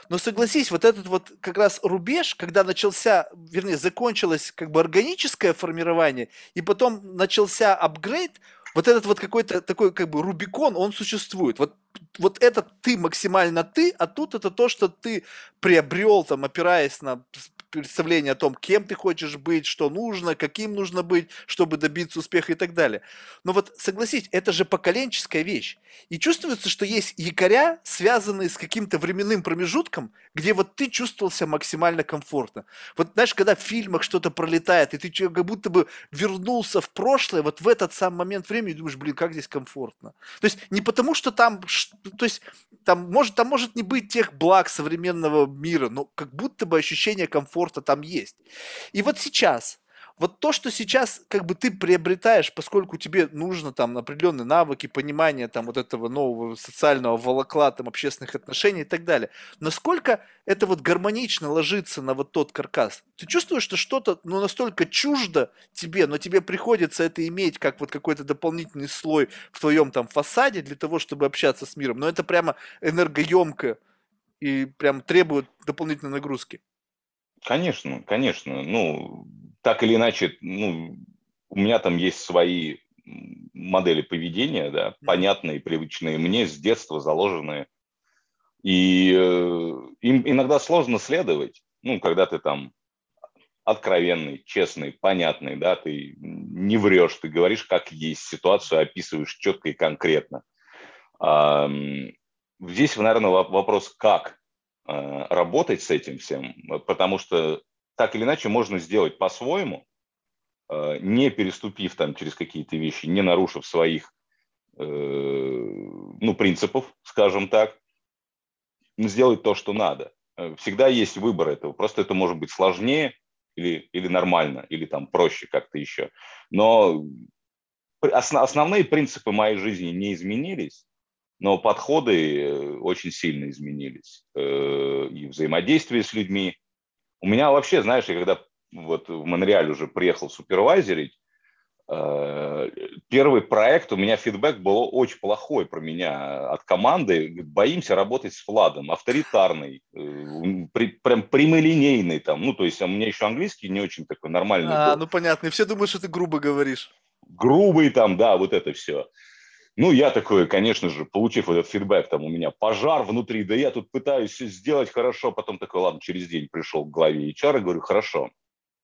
Но согласись, вот этот вот как раз рубеж, когда начался, вернее, закончилось как бы органическое формирование, и потом начался апгрейд, вот этот вот какой-то такой как бы Рубикон, он существует. Вот, вот это ты максимально ты, а тут это то, что ты приобрел, там, опираясь на представление о том, кем ты хочешь быть, что нужно, каким нужно быть, чтобы добиться успеха и так далее. Но вот согласись, это же поколенческая вещь. И чувствуется, что есть якоря, связанные с каким-то временным промежутком, где вот ты чувствовал себя максимально комфортно. Вот знаешь, когда в фильмах что-то пролетает, и ты как будто бы вернулся в прошлое, вот в этот сам момент времени, думаешь, блин, как здесь комфортно. То есть не потому, что там, то есть там может, там может не быть тех благ современного мира, но как будто бы ощущение комфорта там есть. И вот сейчас, вот то, что сейчас как бы ты приобретаешь, поскольку тебе нужно там определенные навыки, понимание там вот этого нового социального волокла, там общественных отношений и так далее, насколько это вот гармонично ложится на вот тот каркас? Ты чувствуешь, что что-то ну, настолько чуждо тебе, но тебе приходится это иметь как вот какой-то дополнительный слой в твоем там фасаде для того, чтобы общаться с миром, но это прямо энергоемко и прям требует дополнительной нагрузки. Конечно, конечно. Ну, так или иначе, ну, у меня там есть свои модели поведения, да, понятные, привычные мне, с детства заложенные. И э, им иногда сложно следовать, ну, когда ты там откровенный, честный, понятный, да, ты не врешь, ты говоришь, как есть, ситуацию описываешь четко и конкретно. А, здесь, наверное, вопрос, как работать с этим всем, потому что так или иначе можно сделать по-своему, э, не переступив там через какие-то вещи, не нарушив своих э, ну, принципов, скажем так, сделать то, что надо. Э, всегда есть выбор этого. Просто это может быть сложнее или, или нормально, или там проще как-то еще. Но основные принципы моей жизни не изменились, но подходы очень сильно изменились. И взаимодействие с людьми, у меня вообще, знаешь, я когда вот в Монреаль уже приехал супервайзерить, э, первый проект, у меня фидбэк был очень плохой про меня от команды. Боимся работать с Владом, авторитарный, э, при, прям прямолинейный там. Ну, то есть у меня еще английский не очень такой нормальный А, был. ну понятно. И все думают, что ты грубо говоришь. Грубый там, да, вот это все. Ну, я такой, конечно же, получив этот фидбэк, там у меня пожар внутри, да я тут пытаюсь сделать хорошо, потом такой, ладно, через день пришел к главе HR и говорю, хорошо,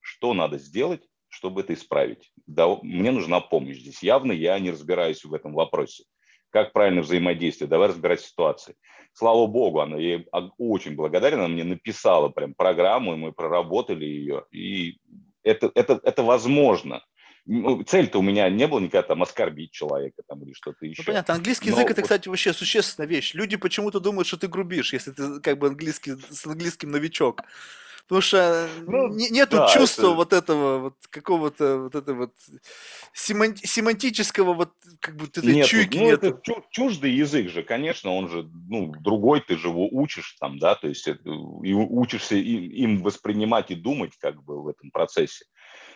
что надо сделать, чтобы это исправить? Да, мне нужна помощь здесь. Явно я не разбираюсь в этом вопросе. Как правильно взаимодействие? Давай разбирать ситуации. Слава богу, она ей очень благодарен, она мне написала прям программу, и мы проработали ее. И это, это, это возможно. Ну, цель-то у меня не было никогда там оскорбить человека там, или что-то еще. Ну, понятно, английский язык это, кстати, вообще существенная вещь. Люди почему-то думают, что ты грубишь, если ты как бы английский, с английским новичок. Потому что ну, нету да, чувства это... вот этого, вот какого-то вот этого вот семантического вот как бы этой нету. чуйки ну, нету. Это чуждый язык же, конечно, он же, ну, другой, ты же его учишь там, да, то есть это, и учишься им воспринимать и думать как бы в этом процессе.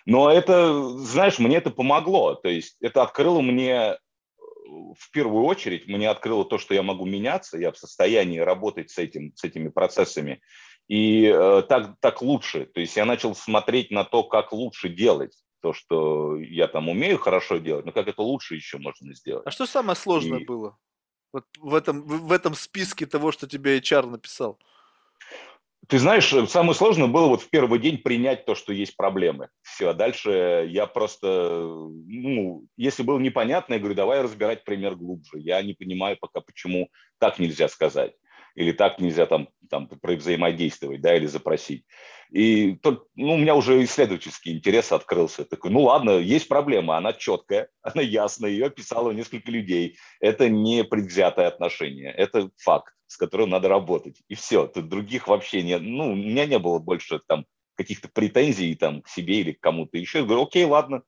Но это, знаешь, мне это помогло. То есть это открыло мне э, в первую очередь мне открыло то, что я могу меняться, я в состоянии работать с, этим, с этими процессами, и э, так, так лучше. То есть я начал смотреть на то, как лучше делать то, что я там умею хорошо делать, но как это лучше еще можно сделать. А что самое сложное и... было вот в, этом, в этом списке того, что тебе HR написал? Ты знаешь, самое сложное было вот в первый день принять то, что есть проблемы. Все, а дальше я просто, ну, если было непонятно, я говорю, давай разбирать пример глубже. Я не понимаю пока, почему так нельзя сказать или так нельзя там, там взаимодействовать, да, или запросить. И то, ну, у меня уже исследовательский интерес открылся. Такой, ну ладно, есть проблема, она четкая, она ясная, ее описало несколько людей. Это не предвзятое отношение, это факт, с которым надо работать. И все, тут других вообще нет. Ну, у меня не было больше там каких-то претензий там к себе или к кому-то еще. Я говорю, окей, ладно,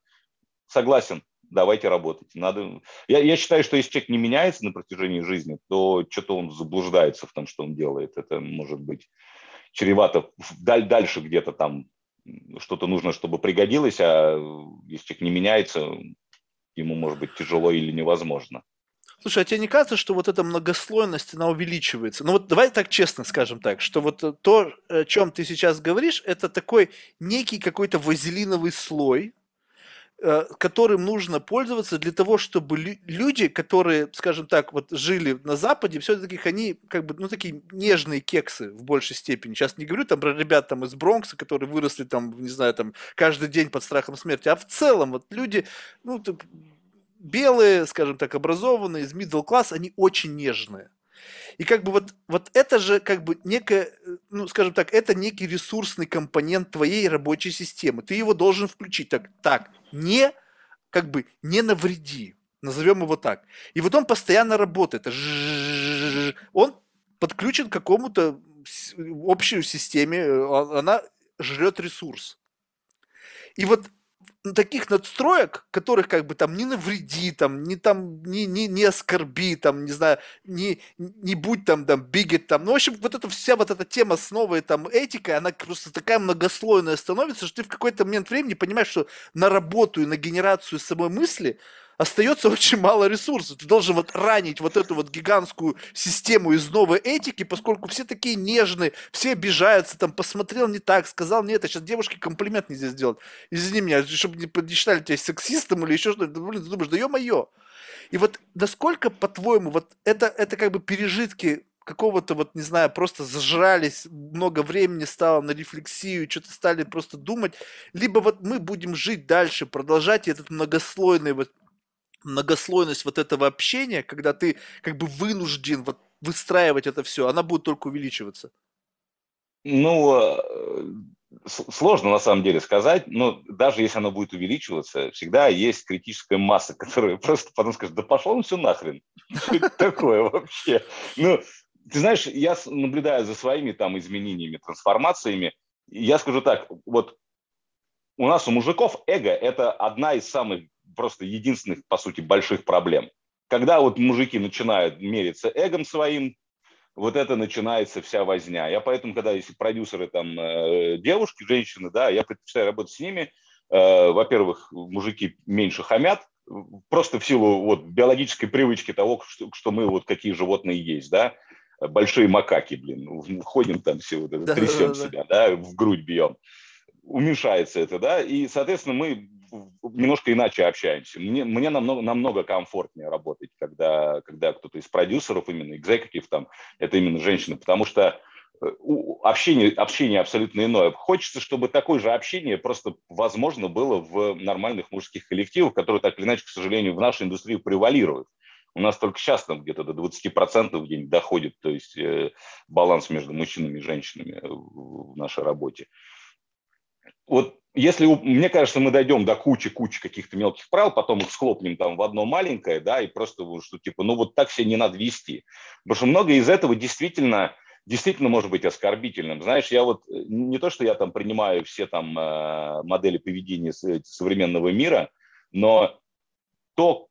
согласен, давайте работать. Надо... Я, я считаю, что если человек не меняется на протяжении жизни, то что-то он заблуждается в том, что он делает. Это может быть чревато даль, дальше где-то там что-то нужно, чтобы пригодилось, а если человек не меняется, ему может быть тяжело или невозможно. Слушай, а тебе не кажется, что вот эта многослойность, она увеличивается? Ну вот давай так честно скажем так, что вот то, о чем ты сейчас говоришь, это такой некий какой-то вазелиновый слой, которым нужно пользоваться для того, чтобы люди, которые, скажем так, вот жили на Западе, все-таки они как бы, ну, такие нежные кексы в большей степени. Сейчас не говорю там про ребят там из Бронкса, которые выросли там, не знаю, там каждый день под страхом смерти, а в целом вот люди, ну, белые, скажем так, образованные, из middle class, они очень нежные. И как бы вот, вот это же как бы некое, э, ну, скажем так, это некий ресурсный компонент твоей рабочей системы. Ты его должен включить. Так, так не, как бы, не навреди. Назовем его так. И вот он постоянно работает. Он подключен к какому-то общей системе, э, она жрет ресурс. И вот таких надстроек, которых как бы там не навреди, там, не там, не, не, не оскорби, там, не знаю, не, не будь там, там, бигет, там. Ну, в общем, вот эта вся вот эта тема с новой там этикой, она просто такая многослойная становится, что ты в какой-то момент времени понимаешь, что на работу и на генерацию самой мысли остается очень мало ресурсов. Ты должен вот ранить вот эту вот гигантскую систему из новой этики, поскольку все такие нежные, все обижаются, там, посмотрел не так, сказал не это. Сейчас девушке комплимент нельзя сделать. Извини меня, чтобы не, не считали тебя сексистом или еще что-то. Блин, ты думаешь, да ё-моё. И вот насколько, по-твоему, вот это, это как бы пережитки какого-то вот, не знаю, просто зажрались, много времени стало на рефлексию, что-то стали просто думать, либо вот мы будем жить дальше, продолжать этот многослойный вот многослойность вот этого общения, когда ты как бы вынужден вот выстраивать это все, она будет только увеличиваться? Ну, э, сложно на самом деле сказать, но даже если оно будет увеличиваться, всегда есть критическая масса, которая просто потом скажет, да пошло он все нахрен. Такое вообще? Ну, ты знаешь, я наблюдаю за своими там изменениями, трансформациями, я скажу так, вот у нас у мужиков эго – это одна из самых просто единственных, по сути, больших проблем. Когда вот мужики начинают мериться эгом своим, вот это начинается вся возня. Я поэтому, когда если продюсеры там э, девушки, женщины, да, я предпочитаю работать с ними. Э, во-первых, мужики меньше хамят, просто в силу вот биологической привычки того, что, что мы вот какие животные есть, да, большие макаки, блин, ходим там все, вот, трясем да, да, да. себя, да, в грудь бьем уменьшается это, да, и, соответственно, мы немножко иначе общаемся. Мне, мне намного, намного комфортнее работать, когда, когда кто-то из продюсеров, именно экзекутив, там, это именно женщина, потому что э, общение, общение абсолютно иное. Хочется, чтобы такое же общение просто возможно было в нормальных мужских коллективах, которые так или иначе, к сожалению, в нашей индустрии превалируют. У нас только сейчас там где-то до 20% в день доходит, то есть э, баланс между мужчинами и женщинами в нашей работе. Вот если, мне кажется, мы дойдем до кучи-кучи каких-то мелких правил, потом их схлопнем там в одно маленькое, да, и просто, что типа, ну вот так себя не надо вести. Потому что многое из этого действительно, действительно может быть оскорбительным. Знаешь, я вот, э, не то, что я там принимаю все там э, модели поведения современного мира, но то,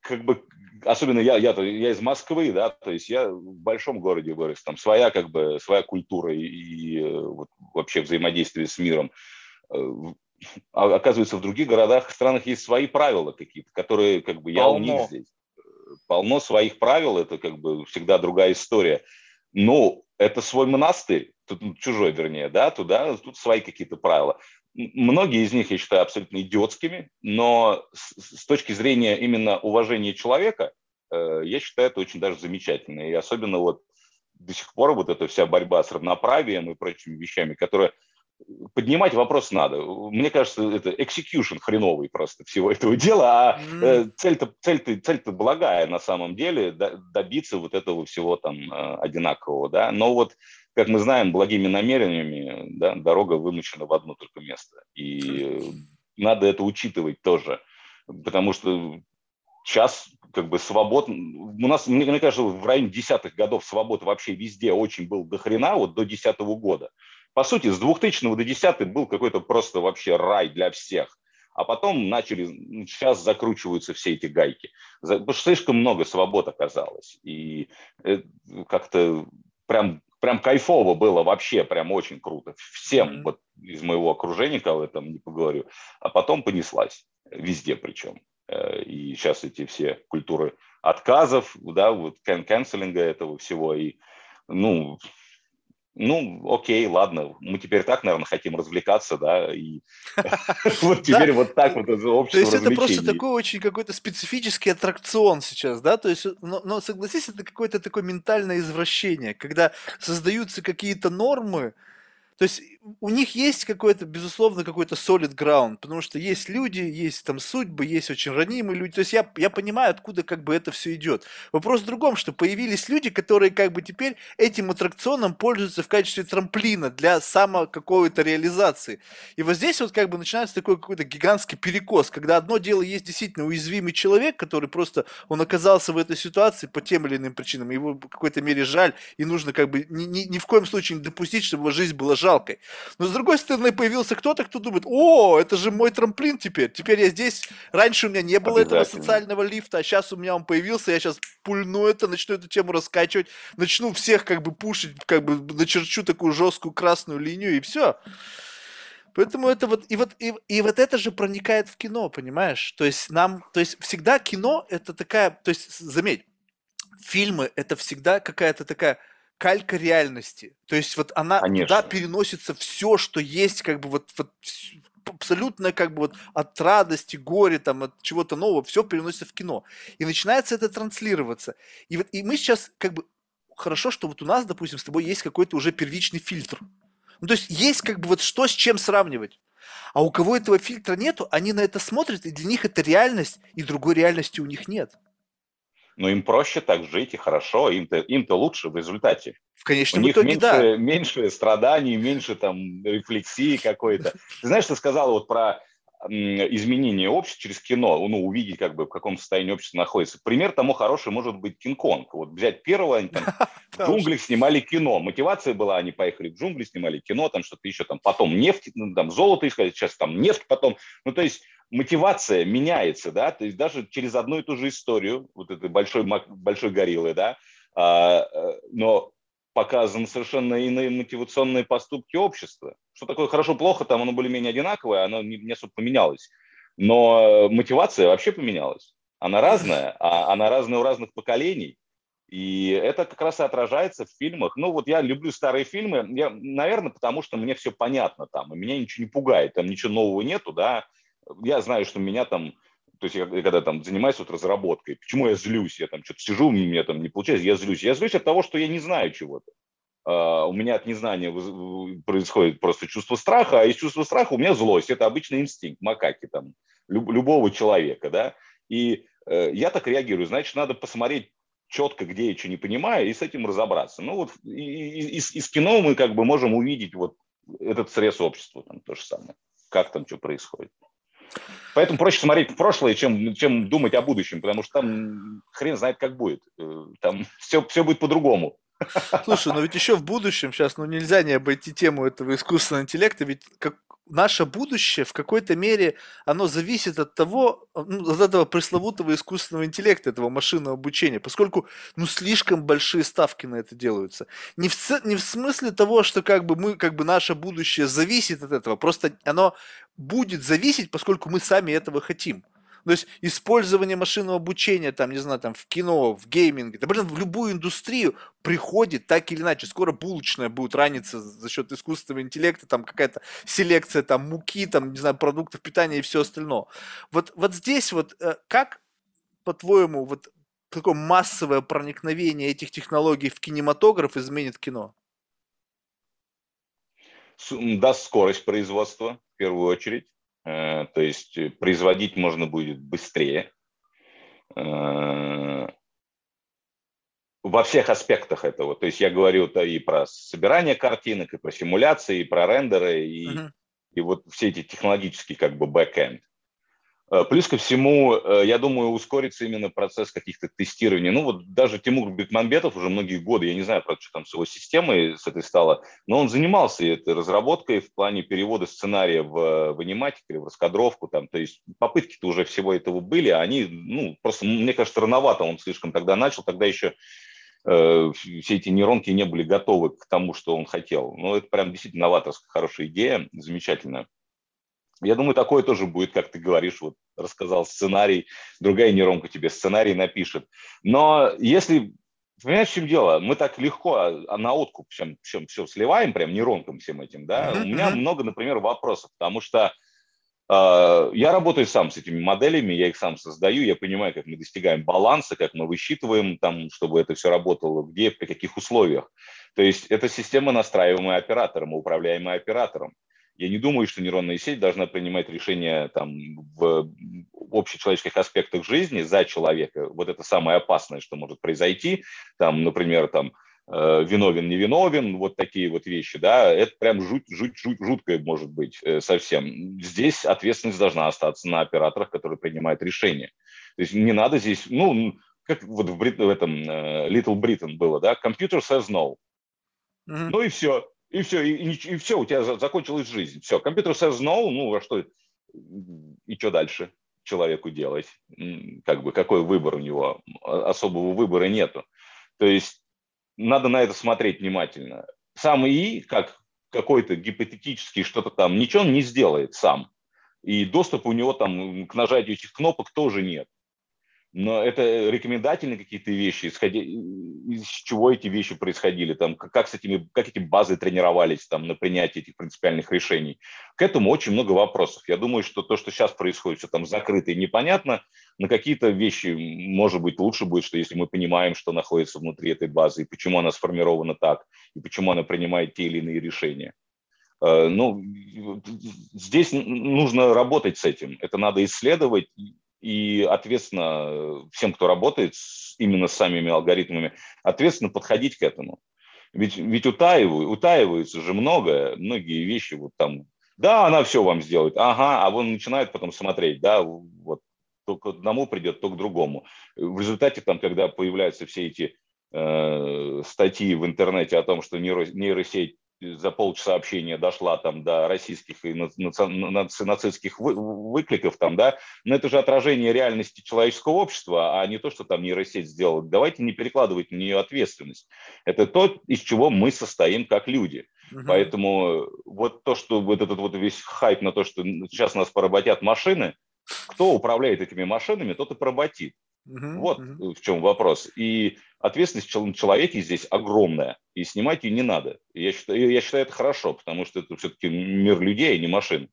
как бы, особенно я, я, я из Москвы, да, то есть я в большом городе вырос, там своя, как бы, своя культура и, и э, вот, вообще взаимодействие с миром. А, оказывается, в других городах, странах есть свои правила какие-то, которые как бы я Полно. у них здесь. Полно своих правил, это как бы всегда другая история. Ну, это свой монастырь, тут ну, чужой, вернее, да, туда, тут свои какие-то правила. Многие из них я считаю абсолютно идиотскими, но с, с точки зрения именно уважения человека, э, я считаю это очень даже замечательно. И особенно вот до сих пор вот эта вся борьба с равноправием и прочими вещами, которые поднимать вопрос надо. Мне кажется, это execution хреновый просто всего этого дела, а э, цель-то, цель-то, цель-то благая на самом деле, добиться вот этого всего там э, одинакового, да, но вот, как мы знаем, благими намерениями, да, дорога вымощена в одно только место, и надо это учитывать тоже, потому что сейчас как бы свобод, у нас, мне, мне кажется, в районе десятых годов свобод вообще везде очень был до хрена, вот до десятого года, по сути, с 2000 до 10 был какой-то просто вообще рай для всех. А потом начали, сейчас закручиваются все эти гайки. Потому что слишком много свобод оказалось. И как-то прям, прям кайфово было вообще, прям очень круто. Всем mm-hmm. вот из моего окружения, кого я там не поговорю. А потом понеслась. Везде причем. Э, и сейчас эти все культуры отказов, да, вот канцелинга этого всего. И, ну, ну, окей, ладно, мы теперь так, наверное, хотим развлекаться, да, и вот теперь вот так вот это общество То есть это просто такой очень какой-то специфический аттракцион сейчас, да, то есть, но согласись, это какое-то такое ментальное извращение, когда создаются какие-то нормы, то есть у них есть какой-то, безусловно, какой-то solid ground, потому что есть люди, есть там судьбы, есть очень ранимые люди. То есть я, я понимаю, откуда как бы это все идет. Вопрос в другом, что появились люди, которые как бы теперь этим аттракционом пользуются в качестве трамплина для само какой-то реализации. И вот здесь вот как бы начинается такой какой-то гигантский перекос, когда одно дело есть действительно уязвимый человек, который просто, он оказался в этой ситуации по тем или иным причинам, его в какой-то мере жаль, и нужно как бы ни, ни, ни в коем случае не допустить, чтобы его жизнь была жалкой. Но с другой стороны, появился кто-то, кто думает, о, это же мой трамплин теперь. Теперь я здесь. Раньше у меня не было этого социального лифта, а сейчас у меня он появился. Я сейчас пульну это, начну эту тему раскачивать, начну всех как бы пушить, как бы начерчу такую жесткую красную линию и все. Поэтому это вот и вот и, и вот это же проникает в кино, понимаешь? То есть нам, то есть всегда кино это такая, то есть заметь, фильмы это всегда какая-то такая калька реальности. То есть вот она Конечно. туда переносится все, что есть, как бы вот, вот абсолютно как бы вот от радости, горя, там, от чего-то нового, все переносится в кино. И начинается это транслироваться. И вот и мы сейчас как бы хорошо, что вот у нас, допустим, с тобой есть какой-то уже первичный фильтр. Ну, то есть есть как бы вот что с чем сравнивать. А у кого этого фильтра нету, они на это смотрят, и для них это реальность, и другой реальности у них нет но им проще так жить и хорошо, им-то, им-то лучше в результате. В конечном У них итоге, меньше, да. меньше страданий, меньше там рефлексии какой-то. Ты знаешь, ты сказал вот про изменение общества через кино, ну, увидеть, как бы, в каком состоянии общество находится. Пример тому хороший может быть Кинг-Конг. Вот взять первого, они там в джунглях снимали кино. Мотивация была, они поехали в джунгли, снимали кино, там что-то еще, там потом нефть, ну, там золото искали, сейчас там нефть потом. Ну, то есть мотивация меняется, да, то есть даже через одну и ту же историю, вот этой большой, большой гориллы, да, а, э, но показаны совершенно иные мотивационные поступки общества. Что такое хорошо-плохо, там оно более-менее одинаковое, оно не, не особо поменялось. Но мотивация вообще поменялась. Она разная, а она разная у разных поколений. И это как раз и отражается в фильмах. Ну, вот я люблю старые фильмы, я, наверное, потому что мне все понятно там, и меня ничего не пугает, там ничего нового нету, да. Я знаю, что меня там, то есть я когда там занимаюсь вот разработкой, почему я злюсь, я там что-то сижу, у меня там не получается, я злюсь. Я злюсь от того, что я не знаю чего-то. Uh, у меня от незнания происходит просто чувство страха, а из чувства страха у меня злость. Это обычный инстинкт макаки там, люб, любого человека, да. И uh, я так реагирую, значит, надо посмотреть четко, где я что не понимаю, и с этим разобраться. Ну вот из, из кино мы как бы можем увидеть вот этот срез общества, там то же самое, как там что происходит. Поэтому проще смотреть в прошлое, чем, чем думать о будущем, потому что там хрен знает, как будет. Э, там все, все будет по-другому. Слушай, но ведь еще в будущем сейчас, ну нельзя не обойти тему этого искусственного интеллекта, ведь как, наше будущее в какой-то мере, оно зависит от того, ну, от этого пресловутого искусственного интеллекта, этого машинного обучения, поскольку, ну, слишком большие ставки на это делаются. Не в, не в смысле того, что как бы мы, как бы наше будущее зависит от этого, просто оно будет зависеть, поскольку мы сами этого хотим. То есть использование машинного обучения, там, не знаю, там, в кино, в гейминге, да, блин, в любую индустрию приходит так или иначе. Скоро булочная будет раниться за счет искусственного интеллекта, там какая-то селекция там муки, там, не знаю, продуктов питания и все остальное. Вот, вот здесь вот э, как, по-твоему, вот такое массовое проникновение этих технологий в кинематограф изменит кино? Даст скорость производства, в первую очередь. Э, то есть э, производить можно будет быстрее. Э, во всех аспектах этого. То есть я говорю и про собирание картинок, и про симуляции, и про рендеры, и, uh-huh. и вот все эти технологические как бы backend. Э, плюс ко всему, э, я думаю, ускорится именно процесс каких-то тестирований. Ну вот даже Тимур Бекмамбетов уже многие годы, я не знаю, правда, что там с его системой с этой стало, но он занимался этой разработкой в плане перевода сценария в, в аниматик в раскадровку. Там, то есть попытки-то уже всего этого были, а они, ну, просто, мне кажется, рановато он слишком тогда начал, тогда еще э, все эти нейронки не были готовы к тому, что он хотел. Но это прям действительно новаторская хорошая идея, замечательная. Я думаю, такое тоже будет, как ты говоришь, вот рассказал сценарий, другая нейронка тебе сценарий напишет. Но если Понимаешь, в чем дело? Мы так легко а на откуп всем, всем, все сливаем, прям нейронкам всем этим, да? Uh-huh, У меня uh-huh. много, например, вопросов, потому что э, я работаю сам с этими моделями, я их сам создаю, я понимаю, как мы достигаем баланса, как мы высчитываем, там, чтобы это все работало, где, при каких условиях. То есть это система, настраиваемая оператором, управляемая оператором. Я не думаю, что нейронная сеть должна принимать решения там, в общечеловеческих аспектах жизни за человека. Вот это самое опасное, что может произойти. Там, например, там, э, виновен, не виновен, вот такие вот вещи, да, это прям жуть, жуть, жуть, жуткое может быть э, совсем. Здесь ответственность должна остаться на операторах, которые принимают решения. То есть не надо здесь, ну, как вот в, Брит, в этом uh, Little Britain было, да, computer says no. Mm-hmm. Ну и все. И все, и, и, и все, у тебя закончилась жизнь. Все, компьютер says no, ну, а что, и что дальше человеку делать? Как бы, какой выбор у него? А, особого выбора нету. То есть надо на это смотреть внимательно. Сам ИИ, как какой-то гипотетический что-то там, ничего он не сделает сам. И доступа у него там к нажатию этих кнопок тоже нет но это рекомендательные какие-то вещи, исходя из чего эти вещи происходили, там, как, с этими, как эти базы тренировались там, на принятие этих принципиальных решений. К этому очень много вопросов. Я думаю, что то, что сейчас происходит, все там закрыто и непонятно, на какие-то вещи, может быть, лучше будет, что если мы понимаем, что находится внутри этой базы, и почему она сформирована так, и почему она принимает те или иные решения. Э, ну, здесь нужно работать с этим. Это надо исследовать, и ответственно всем, кто работает с, именно с самими алгоритмами, ответственно подходить к этому. Ведь, ведь утаиваю, утаивается же многое, многие вещи вот там, да, она все вам сделает, ага, а он начинает потом смотреть, да, вот то к одному придет, то к другому. В результате там, когда появляются все эти э, статьи в интернете о том, что нейросеть за полчаса общения дошла там до российских и нацистских выкликов там, да, но это же отражение реальности человеческого общества, а не то, что там нейросеть сделала. Давайте не перекладывать на нее ответственность. Это то, из чего мы состоим как люди. Угу. Поэтому вот то, что вот этот вот весь хайп на то, что сейчас нас поработят машины, кто управляет этими машинами, тот и поработит. Угу, вот угу. в чем вопрос. И ответственность на человеке здесь огромная, и снимать ее не надо. Я считаю, я считаю это хорошо, потому что это все-таки мир людей, а не машин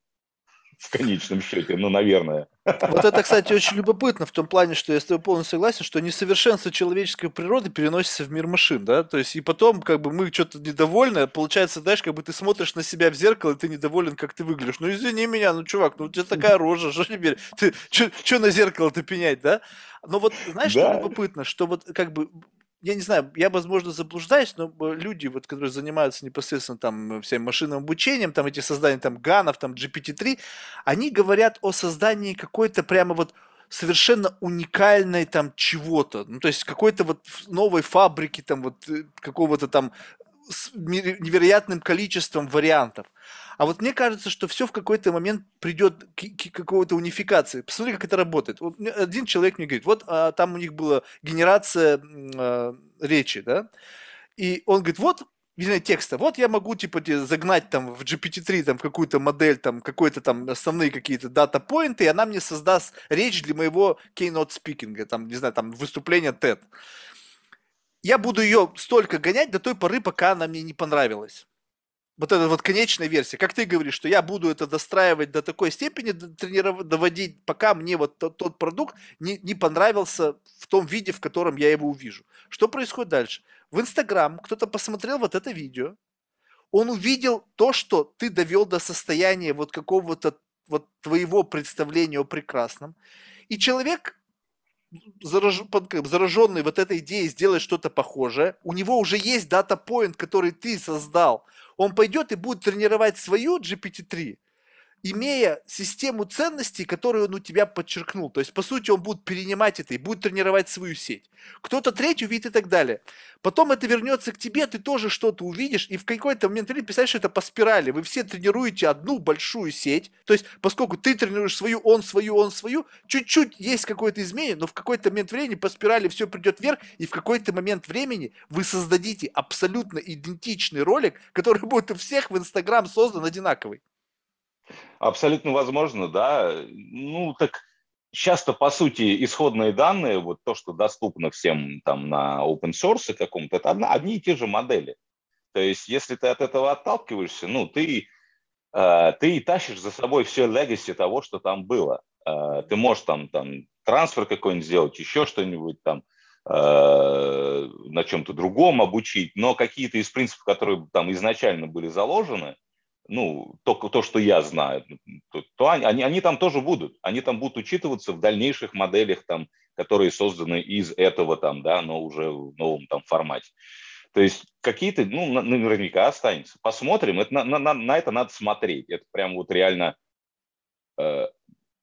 в конечном счете, ну, наверное. Вот это, кстати, очень любопытно в том плане, что я с тобой полностью согласен, что несовершенство человеческой природы переносится в мир машин, да, то есть и потом, как бы, мы что-то недовольны, получается, знаешь, как бы ты смотришь на себя в зеркало, и ты недоволен, как ты выглядишь. Ну, извини меня, ну, чувак, ну, у тебя такая рожа, что теперь? Ты что на зеркало-то пенять, да? Но вот, знаешь, да. что любопытно, что вот, как бы, я не знаю, я, возможно, заблуждаюсь, но люди, вот, которые занимаются непосредственно там всем машинным обучением, там эти создания там ганов, там GPT-3, они говорят о создании какой-то прямо вот совершенно уникальной там чего-то, ну то есть какой-то вот новой фабрики там вот э, какого-то там с невероятным количеством вариантов. А вот мне кажется, что все в какой-то момент придет к, к какой-то унификации. Посмотри, как это работает. Вот один человек мне говорит, вот а, там у них была генерация а, речи, да, и он говорит, вот вернее, текста. Вот я могу, типа, загнать там в GPT-3 там какую-то модель, там, какой-то там основные какие-то дата-поинты, и она мне создаст речь для моего keynote speaking, там, не знаю, там, выступления TED. Я буду ее столько гонять до той поры, пока она мне не понравилась вот эта вот конечная версия, как ты говоришь, что я буду это достраивать до такой степени, тренировать, доводить, пока мне вот тот, тот продукт не, не понравился в том виде, в котором я его увижу. Что происходит дальше? В Инстаграм кто-то посмотрел вот это видео, он увидел то, что ты довел до состояния вот какого-то вот твоего представления о прекрасном, и человек зараж... зараженный вот этой идеей сделать что-то похожее, у него уже есть дата-поинт, который ты создал, он пойдет и будет тренировать свою GPT-3, имея систему ценностей, которую он у тебя подчеркнул. То есть, по сути, он будет перенимать это и будет тренировать свою сеть. Кто-то третий увидит и так далее. Потом это вернется к тебе, ты тоже что-то увидишь, и в какой-то момент времени, представляешь, что это по спирали. Вы все тренируете одну большую сеть. То есть, поскольку ты тренируешь свою, он свою, он свою, чуть-чуть есть какое-то изменение, но в какой-то момент времени по спирали все придет вверх, и в какой-то момент времени вы создадите абсолютно идентичный ролик, который будет у всех в Инстаграм создан одинаковый. Абсолютно возможно, да. Ну, так часто, по сути, исходные данные, вот то, что доступно всем там на open source каком-то, это одна, одни и те же модели. То есть, если ты от этого отталкиваешься, ну, ты, э, ты тащишь за собой все legacy того, что там было. Э, ты можешь там, там трансфер какой-нибудь сделать, еще что-нибудь там, э, на чем-то другом обучить, но какие-то из принципов, которые там изначально были заложены, ну, то, то что я знаю, то, то они, они там тоже будут. Они там будут учитываться в дальнейших моделях, там, которые созданы из этого, там, да, но уже в новом там формате. То есть какие-то, ну, наверняка останется. Посмотрим, это, на, на, на это надо смотреть. Это прям вот реально, э,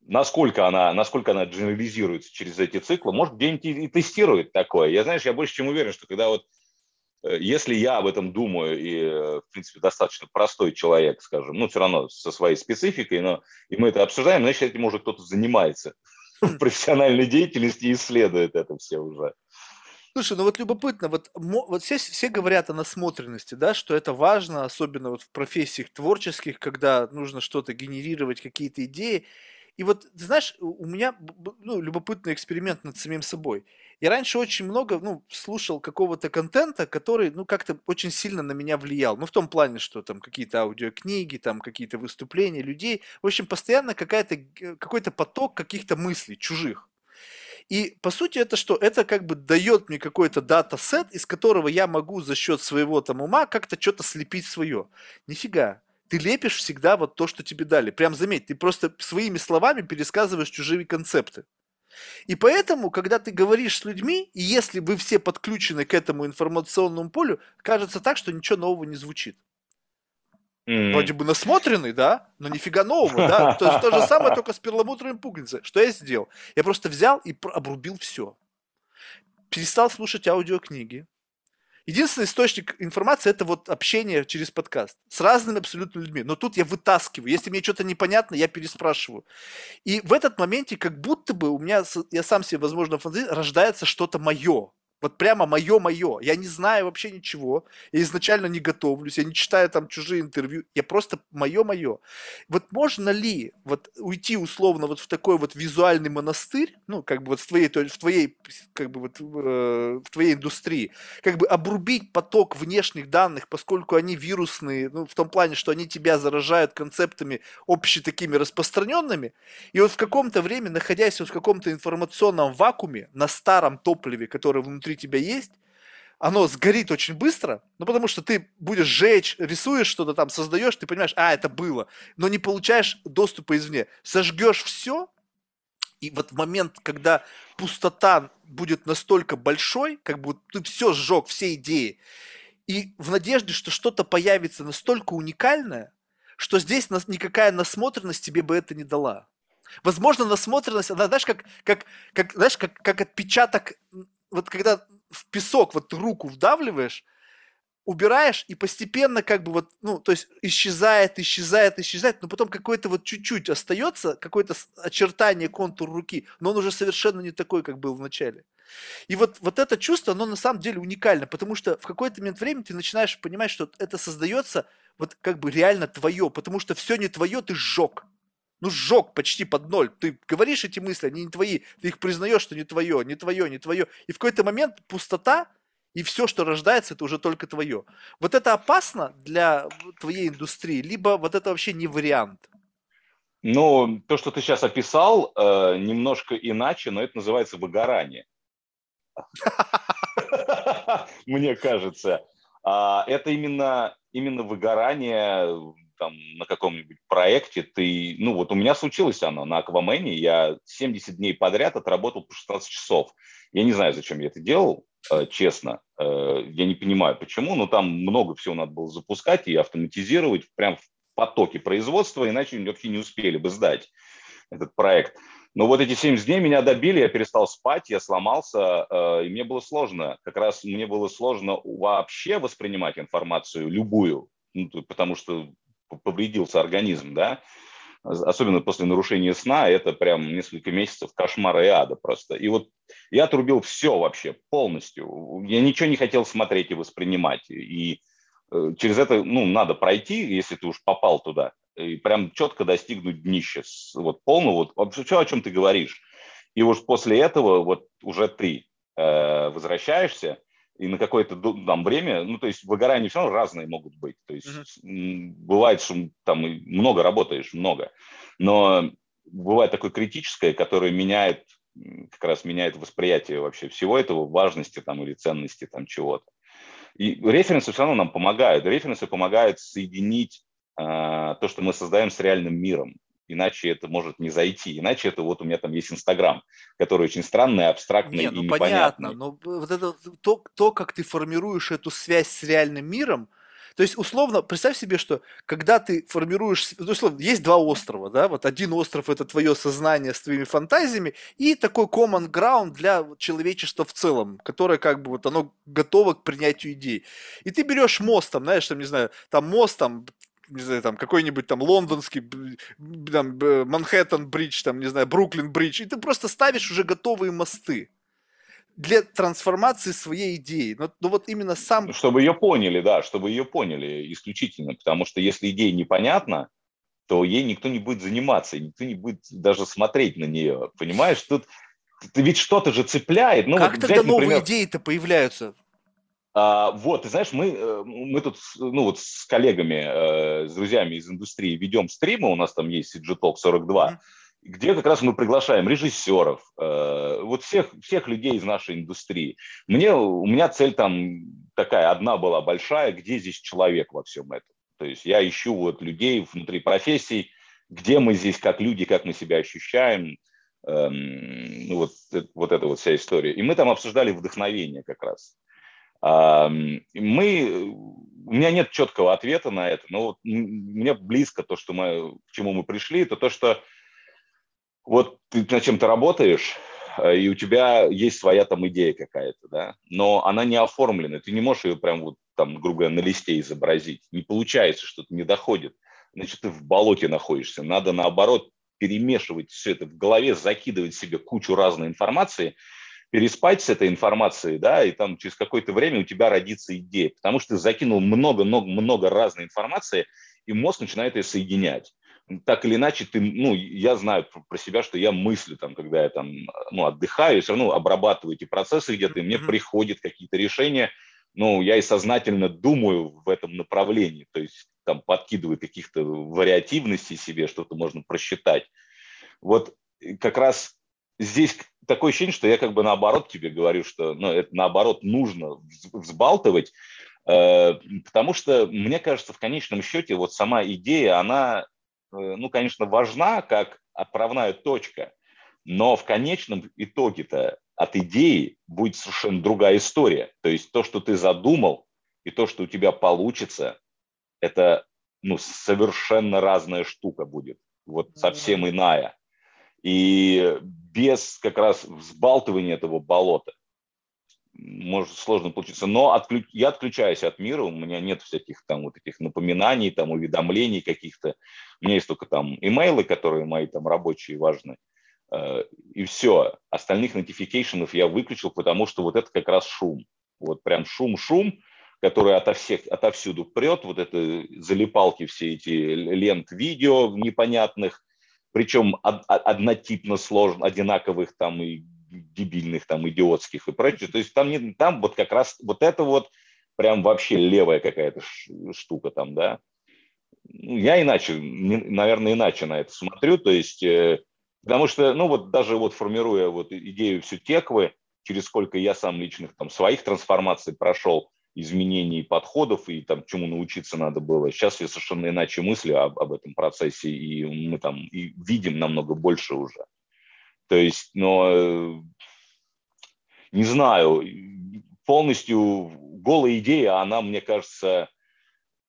насколько, она, насколько она генерализируется через эти циклы. Может, где-нибудь и, тестирует такое. Я, знаешь, я больше чем уверен, что когда вот если я об этом думаю и, э, в принципе, достаточно простой человек, скажем, ну, все равно со своей спецификой, но и мы это обсуждаем, значит, этим уже кто-то занимается в профессиональной деятельности и исследует это все уже. Слушай, ну вот любопытно, вот, вот все, все говорят о насмотренности, да, что это важно, особенно вот в профессиях творческих, когда нужно что-то генерировать, какие-то идеи. И вот, ты знаешь, у меня ну, любопытный эксперимент над самим собой. Я раньше очень много, ну, слушал какого-то контента, который, ну, как-то очень сильно на меня влиял. Ну, в том плане, что там какие-то аудиокниги, там какие-то выступления людей. В общем, постоянно какая-то, какой-то поток каких-то мыслей чужих. И по сути это что? Это как бы дает мне какой-то дата-сет, из которого я могу за счет своего там ума как-то что-то слепить свое. Нифига ты лепишь всегда вот то, что тебе дали. Прям заметь, ты просто своими словами пересказываешь чужие концепты. И поэтому, когда ты говоришь с людьми, и если вы все подключены к этому информационному полю, кажется так, что ничего нового не звучит. Mm. Вроде бы насмотренный, да, но нифига нового, да. То есть то же самое, только с перламутровым пуговицей. Что я сделал? Я просто взял и обрубил все. Перестал слушать аудиокниги, Единственный источник информации это вот общение через подкаст с разными абсолютно людьми. Но тут я вытаскиваю. Если мне что-то непонятно, я переспрашиваю. И в этот моменте как будто бы у меня, я сам себе, возможно, фантазирую, рождается что-то мое. Вот прямо мое-мое. Я не знаю вообще ничего. Я изначально не готовлюсь. Я не читаю там чужие интервью. Я просто мое-мое. Вот можно ли вот уйти условно вот в такой вот визуальный монастырь, ну, как бы вот в твоей, в твоей, как бы вот э, в твоей индустрии, как бы обрубить поток внешних данных, поскольку они вирусные, ну, в том плане, что они тебя заражают концептами общими такими распространенными, и вот в каком-то время, находясь вот в каком-то информационном вакууме на старом топливе, которое внутри внутри тебя есть, оно сгорит очень быстро, ну потому что ты будешь жечь, рисуешь что-то там, создаешь, ты понимаешь, а, это было, но не получаешь доступа извне. Сожгешь все, и вот в момент, когда пустота будет настолько большой, как бы ты все сжег, все идеи, и в надежде, что что-то появится настолько уникальное, что здесь нас, никакая насмотренность тебе бы это не дала. Возможно, насмотренность, она, знаешь, как, как, как, знаешь, как, как отпечаток вот когда в песок вот руку вдавливаешь, убираешь, и постепенно как бы вот, ну, то есть исчезает, исчезает, исчезает, но потом какое-то вот чуть-чуть остается, какое-то очертание, контур руки, но он уже совершенно не такой, как был в начале. И вот, вот это чувство, оно на самом деле уникально, потому что в какой-то момент времени ты начинаешь понимать, что это создается вот как бы реально твое, потому что все не твое, ты сжег ну, сжег почти под ноль. Ты говоришь эти мысли, они не твои, ты их признаешь, что не твое, не твое, не твое. И в какой-то момент пустота, и все, что рождается, это уже только твое. Вот это опасно для твоей индустрии, либо вот это вообще не вариант? Ну, то, что ты сейчас описал, э, немножко иначе, но это называется выгорание. Мне кажется. А, это именно, именно выгорание там на каком-нибудь проекте ты, ну вот у меня случилось оно на Аквамене, я 70 дней подряд отработал по 16 часов. Я не знаю, зачем я это делал, э, честно, э, я не понимаю почему, но там много всего надо было запускать и автоматизировать прям в потоке производства, иначе вообще не успели бы сдать этот проект. Но вот эти 70 дней меня добили, я перестал спать, я сломался, э, и мне было сложно. Как раз мне было сложно вообще воспринимать информацию любую, ну, потому что повредился организм, да, особенно после нарушения сна, это прям несколько месяцев кошмара и ада просто. И вот я отрубил все вообще полностью. Я ничего не хотел смотреть и воспринимать. И э, через это, ну, надо пройти, если ты уж попал туда, и прям четко достигнуть днища, вот полного, вот все, о чем ты говоришь. И уж после этого вот уже ты э, возвращаешься, и на какое-то там время, ну, то есть выгорания все равно разные могут быть. То есть uh-huh. бывает, что там много работаешь, много, но бывает такое критическое, которое меняет, как раз меняет восприятие вообще всего этого, важности там или ценности там чего-то. И референсы все равно нам помогают. Референсы помогают соединить э, то, что мы создаем с реальным миром иначе это может не зайти. Иначе это вот у меня там есть Инстаграм, который очень странный, абстрактный не, ну, и непонятный. понятно, но вот это то, то, как ты формируешь эту связь с реальным миром, то есть, условно, представь себе, что когда ты формируешь, ну, условно, есть два острова, да, вот один остров это твое сознание с твоими фантазиями, и такой common ground для человечества в целом, которое как бы вот оно готово к принятию идей. И ты берешь мост, там, знаешь, там, не знаю, там мост, там, не знаю, там какой-нибудь там лондонский, там Манхэттен бридж, там, не знаю, Бруклин бридж, и ты просто ставишь уже готовые мосты для трансформации своей идеи. Но, но вот именно сам... Чтобы ее поняли, да, чтобы ее поняли исключительно, потому что если идея непонятна, то ей никто не будет заниматься, никто не будет даже смотреть на нее, понимаешь? Тут ведь что-то же цепляет. Ну, как вот тогда взять, новые например... идеи-то появляются? А, вот, ты знаешь, мы, э, мы тут, ну вот с коллегами, э, с друзьями из индустрии ведем стримы, у нас там есть CG Talk 42, mm-hmm. где как раз мы приглашаем режиссеров, э, вот всех, всех людей из нашей индустрии. Мне, у меня цель там такая, одна была большая, где здесь человек во всем этом. То есть я ищу вот людей внутри профессий, где мы здесь как люди, как мы себя ощущаем, эм, ну вот, вот эта вот вся история. И мы там обсуждали вдохновение как раз. Мы, у меня нет четкого ответа на это, но вот мне близко то, что мы, к чему мы пришли, это то, что вот ты над чем-то работаешь, э, и у тебя есть своя там идея какая-то, да, но она не оформлена, ты не можешь ее прям вот там, грубо говоря, на листе изобразить, не получается, что-то не доходит, значит, ты в болоте находишься, надо наоборот перемешивать все это в голове, закидывать себе кучу разной информации, переспать с этой информацией, да, и там через какое-то время у тебя родится идея, потому что ты закинул много-много-много разной информации, и мозг начинает ее соединять. Так или иначе, ты, ну, я знаю про себя, что я мыслю, там, когда я там, ну, отдыхаю, все равно обрабатываю эти процессы где-то, и мне mm-hmm. приходят какие-то решения, ну, я и сознательно думаю в этом направлении, то есть там подкидываю каких-то вариативностей себе, что-то можно просчитать. Вот как раз здесь такое ощущение, что я как бы наоборот тебе говорю, что ну, это наоборот нужно взбалтывать, э, потому что мне кажется, в конечном счете вот сама идея, она, э, ну, конечно, важна как отправная точка, но в конечном итоге-то от идеи будет совершенно другая история. То есть то, что ты задумал, и то, что у тебя получится, это ну, совершенно разная штука будет, вот совсем иная. И без как раз взбалтывания этого болота может сложно получиться. Но отключ... я отключаюсь от мира, у меня нет всяких там вот этих напоминаний, там уведомлений каких-то. У меня есть только там имейлы, которые мои там рабочие важные. Э, и все. Остальных notifications я выключил, потому что вот это как раз шум. Вот прям шум-шум, который ото всех, отовсюду прет, вот это залипалки, все эти лент видео непонятных, причем однотипно сложно, одинаковых там и дебильных, там, идиотских и прочее. То есть там, не, там вот как раз вот это вот прям вообще левая какая-то штука там, да. Ну, я иначе, наверное, иначе на это смотрю, то есть, э, потому что, ну вот даже вот формируя вот идею всю теквы, через сколько я сам личных там своих трансформаций прошел, изменений подходов и там чему научиться надо было. Сейчас я совершенно иначе мыслю об, об этом процессе, и мы там и видим намного больше уже. То есть, но э, не знаю, полностью голая идея, она, мне кажется,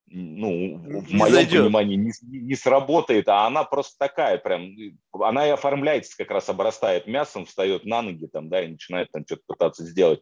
ну, в не моем зайдет. понимании не, не сработает, а она просто такая прям, она и оформляется, как раз обрастает мясом, встает на ноги там, да, и начинает там что-то пытаться сделать.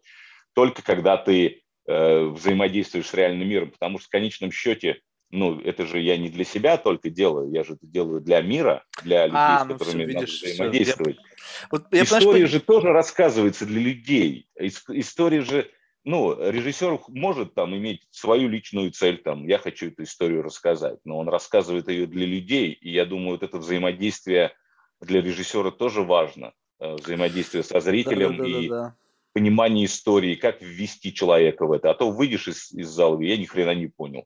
Только когда ты взаимодействуешь с реальным миром, потому что в конечном счете, ну, это же я не для себя только делаю, я же это делаю для мира, для людей, а, с ну которыми все, надо видишь, взаимодействовать. Я... Вот, я История понимаю, что... же тоже рассказывается для людей. История же, ну, режиссер может там иметь свою личную цель, там, я хочу эту историю рассказать, но он рассказывает ее для людей, и я думаю, вот это взаимодействие для режиссера тоже важно, э, взаимодействие со зрителем да, да, да, и да, да понимание истории, как ввести человека в это. А то выйдешь из, из зала, я ни хрена не понял.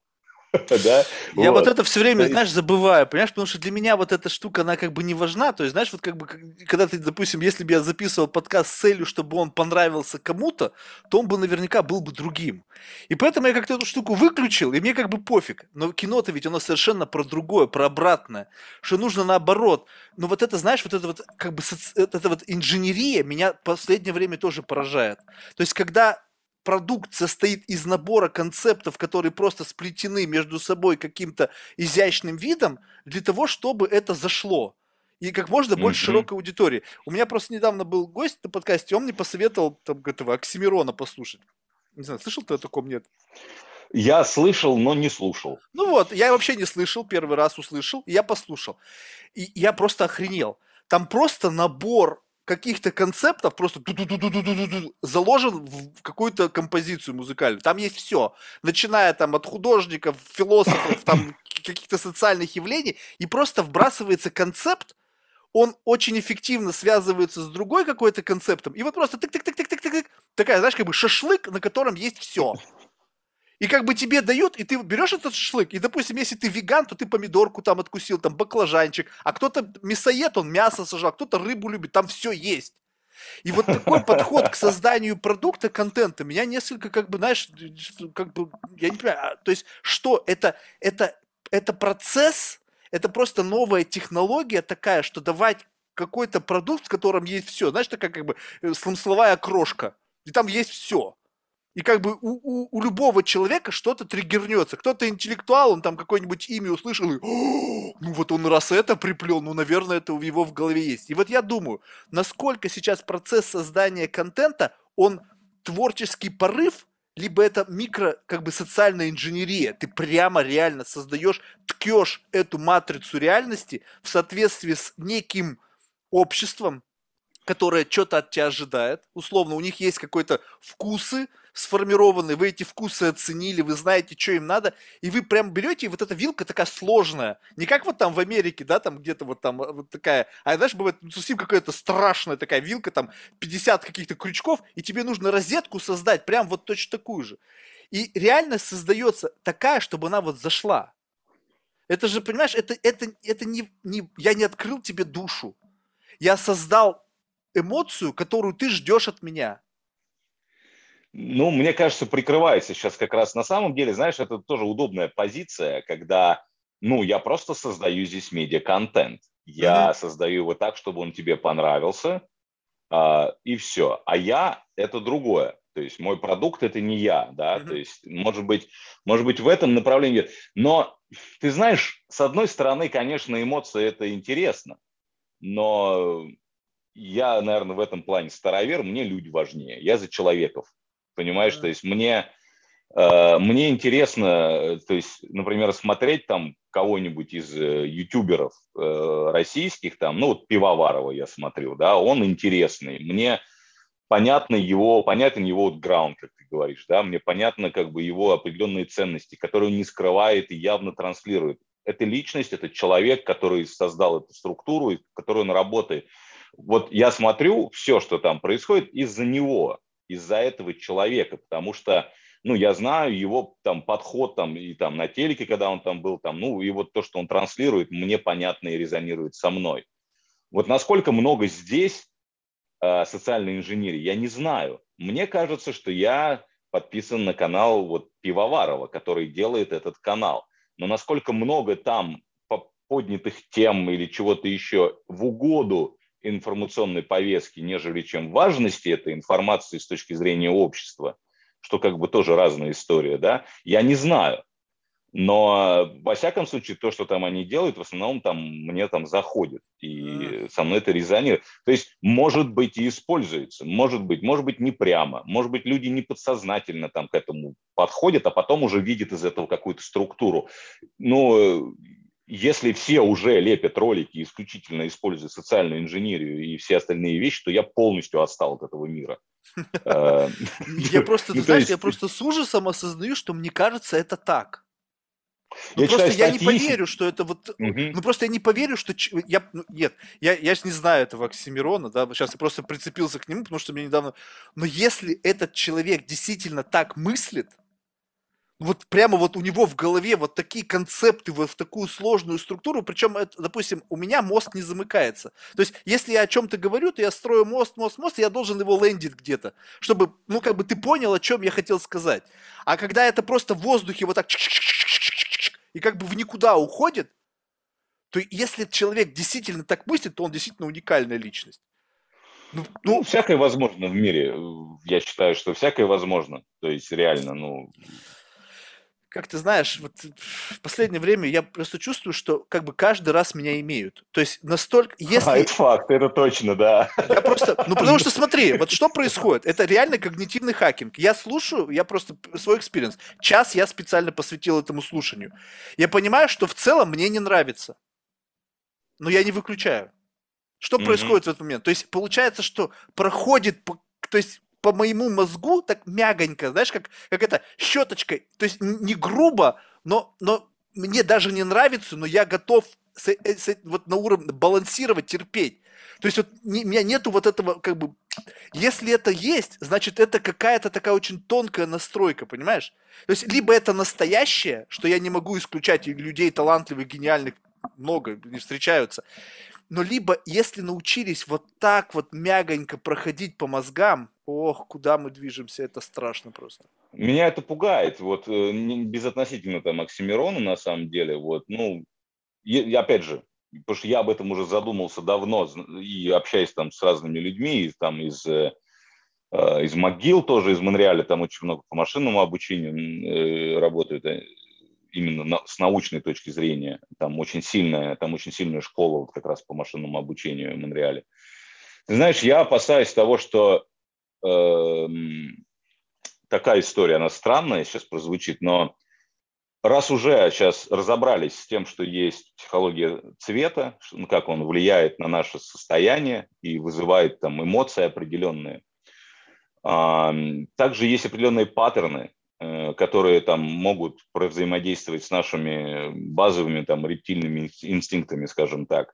да? Я вот. вот это все время, знаешь, забываю, понимаешь, потому что для меня вот эта штука, она как бы не важна, то есть, знаешь, вот как бы, когда ты, допустим, если бы я записывал подкаст с целью, чтобы он понравился кому-то, то он бы наверняка был бы другим. И поэтому я как-то эту штуку выключил, и мне как бы пофиг. Но кино-то ведь оно совершенно про другое, про обратное, что нужно наоборот. Но вот это, знаешь, вот это вот как бы это вот инженерия меня в последнее время тоже поражает. То есть, когда продукт состоит из набора концептов, которые просто сплетены между собой каким-то изящным видом, для того, чтобы это зашло. И как можно больше mm-hmm. широкой аудитории. У меня просто недавно был гость на подкасте, он мне посоветовал там этого Оксимирона послушать. Не знаю, слышал ты о таком, нет? Я слышал, но не слушал. Ну вот, я вообще не слышал, первый раз услышал, я послушал. И я просто охренел. Там просто набор каких-то концептов просто заложен в какую-то композицию музыкальную. Там есть все, начиная там от художников, философов, там каких-то социальных явлений, и просто вбрасывается концепт, он очень эффективно связывается с другой какой-то концептом, и вот просто тык-тык-тык-тык-тык-тык, такая, знаешь, как бы шашлык, на котором есть все. И как бы тебе дают, и ты берешь этот шашлык, и, допустим, если ты веган, то ты помидорку там откусил, там баклажанчик, а кто-то мясоед, он мясо сажал, кто-то рыбу любит, там все есть. И вот такой подход к созданию продукта, контента, меня несколько, как бы, знаешь, как бы, я не понимаю, а, то есть, что это, это, это процесс, это просто новая технология такая, что давать какой-то продукт, в котором есть все, знаешь, такая как бы э, смысловая крошка, и там есть все и как бы у, у, у любого человека что-то триггернется. Кто-то интеллектуал, он там какое-нибудь имя услышал, и ну вот он раз это приплел, ну, наверное, это у него в голове есть. И вот я думаю, насколько сейчас процесс создания контента, он творческий порыв, либо это микро, как бы социальная инженерия. Ты прямо реально создаешь, ткешь эту матрицу реальности в соответствии с неким обществом, которая что-то от тебя ожидает. Условно, у них есть какой-то вкусы сформированные, вы эти вкусы оценили, вы знаете, что им надо, и вы прям берете, и вот эта вилка такая сложная. Не как вот там в Америке, да, там где-то вот там вот такая, а знаешь, бывает ну, совсем какая-то страшная такая вилка, там 50 каких-то крючков, и тебе нужно розетку создать, прям вот точно такую же. И реально создается такая, чтобы она вот зашла. Это же, понимаешь, это, это, это не, не, я не открыл тебе душу. Я создал эмоцию, которую ты ждешь от меня. Ну, мне кажется, прикрывается сейчас как раз на самом деле, знаешь, это тоже удобная позиция, когда, ну, я просто создаю здесь медиа-контент. Я mm-hmm. создаю его так, чтобы он тебе понравился, а, и все. А я – это другое. То есть мой продукт – это не я, да, mm-hmm. то есть, может быть, может быть, в этом направлении. Но, ты знаешь, с одной стороны, конечно, эмоции – это интересно, но я, наверное, в этом плане старовер, мне люди важнее, я за человеков, понимаешь, mm-hmm. то есть мне, э, мне интересно, то есть, например, смотреть там кого-нибудь из э, ютуберов э, российских, там, ну, вот Пивоварова я смотрю, да, он интересный, мне понятно его, понятен его вот граунд, как ты говоришь, да, мне понятно как бы его определенные ценности, которые он не скрывает и явно транслирует. Это личность, это человек, который создал эту структуру, которую он работает. Вот я смотрю все, что там происходит из-за него, из-за этого человека, потому что, ну, я знаю его там подход там и там на телеке, когда он там был, там, ну, и вот то, что он транслирует, мне понятно и резонирует со мной. Вот насколько много здесь э, социальной инженерии, я не знаю. Мне кажется, что я подписан на канал вот Пивоварова, который делает этот канал. Но насколько много там поднятых тем или чего-то еще в угоду информационной повестки, нежели чем важности этой информации с точки зрения общества, что как бы тоже разная история, да, я не знаю. Но, во всяком случае, то, что там они делают, в основном там мне там заходит. И со мной это резонирует. То есть, может быть, и используется. Может быть, может быть, не прямо. Может быть, люди не подсознательно там к этому подходят, а потом уже видят из этого какую-то структуру. Ну, если все уже лепят ролики, исключительно используя социальную инженерию и все остальные вещи, то я полностью отстал от этого мира. Э, я просто, ты ну, знаешь, я просто с ужасом осознаю, что мне кажется, это так. Ну, я просто я не поверю, что это вот... Угу. Ну, просто я не поверю, что... Я, ну, нет, я, я же не знаю этого Оксимирона, да, сейчас я просто прицепился к нему, потому что мне недавно... Но если этот человек действительно так мыслит, вот прямо вот у него в голове вот такие концепты вот в такую сложную структуру, причем, это, допустим, у меня мост не замыкается. То есть, если я о чем-то говорю, то я строю мост, мост, мост, я должен его лендить где-то, чтобы, ну, как бы ты понял, о чем я хотел сказать. А когда это просто в воздухе вот так и как бы в никуда уходит, то если человек действительно так мыслит, то он действительно уникальная личность. Ну, ну, всякое возможно в мире. Я считаю, что всякое возможно. То есть реально, ну, как ты знаешь, вот в последнее время я просто чувствую, что как бы каждый раз меня имеют. То есть настолько, если... А, это факт, это точно, да. Я просто, ну потому что смотри, вот что происходит? Это реально когнитивный хакинг. Я слушаю, я просто свой experience. Час я специально посвятил этому слушанию. Я понимаю, что в целом мне не нравится. Но я не выключаю. Что mm-hmm. происходит в этот момент? То есть получается, что проходит, то есть по моему мозгу так мягонько, знаешь, как, как это, щеточкой. То есть не грубо, но, но мне даже не нравится, но я готов с, э, с, вот на уровне балансировать, терпеть. То есть вот не, у меня нету вот этого, как бы, если это есть, значит это какая-то такая очень тонкая настройка, понимаешь? То есть либо это настоящее, что я не могу исключать, и людей талантливых, гениальных много не встречаются, но либо если научились вот так вот мягонько проходить по мозгам, ох, куда мы движемся, это страшно просто. Меня это пугает, вот э, безотносительно там Оксимирона на самом деле, вот, ну, и, опять же, потому что я об этом уже задумался давно и общаясь там с разными людьми, там из э, э, из МcGill тоже, из Монреаля, там очень много по машинному обучению работают именно на, с научной точки зрения. Там очень сильная, там очень сильная школа вот как раз по машинному обучению в Монреале. Ты знаешь, я опасаюсь того, что такая история, она странная сейчас прозвучит, но раз уже сейчас разобрались с тем, что есть психология цвета, ну, как он влияет на наше состояние и вызывает там эмоции определенные, также есть определенные паттерны, э, которые там могут взаимодействовать с нашими базовыми там рептильными инстинктами, скажем так.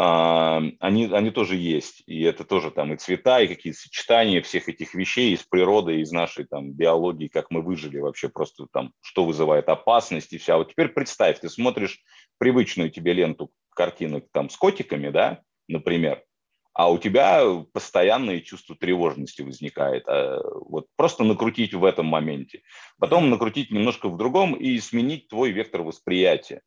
Они, они тоже есть. И это тоже там и цвета, и какие-то сочетания всех этих вещей из природы, из нашей там биологии, как мы выжили вообще, просто там, что вызывает опасность и все. А вот теперь представь, ты смотришь привычную тебе ленту картинок там с котиками, да, например, а у тебя постоянное чувство тревожности возникает. А вот просто накрутить в этом моменте, потом накрутить немножко в другом и сменить твой вектор восприятия.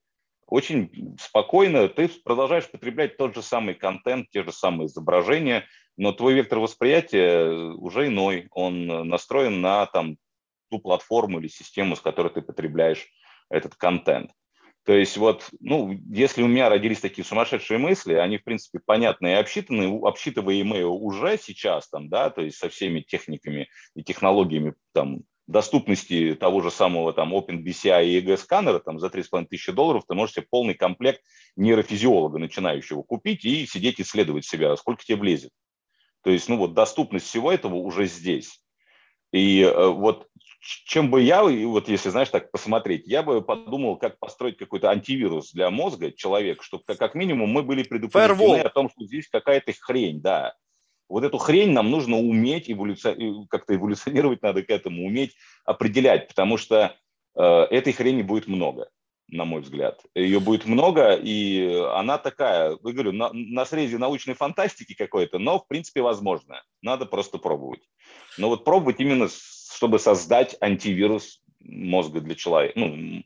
Очень спокойно ты продолжаешь потреблять тот же самый контент, те же самые изображения, но твой вектор восприятия уже иной. Он настроен на там, ту платформу или систему, с которой ты потребляешь этот контент. То есть вот, ну, если у меня родились такие сумасшедшие мысли, они, в принципе, понятные и обсчитанные, обсчитываемые уже сейчас, там, да, то есть со всеми техниками и технологиями там, доступности того же самого там OpenBCI и EG сканера там за 3,5 тысячи долларов ты можешь себе полный комплект нейрофизиолога начинающего купить и сидеть исследовать себя, сколько тебе влезет. То есть, ну вот доступность всего этого уже здесь. И э, вот чем бы я, вот если, знаешь, так посмотреть, я бы подумал, как построить какой-то антивирус для мозга человека, чтобы как минимум мы были предупреждены Firewall. о том, что здесь какая-то хрень, да. Вот эту хрень нам нужно уметь, эволюци... как-то эволюционировать надо к этому, уметь определять, потому что э, этой хрени будет много, на мой взгляд. Ее будет много, и она такая, я говорю, на, на срезе научной фантастики какой-то, но в принципе возможно. Надо просто пробовать. Но вот пробовать именно чтобы создать антивирус мозга для человека, ну,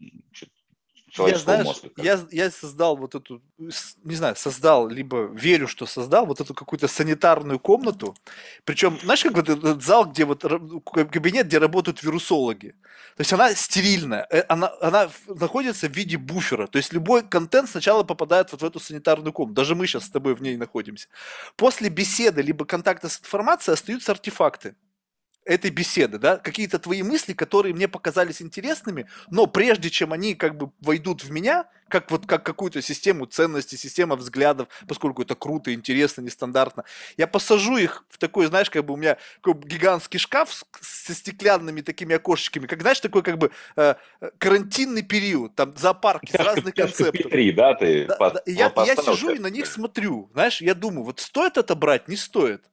я, знаешь, мозга. Я, я создал вот эту, не знаю, создал, либо верю, что создал вот эту какую-то санитарную комнату. Причем, знаешь, как вот этот зал, где вот кабинет, где работают вирусологи. То есть она стерильная, э, она, она находится в виде буфера. То есть любой контент сначала попадает вот в эту санитарную комнату. Даже мы сейчас с тобой в ней находимся. После беседы либо контакта с информацией остаются артефакты этой беседы, да, какие-то твои мысли, которые мне показались интересными, но прежде чем они как бы войдут в меня, как вот как какую-то систему ценностей, система взглядов, поскольку это круто, интересно, нестандартно, я посажу их в такой, знаешь, как бы у меня такой гигантский шкаф со стеклянными такими окошечками, как, знаешь, такой как бы э, карантинный период, там зоопарки с разных концептов. Петри, да, ты да, по, да, я, я сижу и на них смотрю, знаешь, я думаю, вот стоит это брать, не стоит.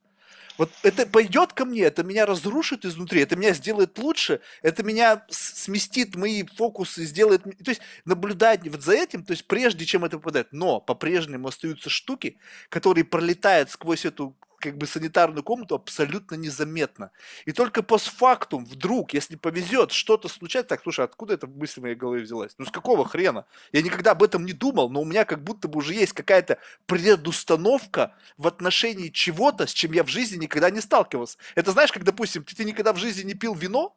Вот это пойдет ко мне, это меня разрушит изнутри, это меня сделает лучше, это меня сместит мои фокусы, сделает... То есть наблюдать вот за этим, то есть прежде чем это попадает. Но по-прежнему остаются штуки, которые пролетают сквозь эту как бы санитарную комнату абсолютно незаметно. И только постфактум, вдруг, если повезет, что-то случается, так, слушай, откуда эта мысль в моей голове взялась? Ну с какого хрена? Я никогда об этом не думал, но у меня как будто бы уже есть какая-то предустановка в отношении чего-то, с чем я в жизни никогда не сталкивался. Это знаешь, как, допустим, ты, ты никогда в жизни не пил вино,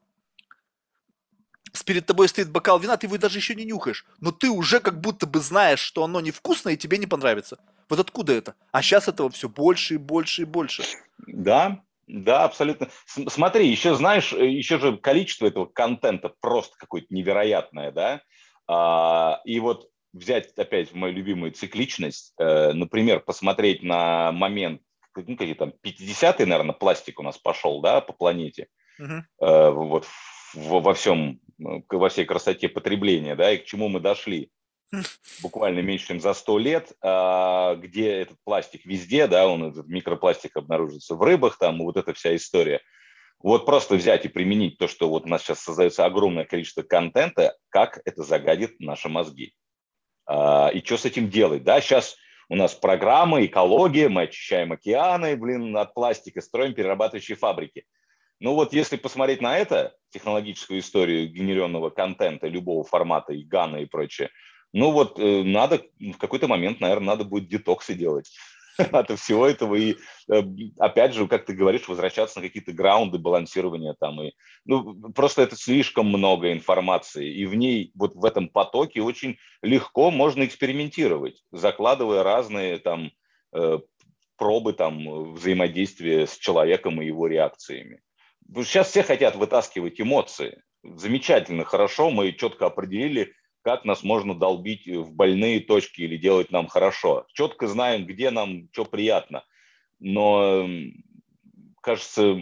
перед тобой стоит бокал вина, ты его даже еще не нюхаешь, но ты уже как будто бы знаешь, что оно невкусное и тебе не понравится. Вот откуда это? А сейчас этого все больше и больше и больше. Да, да, абсолютно. Смотри, еще знаешь, еще же количество этого контента просто какое-то невероятное, да. А, и вот взять опять мою любимую цикличность, э, например, посмотреть на момент, ну, какие там 50-й, наверное, пластик у нас пошел, да, по планете, угу. вот во всем, во всей красоте потребления, да, и к чему мы дошли буквально меньше, чем за 100 лет, а, где этот пластик везде, да, он, этот микропластик обнаружится в рыбах, там вот эта вся история. Вот просто взять и применить то, что вот у нас сейчас создается огромное количество контента, как это загадит наши мозги. А, и что с этим делать, да, сейчас у нас программа, экология, мы очищаем океаны, блин, от пластика, строим перерабатывающие фабрики. Ну вот если посмотреть на это, технологическую историю генеренного контента любого формата, и гана и прочее, ну вот э, надо, в какой-то момент, наверное, надо будет детоксы делать от всего этого. И э, опять же, как ты говоришь, возвращаться на какие-то граунды балансирования там. И, ну, просто это слишком много информации. И в ней, вот в этом потоке очень легко можно экспериментировать, закладывая разные там э, пробы там взаимодействия с человеком и его реакциями. Сейчас все хотят вытаскивать эмоции замечательно, хорошо, мы четко определили, как нас можно долбить в больные точки или делать нам хорошо. Четко знаем, где нам что приятно. Но, кажется,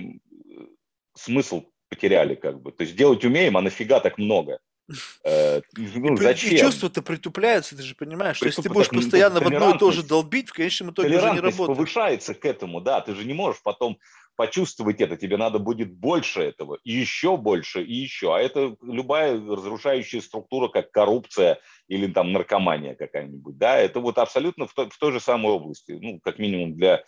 смысл потеряли как бы. То есть делать умеем, а нафига так много? Э, ну, и, зачем? И чувства-то притупляются, ты же понимаешь. То есть ты будешь постоянно в одно и то же долбить, в конечном итоге уже не работает. повышается к этому, да. Ты же не можешь потом почувствовать это, тебе надо будет больше этого, и еще больше, и еще. А это любая разрушающая структура, как коррупция или там наркомания какая-нибудь, да, это вот абсолютно в той, в той же самой области, ну, как минимум для,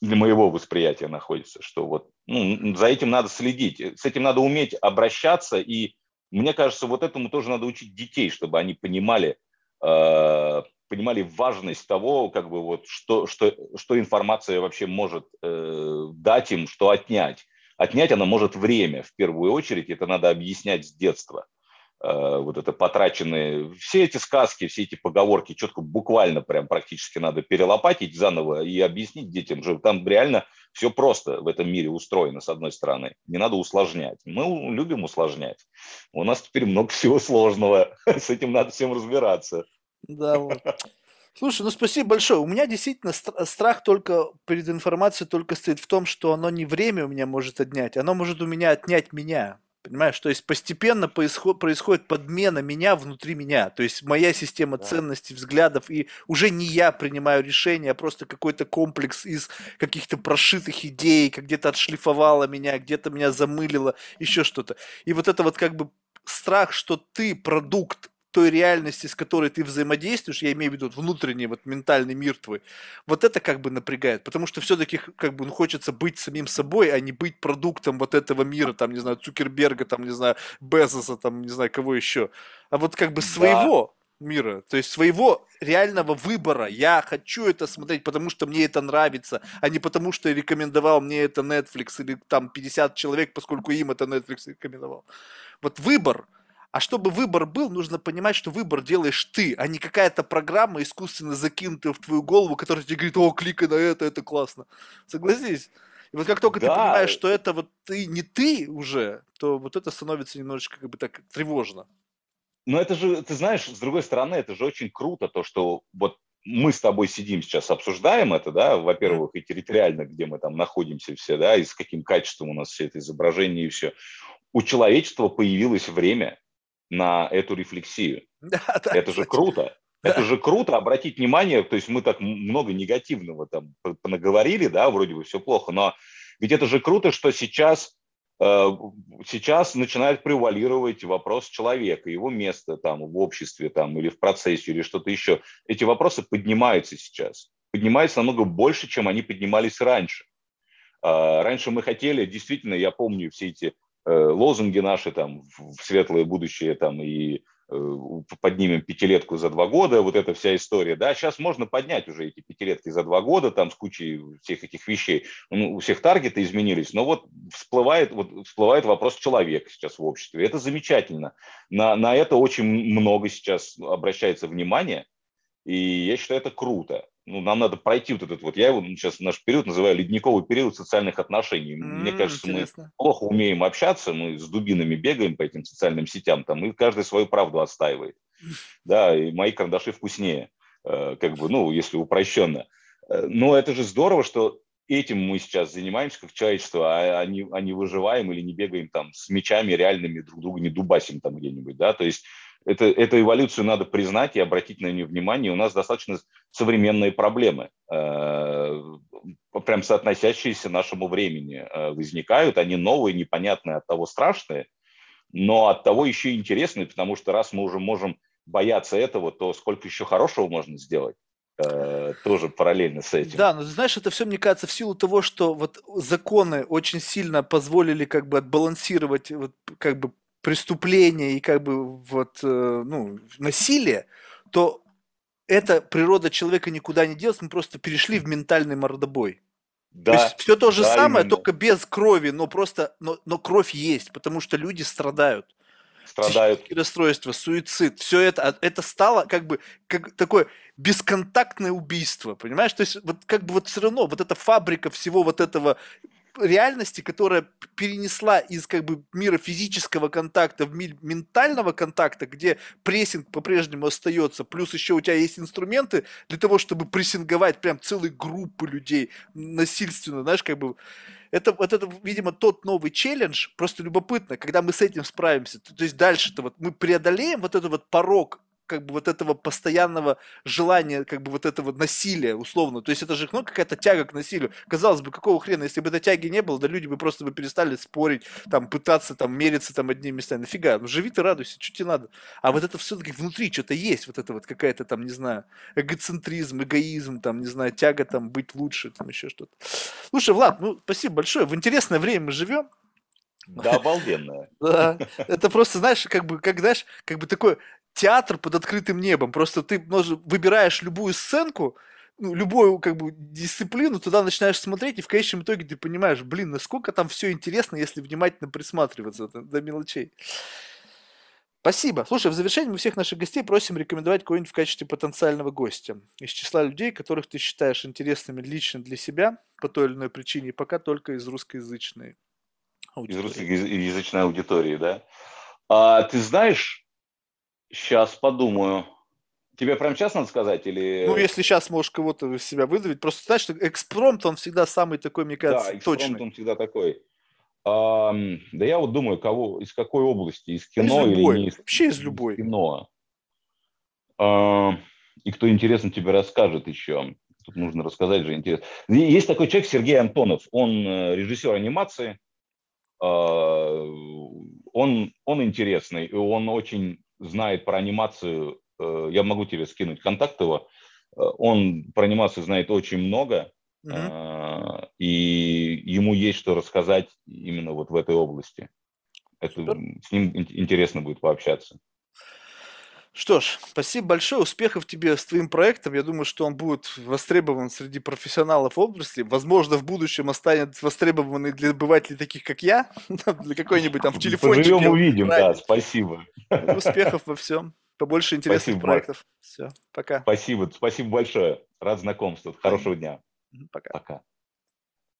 для моего восприятия находится, что вот ну, за этим надо следить, с этим надо уметь обращаться, и мне кажется, вот этому тоже надо учить детей, чтобы они понимали, э, понимали важность того, как бы вот, что, что, что информация вообще может э, дать им, что отнять. Отнять она может время, в первую очередь, это надо объяснять с детства. Э, вот это потраченные, все эти сказки, все эти поговорки четко, буквально прям практически надо перелопатить заново и объяснить детям, что там реально все просто в этом мире устроено, с одной стороны. Не надо усложнять. Мы любим усложнять. У нас теперь много всего сложного. С этим надо всем разбираться. Да, вот. Слушай, ну спасибо большое. У меня действительно страх только перед информацией только стоит в том, что оно не время у меня может отнять, оно может у меня отнять меня. Понимаешь, то есть постепенно происход, происходит подмена меня внутри меня. То есть моя система да. ценностей, взглядов, и уже не я принимаю решения, а просто какой-то комплекс из каких-то прошитых идей, как где-то отшлифовало меня, где-то меня замылило, еще что-то. И вот это вот как бы страх, что ты продукт той реальности, с которой ты взаимодействуешь, я имею в виду внутренний вот ментальный мир твой, вот это как бы напрягает, потому что все-таки как бы ну, хочется быть самим собой, а не быть продуктом вот этого мира, там, не знаю, Цукерберга, там, не знаю, Безоса, там, не знаю, кого еще, а вот как бы своего да. мира, то есть своего реального выбора. Я хочу это смотреть, потому что мне это нравится, а не потому что рекомендовал мне это Netflix или там 50 человек, поскольку им это Netflix рекомендовал. Вот выбор – а чтобы выбор был, нужно понимать, что выбор делаешь ты, а не какая-то программа искусственно закинутая в твою голову, которая тебе говорит, о, кликай на это, это классно. Согласись? И вот как только да. ты понимаешь, что это вот ты не ты уже, то вот это становится немножечко как бы так тревожно. Но это же, ты знаешь, с другой стороны, это же очень круто, то, что вот мы с тобой сидим сейчас, обсуждаем это, да, во-первых, и территориально, где мы там находимся все, да, и с каким качеством у нас все это изображение и все. У человечества появилось время, на эту рефлексию. Да, да, это же круто. Да. Это же круто обратить внимание, то есть мы так много негативного там наговорили, да, вроде бы все плохо, но ведь это же круто, что сейчас, э, сейчас начинает превалировать вопрос человека, его место там в обществе там или в процессе или что-то еще. Эти вопросы поднимаются сейчас, поднимаются намного больше, чем они поднимались раньше. Э, раньше мы хотели, действительно, я помню все эти лозунги наши там в светлое будущее там и э, поднимем пятилетку за два года, вот эта вся история, да, сейчас можно поднять уже эти пятилетки за два года, там с кучей всех этих вещей, ну, у всех таргеты изменились, но вот всплывает, вот всплывает вопрос человека сейчас в обществе, это замечательно, на, на это очень много сейчас обращается внимание, и я считаю, это круто ну, нам надо пройти вот этот вот, я его сейчас наш период называю ледниковый период социальных отношений. Mm, Мне кажется, интересно. мы плохо умеем общаться, мы с дубинами бегаем по этим социальным сетям, там, и каждый свою правду отстаивает. Да, и мои карандаши вкуснее, э, как бы, ну, если упрощенно. Э, но это же здорово, что этим мы сейчас занимаемся как человечество, а, а, не, а не выживаем или не бегаем там с мечами реальными друг друга, не дубасим там где-нибудь, да, то есть это, эту эволюцию надо признать и обратить на нее внимание. У нас достаточно современные проблемы, э, прям соотносящиеся нашему времени э, возникают. Они новые, непонятные, от того страшные, но от того еще интересные, потому что раз мы уже можем бояться этого, то сколько еще хорошего можно сделать э, тоже параллельно с этим. Да, но знаешь, это все, мне кажется, в силу того, что вот законы очень сильно позволили как бы отбалансировать вот как бы преступление и как бы вот, э, ну, насилие, то эта природа человека никуда не делась, мы просто перешли в ментальный мордобой. Да, то есть все то же да, самое, именно. только без крови, но просто, но, но кровь есть, потому что люди страдают. Страдают. расстройства, суицид, все это, а, это стало как бы как такое бесконтактное убийство, понимаешь? То есть вот как бы вот все равно вот эта фабрика всего вот этого реальности, которая перенесла из как бы мира физического контакта в мир ментального контакта, где прессинг по-прежнему остается, плюс еще у тебя есть инструменты для того, чтобы прессинговать прям целые группы людей насильственно, знаешь, как бы это, вот это, видимо, тот новый челлендж, просто любопытно, когда мы с этим справимся. То, то есть дальше-то вот мы преодолеем вот этот вот порог как бы вот этого постоянного желания, как бы вот этого насилия, условно. То есть это же ну, какая-то тяга к насилию. Казалось бы, какого хрена, если бы этой тяги не было, да люди бы просто бы перестали спорить, там, пытаться там мериться там одними местами. Нафига? Ну, живи ты, радуйся, что тебе надо. А вот это все-таки внутри что-то есть, вот это вот какая-то там, не знаю, эгоцентризм, эгоизм, там, не знаю, тяга там быть лучше, там еще что-то. Слушай, Влад, ну, спасибо большое. В интересное время мы живем. Да, обалденно. Да, это просто, знаешь, как бы, как, знаешь, как бы такое театр под открытым небом. Просто ты выбираешь любую сценку, ну, любую как бы дисциплину, туда начинаешь смотреть, и в конечном итоге ты понимаешь, блин, насколько там все интересно, если внимательно присматриваться до, до мелочей. Спасибо. Слушай, в завершении мы всех наших гостей просим рекомендовать кого-нибудь в качестве потенциального гостя из числа людей, которых ты считаешь интересными лично для себя по той или иной причине, пока только из русскоязычной аудитории. Из русскоязычной аудитории, да. А, ты знаешь, Сейчас подумаю. Тебе прям сейчас надо сказать или... Ну, если сейчас можешь кого-то из себя выдавить, просто знаешь, что экспромт, он всегда самый такой, мне кажется, да, экспромт, точный. он всегда такой. А, да я вот думаю, кого, из какой области, из кино из любой. или не из, Вообще из любой. Из кино. А, и кто интересно тебе расскажет еще. Тут нужно рассказать же интересно. Есть такой человек Сергей Антонов, он э, режиссер анимации, а, он, он интересный, он очень знает про анимацию, э, я могу тебе скинуть контакт его, э, он про анимацию знает очень много, угу. и ему есть что рассказать именно вот в этой области. Это, с ним интересно будет пообщаться. Что ж, спасибо большое, успехов тебе с твоим проектом. Я думаю, что он будет востребован среди профессионалов области. Возможно, в будущем останет востребованный для обывателей таких, как я, для какой-нибудь там в телефоне. Поживем, увидим, да, спасибо. Успехов во всем, побольше интересных спасибо, проектов. Все, пока. Спасибо, спасибо большое. Рад знакомству. Хорошего дня. Пока. Пока.